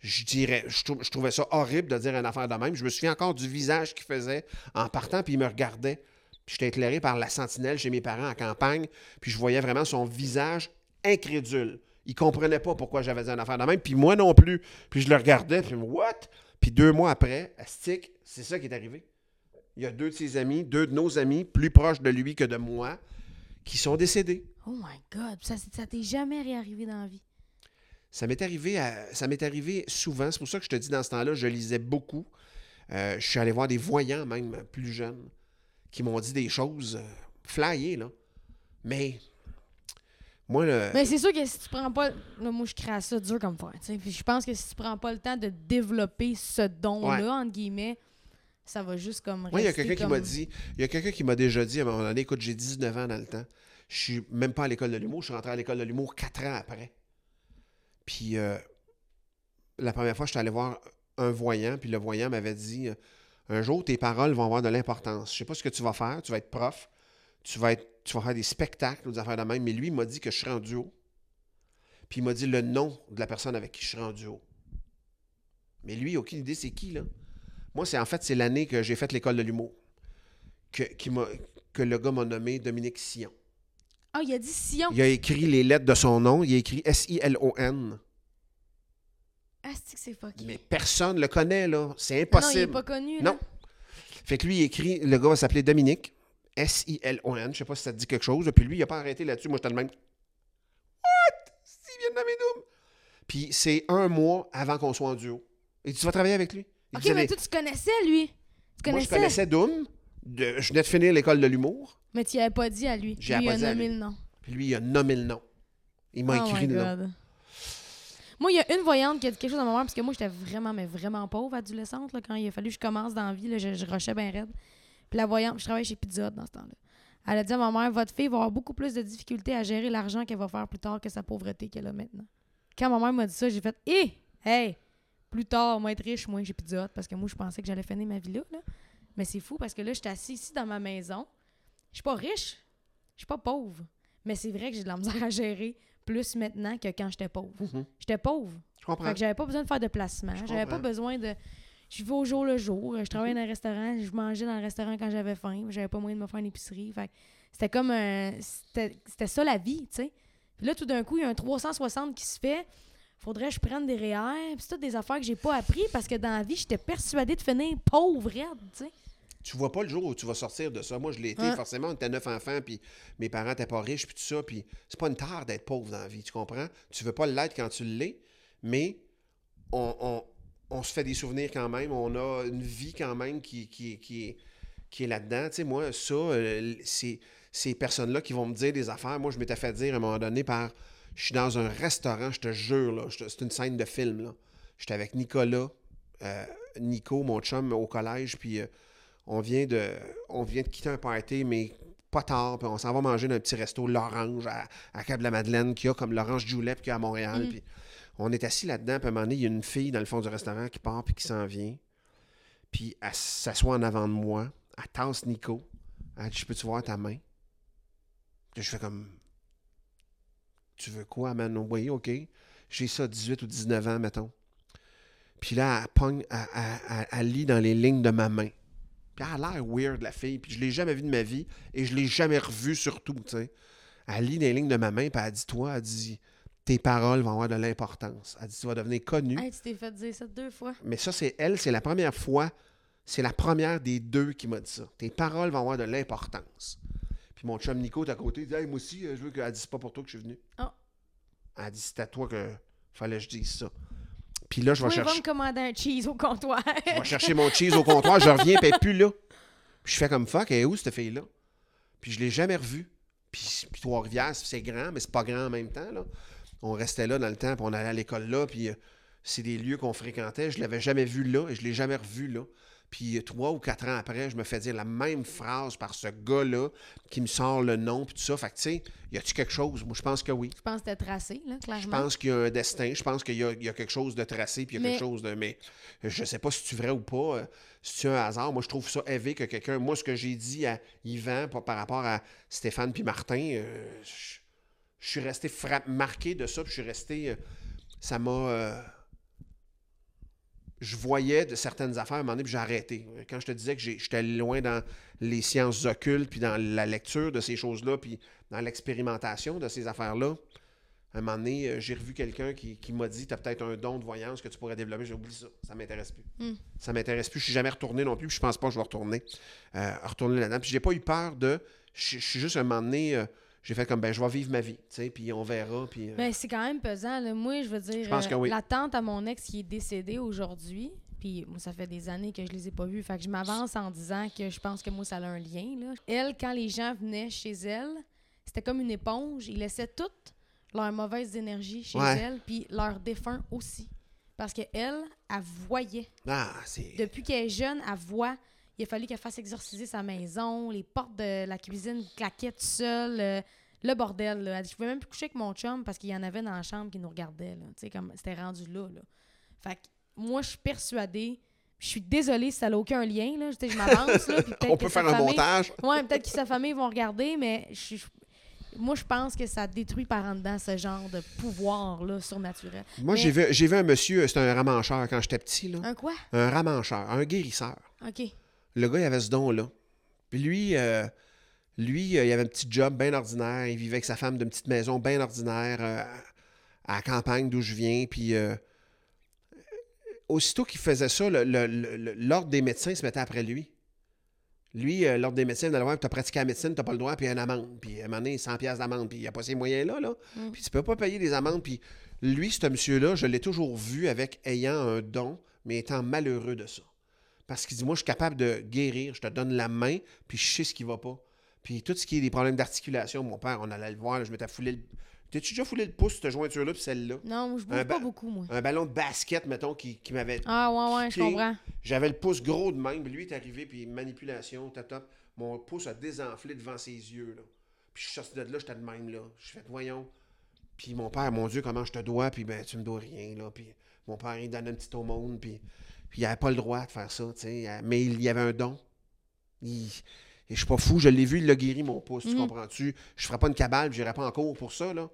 [SPEAKER 2] Je dirais, je, trou- je trouvais ça horrible de dire une affaire de même. Je me souviens encore du visage qu'il faisait en partant, puis il me regardait. Puis j'étais éclairé par la sentinelle chez mes parents en campagne, puis je voyais vraiment son visage incrédule. Il comprenait pas pourquoi j'avais dit une affaire de même, puis moi non plus. Puis je le regardais, puis what? Puis deux mois après, à Stick, c'est ça qui est arrivé. Il y a deux de ses amis, deux de nos amis, plus proches de lui que de moi, qui sont décédés.
[SPEAKER 1] Oh my God. Ça, ça t'est jamais réarrivé dans la vie.
[SPEAKER 2] Ça m'est arrivé, à- ça m'est arrivé souvent. C'est pour ça que je te dis, dans ce temps-là, je lisais beaucoup. Euh, je suis allé voir des voyants, même plus jeunes, qui m'ont dit des choses. euh, flyer, là. Mais, moi, le...
[SPEAKER 1] Mais c'est sûr que si tu prends pas. Là, moi, je crée ça dur comme faire. je pense que si tu prends pas le temps de développer ce don-là,
[SPEAKER 2] Ouais.
[SPEAKER 1] entre guillemets, ça va juste comme.
[SPEAKER 2] Moi, il y a
[SPEAKER 1] rester
[SPEAKER 2] quelqu'un qui m'a dit, il y a quelqu'un qui m'a déjà dit à un moment donné, écoute, j'ai 19 ans dans le temps. Je suis même pas à l'école de l'humour. Je suis rentré à l'école de l'humour quatre ans après. Puis euh, la première fois, je suis allé voir un voyant, puis le voyant m'avait dit euh, un jour, tes paroles vont avoir de l'importance. Je sais pas ce que tu vas faire. Tu vas être prof. Tu vas, être, tu vas faire des spectacles ou des affaires de même. Mais lui, il m'a dit que je serais en duo. Puis il m'a dit le nom de la personne avec qui je serais en duo. Mais lui, aucune idée c'est qui, là. Moi, c'est en fait, c'est l'année que j'ai fait l'école de l'humour. Que, qui m'a- que le gars m'a nommé Dominique Sillon.
[SPEAKER 1] Ah, il a dit Sion.
[SPEAKER 2] Il a écrit les lettres de son nom. Il a écrit S-I-L-O-N.
[SPEAKER 1] Ah, c'est que c'est fucké?
[SPEAKER 2] Mais personne le connaît, là. C'est
[SPEAKER 1] Ah non, il est
[SPEAKER 2] impossible.
[SPEAKER 1] pas connu. Là.
[SPEAKER 2] Non. Fait que lui, il écrit, le gars va s'appeler Dominique. S-I-L-O-N. Je sais pas si ça te dit quelque chose. Puis lui, il a pas arrêté là-dessus. Moi, j'étais le même. What? S'il vient de nommer Doom. Puis c'est un mois avant qu'on soit en duo. Et tu vas travailler avec lui?
[SPEAKER 1] Ok, mais toi, tu connaissais lui. Tu
[SPEAKER 2] Moi, je
[SPEAKER 1] connaissais.
[SPEAKER 2] connaissais Doom. De- je venais de finir l'école de l'humour.
[SPEAKER 1] Mais tu y avais pas dit à lui.
[SPEAKER 2] J'ai
[SPEAKER 1] lui, il
[SPEAKER 2] pas
[SPEAKER 1] a
[SPEAKER 2] dit
[SPEAKER 1] nommé le nom.
[SPEAKER 2] Puis lui, il a nommé le nom. Il m'a
[SPEAKER 1] Oh
[SPEAKER 2] écrit le nom.
[SPEAKER 1] Moi, il y a une voyante qui a dit quelque chose à ma mère, parce que moi, j'étais vraiment, mais vraiment pauvre adolescente, là, quand il a fallu que je commence dans la vie, là, je, je rushais bien raide. Puis la voyante, je travaillais chez Pizza Hut dans ce temps-là. Elle a dit à ma mère, votre fille va avoir beaucoup plus de difficultés à gérer l'argent qu'elle va faire plus tard que sa pauvreté qu'elle a maintenant. Quand ma mère m'a dit ça, j'ai fait, hé, hey, plus tard, moi, être riche, moi, chez Pizza Hut, parce que moi, je pensais que j'allais finir ma vie là, là. Mais c'est fou, parce que là, j'étais assis ici dans ma maison. Je suis pas riche, je suis pas pauvre. Mais c'est vrai que j'ai de la misère à gérer plus maintenant que quand j'étais pauvre.
[SPEAKER 2] Mhm.
[SPEAKER 1] J'étais pauvre.
[SPEAKER 2] Je comprends.
[SPEAKER 1] Fait que j'avais pas besoin de faire de placement.
[SPEAKER 2] Je
[SPEAKER 1] J'avais pas besoin de. Je vivais au jour le jour. Je travaillais
[SPEAKER 2] Mhm.
[SPEAKER 1] dans un restaurant. Je mangeais dans le restaurant quand j'avais faim. J'avais pas moyen de me faire une épicerie. Fait c'était comme un. C'était c'était ça la vie, tu sais. Puis là, tout d'un coup, il y a un 360 qui se fait. Faudrait que je prenne des REER. Puis c'est toutes des affaires que j'ai pas appris parce que dans la vie, j'étais persuadée de finir pauvre, tu sais.
[SPEAKER 2] Tu vois pas le jour où tu vas sortir de ça. Moi, je l'ai été, forcément. On était neuf enfants, puis mes parents n'étaient pas riches, puis tout ça. Puis c'est pas une tare d'être pauvre dans la vie, tu comprends? Tu veux pas l'être quand tu l'es, mais on, on- on se fait des souvenirs quand même. On a une vie quand même qui, qui, qui est, qui est là-dedans. Tu sais, moi, ça, euh, c'est ces personnes-là qui vont me dire des affaires. Moi, je m'étais fait dire à un moment donné par. Je suis dans un restaurant, je te jure, là. C'est une scène de film, là. J'étais avec Nicolas, euh, Nico, mon chum, au collège, puis. euh, on vient de on vient de quitter un party, mais pas tard, puis on s'en va manger dans un petit resto, l'Orange, à, à Cap-de-la-Madeleine, qui a comme l'Orange Julep qu'il y a à Montréal.
[SPEAKER 1] Mhm.
[SPEAKER 2] Puis on est assis là-dedans, puis à un moment donné, il y a une fille dans le fond du restaurant qui part, puis qui s'en vient. Puis elle s'assoit en avant de moi, elle tasse Nico. Elle dit Je peux-tu voir ta main Puis je fais comme Tu veux quoi, man? Oui, OK. J'ai ça 18 ou 19 ans, mettons. Puis là, elle pogne, elle, elle- elle- elle lit dans les lignes de ma main. Puis elle a l'air weird, la fille. Puis je l'ai jamais vue de ma vie. Et je l'ai jamais revue surtout, tu sais. Elle lit dans les lignes de ma main, puis elle dit Toi, elle dit Tes paroles vont avoir de l'importance. Elle dit Tu vas devenir connu.
[SPEAKER 1] Hey, tu t'es fait dire ça deux fois.
[SPEAKER 2] Mais ça, c'est elle, c'est la première fois, c'est la première des deux qui m'a dit ça. Tes paroles vont avoir de l'importance. Puis mon chum Nico est à côté, il dit Hey, moi aussi, euh, je veux qu'elle dise pas pour toi que je suis venu.
[SPEAKER 1] Ah.
[SPEAKER 2] Elle dit C'est à toi que fallait que je dise ça. Puis là, je vais
[SPEAKER 1] il va
[SPEAKER 2] chercher.
[SPEAKER 1] me commander un cheese au comptoir.
[SPEAKER 2] Je vais chercher mon cheese au comptoir, je reviens, puis elle plus là. Puis je fais comme fuck, elle est où cette fille-là? Puis je l'ai jamais revue. Puis, puis Trois-Rivières, c'est grand, mais c'est pas grand en même temps. Là. On restait là dans le temps, puis on allait à l'école là, puis euh, c'est des lieux qu'on fréquentait. Je l'avais jamais vu là et je l'ai jamais revu là. Puis euh, trois ou quatre ans après, je me fais dire la même phrase par ce gars-là qui me sort le nom, puis tout ça. Fait que, tu sais, y a-tu quelque chose? Moi, je pense que oui.
[SPEAKER 1] Je pense que c'était tracé, là, clairement?
[SPEAKER 2] Je pense qu'il y a un destin, je pense qu'il y, a- il y a quelque chose de tracé, puis il y a
[SPEAKER 1] Mais-
[SPEAKER 2] quelque chose de. Mais je sais pas si c'est vrai ou pas, euh, si c'est un hasard. Moi, je trouve ça élevé que quelqu'un. Moi, ce que j'ai dit à Yvan par, par rapport à Stéphane puis Martin, euh, je, je suis resté frapp- marqué de ça, puis je suis resté. euh, ça m'a. Je voyais de certaines affaires à un moment donné, puis j'ai arrêté. Quand je te disais que j'étais loin dans les sciences occultes, puis dans la lecture de ces choses-là, puis dans l'expérimentation de ces affaires-là, à un moment donné, euh, j'ai revu quelqu'un qui, qui m'a dit Tu as peut-être un don de voyance que tu pourrais développer. J'ai oublié ça. Ça m'intéresse plus.
[SPEAKER 1] Hmm.
[SPEAKER 2] Ça m'intéresse plus. Je suis jamais retourné non plus. puis je pense pas que je vais retourner, euh, retourner là-dedans. Puis j'ai pas eu peur de. Je je suis juste à un moment donné. euh, j'ai fait comme ben je vais vivre ma vie, tu sais, puis on verra, puis euh,
[SPEAKER 1] Mais c'est quand même pesant. Là. Moi, je veux dire,
[SPEAKER 2] que
[SPEAKER 1] euh,
[SPEAKER 2] oui.
[SPEAKER 1] la tante à mon ex qui est décédée aujourd'hui, Puis moi, ça fait des années que je les ai pas vus. Fait que je m'avance en disant que je pense que moi, ça a un lien. Là. Elle, quand les gens venaient chez elle, c'était comme une éponge. Ils laissaient toute leur mauvaise énergie chez
[SPEAKER 2] Ouais.
[SPEAKER 1] elle, puis leur défunt aussi. Parce qu'elle, elle voyait.
[SPEAKER 2] Ah.
[SPEAKER 1] Depuis qu'elle est jeune, elle voit. Il a fallu qu'elle fasse exorciser sa maison. Les portes de la cuisine claquaient tout seul. euh, le bordel. Là. Elle dit, Je pouvais même plus coucher avec mon chum parce qu'il y en avait dans la chambre qui nous regardait. Là. Tu sais, Comme, c'était rendu là, là. Fait que moi, je suis persuadée. Je suis désolée si ça n'a aucun lien. Là. Je je m'avance. là, puis
[SPEAKER 2] On peut faire un
[SPEAKER 1] famille-
[SPEAKER 2] montage.
[SPEAKER 1] Ouais, peut-être que sa famille vont regarder, mais je- je- moi, je pense que ça détruit par en dedans ce genre de pouvoir-là surnaturel.
[SPEAKER 2] Moi,
[SPEAKER 1] Mais-
[SPEAKER 2] j'ai vu, j'ai vu un monsieur, c'était un ramancheur quand j'étais petit, là.
[SPEAKER 1] Un quoi?
[SPEAKER 2] Un ramancheur, un guérisseur.
[SPEAKER 1] OK.
[SPEAKER 2] Le gars, il avait ce don-là. Puis lui, euh, lui, euh, il avait un petit job bien ordinaire. Il vivait avec sa femme d'une petite maison bien ordinaire euh, à la campagne d'où je viens. Puis aussitôt qu'il faisait ça, l'ordre des médecins se mettait après lui. Lui, l'ordre des médecins, il allait voir, tu as pratiqué la médecine, tu n'as pas le droit, puis il y a une amende. Puis à un moment donné, 100 pièces d'amende, puis il n'y a pas ces moyens-là. Là.
[SPEAKER 1] Mm.
[SPEAKER 2] Puis tu peux pas payer des amendes. Puis lui, ce monsieur-là, je l'ai toujours vu avec ayant un don, mais étant malheureux de ça. Parce qu'il dit, moi, je suis capable de guérir, je te donne la main, puis je sais ce qui va pas. Puis tout ce qui est des problèmes d'articulation, mon père, on allait le voir, là, je m'étais foulé le... T'as-tu déjà foulé le pouce, cette jointure-là, puis celle-là?
[SPEAKER 1] Non, moi, je bouge pas beaucoup, moi.
[SPEAKER 2] Un ballon de basket, mettons, qui, qui m'avait...
[SPEAKER 1] Ah, ouais, ouais, je comprends.
[SPEAKER 2] J'avais le pouce gros de même, puis lui est arrivé, puis manipulation, top, top. Mon pouce a désenflé devant ses yeux, là. Puis je suis sorti de là, j'étais de même, là. Je fais, voyons. Puis mon père, mon Dieu, comment je te dois, puis ben, tu me dois rien, là. Puis mon père, il donnait un petit aumône, puis, puis il avait pas le droit de faire ça, tu sais. Euh, Mais il y avait un don. Il- Et je suis pas fou, je l'ai vu, il l'a guéri, mon pouce, tu
[SPEAKER 1] Mhm.
[SPEAKER 2] comprends-tu? Je ferai pas une cabale, puis j'irai pas en cours pour ça, là.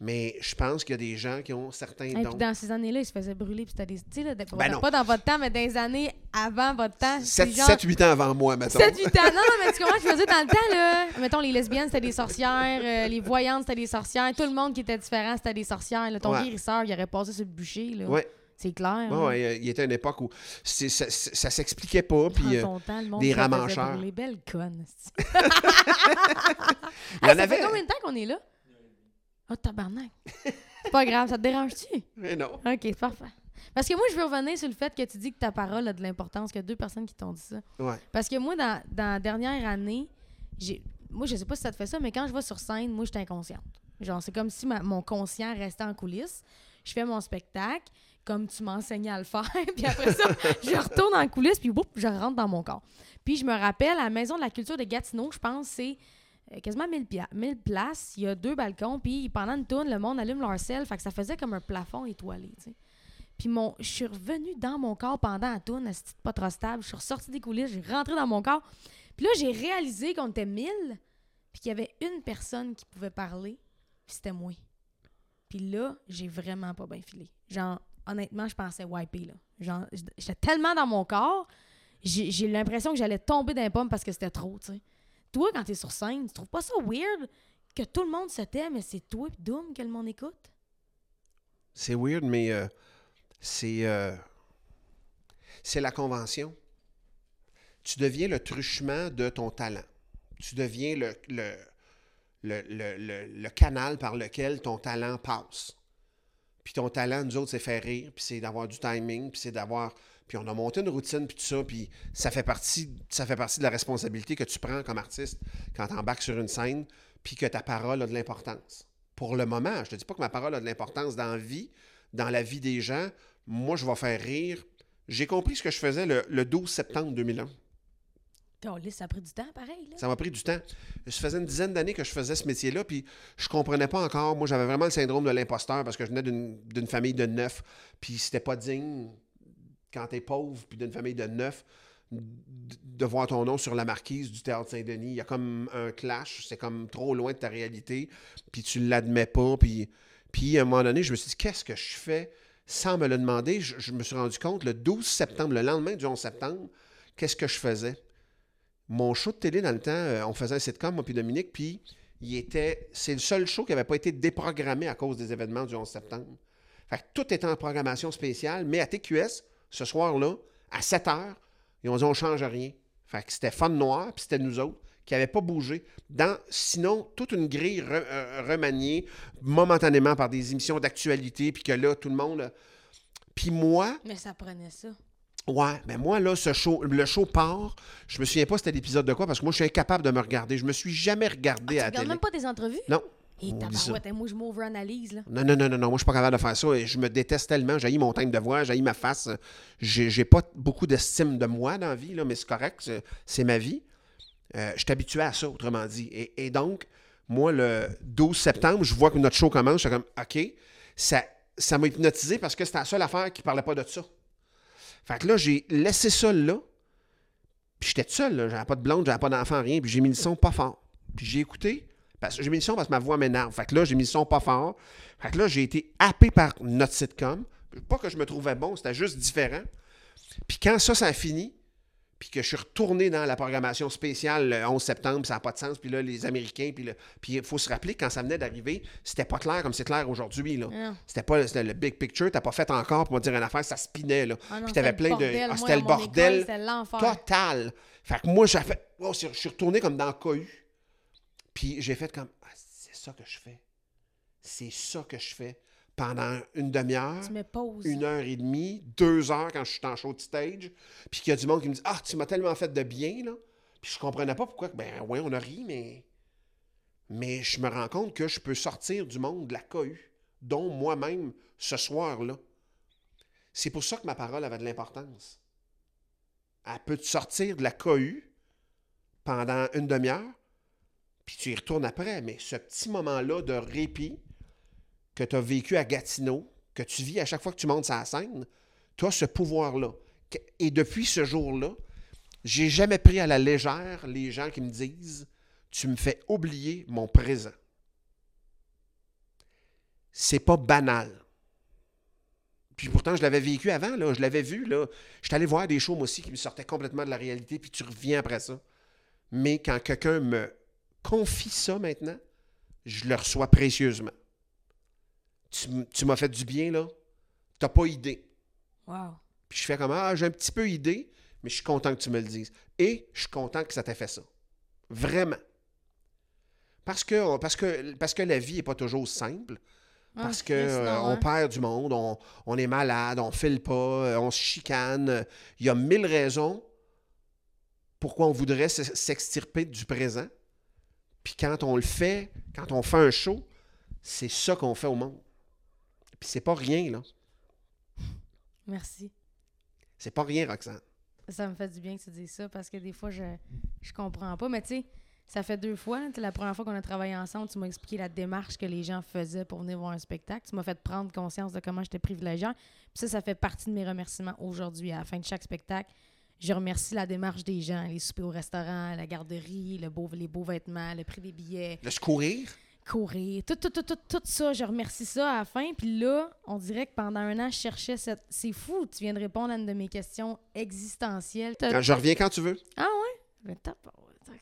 [SPEAKER 2] Mais je pense qu'il y a des gens qui ont certains
[SPEAKER 1] Et
[SPEAKER 2] dons.
[SPEAKER 1] puis dans ces années-là, il se faisait brûler. Puis c'était des. Tu sais,
[SPEAKER 2] Ben non.
[SPEAKER 1] pas dans votre temps, mais dans les années avant votre temps. c'est genre
[SPEAKER 2] 7-8 ans avant moi, mettons.
[SPEAKER 1] 7, 8 ans. Non, non, mais tu comprends, je faisais dans le temps, là. Mettons, les lesbiennes, c'était des sorcières. euh, les voyantes, c'était des sorcières. Tout le monde qui était différent, c'était des sorcières. là. Ton
[SPEAKER 2] Ouais.
[SPEAKER 1] guérisseur, il aurait passé sur le bûcher, là.
[SPEAKER 2] Ouais.
[SPEAKER 1] C'est clair. Là.
[SPEAKER 2] ouais, euh, il était une époque où ça, ça, ça s'expliquait pas. Puis, euh,
[SPEAKER 1] temps, le monde
[SPEAKER 2] des ramancheurs.
[SPEAKER 1] brûler. Belle conne. c'est-
[SPEAKER 2] il en
[SPEAKER 1] Hey, ça
[SPEAKER 2] avait.
[SPEAKER 1] fait combien de temps qu'on est là? Oh, tabarnak. C'est pas grave, ça te dérange-tu?
[SPEAKER 2] Mais non.
[SPEAKER 1] OK, c'est parfait. Parce que moi, je veux revenir sur le fait que tu dis que ta parole a de l'importance, qu'il y a deux personnes qui t'ont dit ça.
[SPEAKER 2] Ouais.
[SPEAKER 1] Parce que moi, dans, dans la dernière année, j'ai. Moi, je sais pas si ça te fait ça, mais quand je vais sur scène, moi, je suis inconsciente. Genre, c'est comme si ma- mon conscient restait en coulisses. Je fais mon spectacle, comme tu m'enseignais à le faire, puis après ça, je retourne en coulisses, puis boum, je rentre dans mon corps. Puis je me rappelle, à la Maison de la culture de Gatineau, je pense, c'est euh, quasiment 1000, pia- 1000 places. Il y a deux balcons, puis pendant une tourne, le monde allume leur sel, fait que ça faisait comme un plafond étoilé. Puis mon, je suis revenue dans mon corps pendant la tourne, c'était pas trop stable. Je suis ressortie des coulisses, j'ai rentré dans mon corps. Puis là, j'ai réalisé qu'on était 1000, puis qu'il y avait une personne qui pouvait parler, puis c'était moi. Puis là, j'ai vraiment pas bien filé. Genre, honnêtement, je pensais wiper, là. J'étais tellement dans mon corps, j'ai l'impression que j'allais tomber d'un pomme parce que c'était trop, tu sais. Toi, quand t'es sur scène, tu trouves pas ça weird que tout le monde se tait, mais c'est toi pis Doom que le monde écoute?
[SPEAKER 2] C'est weird, mais euh, c'est. euh, c'est la convention. Tu deviens le truchement de ton talent. Tu deviens le, le- le- le canal par lequel ton talent passe. Puis ton talent, nous autres, c'est faire rire, puis c'est d'avoir du timing, puis c'est d'avoir. Puis on a monté une routine, puis tout ça, puis ça fait partie, de la responsabilité que tu prends comme artiste quand tu embarques sur une scène, puis que ta parole a de l'importance. Pour le moment, je te dis pas que ma parole a de l'importance dans la vie, dans la vie des gens. Moi, je vais faire rire. J'ai compris ce que je faisais le, le 12 septembre 2001.
[SPEAKER 1] Ça a pris du temps, pareil, là.
[SPEAKER 2] Ça m'a pris du temps. Ça faisait une dizaine d'années que je faisais ce métier-là, puis je comprenais pas encore. Moi, j'avais vraiment le syndrome de l'imposteur parce que je venais d'une famille de neuf, puis c'était pas digne, quand t'es pauvre, puis d'une famille de neuf, de voir ton nom sur la marquise du Théâtre Saint-Denis. Il y a comme un clash, c'est comme trop loin de ta réalité, puis tu l'admets pas, puis, puis à un moment donné, je me suis dit, qu'est-ce que je fais sans me le demander? Je, je me suis rendu compte, le 12 septembre, le lendemain du 11 septembre, qu'est-ce que je faisais? Mon show de télé, dans le temps, euh, on faisait un sitcom, moi puis Dominique, puis il était. C'est le seul show qui n'avait pas été déprogrammé à cause des événements du 11 septembre. Fait que tout était en programmation spéciale, mais à TQS, ce soir-là, à 7 heures, ils ont dit on change rien. Fait que c'était Fun Noir, puis c'était nous autres qui n'avaient pas bougé. Dans, sinon, toute une grille euh, remaniée momentanément par des émissions d'actualité, puis que là, tout le monde. euh, Puis moi,
[SPEAKER 1] Mais ça prenait ça.
[SPEAKER 2] Ouais, mais moi, là, ce show, le show part. Je me souviens pas c'était l'épisode de quoi, parce que moi, je suis incapable de me regarder. Je me suis jamais regardé
[SPEAKER 1] Tu
[SPEAKER 2] à la
[SPEAKER 1] regardes
[SPEAKER 2] télé.
[SPEAKER 1] même pas tes entrevues?
[SPEAKER 2] Non.
[SPEAKER 1] Et
[SPEAKER 2] On dit ça.
[SPEAKER 1] tabarouette, hein, moi, je m'over-analyse, là.
[SPEAKER 2] Non, non, non, non, non, moi, je suis pas capable de faire ça. Et je me déteste tellement. J'ai mon timbre de voix, j'ai ma face. J'ai j'ai pas beaucoup d'estime de moi dans la vie, là, mais c'est correct. c'est- C'est ma vie. Euh, je suis habitué à ça, autrement dit. Et, et donc, moi, le 12 septembre, je vois que notre show commence. Je suis comme, OK. Ça ça m'a hypnotisé parce que c'était la seule affaire qui parlait pas de ça. Fait que là, j'ai laissé ça là. Puis j'étais seul. J'avais pas de blonde, j'avais pas d'enfant, rien. Puis j'ai mis le son pas fort. Puis j'ai écouté. Parce que j'ai mis le son parce que ma voix m'énerve. Fait que là, j'ai mis le son pas fort. Fait que là, j'ai été happé par notre sitcom. Pas que je me trouvais bon, c'était juste différent. Puis quand ça, ça a fini, puis que je suis retourné dans la programmation spéciale le 11 septembre, ça n'a pas de sens, puis là, les Américains, puis là- puis il faut se rappeler, quand ça venait d'arriver, c'était pas clair comme c'est clair aujourd'hui, là. C'était pas le big picture, t'as pas fait encore pour me dire une affaire, ça spinait, là.
[SPEAKER 1] Ah
[SPEAKER 2] puis t'avais
[SPEAKER 1] le
[SPEAKER 2] plein de... ah, c'était le
[SPEAKER 1] école,
[SPEAKER 2] bordel total. Fait que moi, j'ai fait... oh, je suis retourné comme dans le cohue. Puis j'ai fait comme, ah, c'est ça que je fais. C'est ça que je fais. Pendant une demi-heure, une heure et demie, deux heures quand je suis en show de stage, puis qu'il y a du monde qui me dit Ah, tu m'as tellement fait de bien, là. Puis je comprenais pas pourquoi. Ben, ouais, on a ri, mais. Mais je me rends compte que je peux sortir du monde de la cohue, dont moi-même, ce soir-là. C'est pour ça que ma parole avait de l'importance. Elle peut te sortir de la cohue pendant une demi-heure, puis tu y retournes après. Mais ce petit moment-là de répit, que tu as vécu à Gatineau, que tu vis à chaque fois que tu montes sur la scène, tu as ce pouvoir-là. Et depuis ce jour-là, j'ai jamais pris à la légère les gens qui me disent Tu me fais oublier mon présent. C'est pas banal. Puis pourtant, je l'avais vécu avant, là. Je l'avais vu, là. J'étais allé voir des shows, moi aussi, qui me sortaient complètement de la réalité, puis tu reviens après ça. Mais quand quelqu'un me confie ça maintenant, je le reçois précieusement tu, m'as fait du bien, là. T'as pas idée.
[SPEAKER 1] Wow.
[SPEAKER 2] Puis je fais comme, ah, j'ai un petit peu idée, mais je suis content que tu me le dises. Et je suis content que ça t'ait fait ça. Vraiment. Parce que, parce que, parce que la vie n'est pas toujours simple.
[SPEAKER 1] Ah,
[SPEAKER 2] Parce
[SPEAKER 1] Christ,
[SPEAKER 2] euh,
[SPEAKER 1] hein.
[SPEAKER 2] perd du monde, on, on est malade, on file pas, euh, on se chicane. Il y a mille raisons pourquoi on voudrait s'extirper du présent. Puis quand on le fait, quand on fait un show, c'est ça qu'on fait au monde. Puis c'est pas rien, là.
[SPEAKER 1] Merci.
[SPEAKER 2] C'est pas rien, Roxane.
[SPEAKER 1] Ça me fait du bien que tu dises ça parce que des fois, je, je comprends pas. Mais tu sais, ça fait deux fois. La première fois qu'on a travaillé ensemble, tu m'as expliqué la démarche que les gens faisaient pour venir voir un spectacle. Tu m'as fait prendre conscience de comment j'étais privilégiée. Puis ça, ça fait partie de mes remerciements aujourd'hui. À la fin de chaque spectacle, je remercie la démarche des gens, les soupers au restaurant, la garderie, le beau, les beaux vêtements, le prix des billets,
[SPEAKER 2] Le secourir,
[SPEAKER 1] courir, tout, tout, tout, tout, tout ça. Je remercie ça à la fin. Puis là, on dirait que pendant un an, je cherchais cette. C'est fou, tu viens de répondre à une de mes questions existentielles. T'as-
[SPEAKER 2] quand je reviens quand tu veux.
[SPEAKER 1] ah ouais? Mais tabarouette, OK.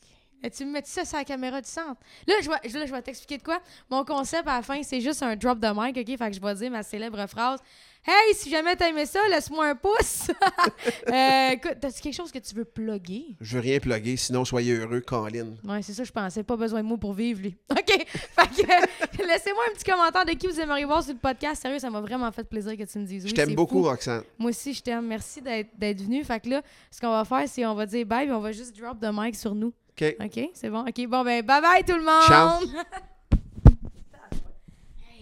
[SPEAKER 1] Et tu me mets ça sur la caméra du centre? Là, je vais, là, je vais t'expliquer de quoi. Mon concept à la fin, c'est juste un drop de mic, OK? Fait que je vais dire ma célèbre phrase. Hey, si jamais t'as aimé ça, laisse-moi un pouce. euh, écoute, t'as-tu quelque chose que tu veux plugger?
[SPEAKER 2] Je veux rien plugger, sinon soyez heureux, Colin.
[SPEAKER 1] Ouais, c'est ça, je pensais. Pas besoin de mots pour vivre, lui. OK. Fait que, euh, laissez-moi un petit commentaire de qui vous aimeriez voir sur le podcast. Sérieux, ça m'a vraiment fait plaisir que tu me dises oui.
[SPEAKER 2] je t'aime beaucoup,
[SPEAKER 1] fou.
[SPEAKER 2] Roxane.
[SPEAKER 1] Moi aussi, je t'aime. Merci d'être d'être venu. Fait que là, ce qu'on va faire, c'est on va dire bye, puis on va juste drop the mic sur nous.
[SPEAKER 2] OK.
[SPEAKER 1] OK? C'est bon? OK, bon, ben, bye bye tout le monde!
[SPEAKER 2] Ciao.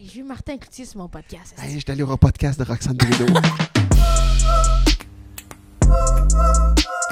[SPEAKER 1] J'ai vu Martin Cloutier sur mon podcast.
[SPEAKER 2] Hey, je allé au podcast de Roxane Bruno.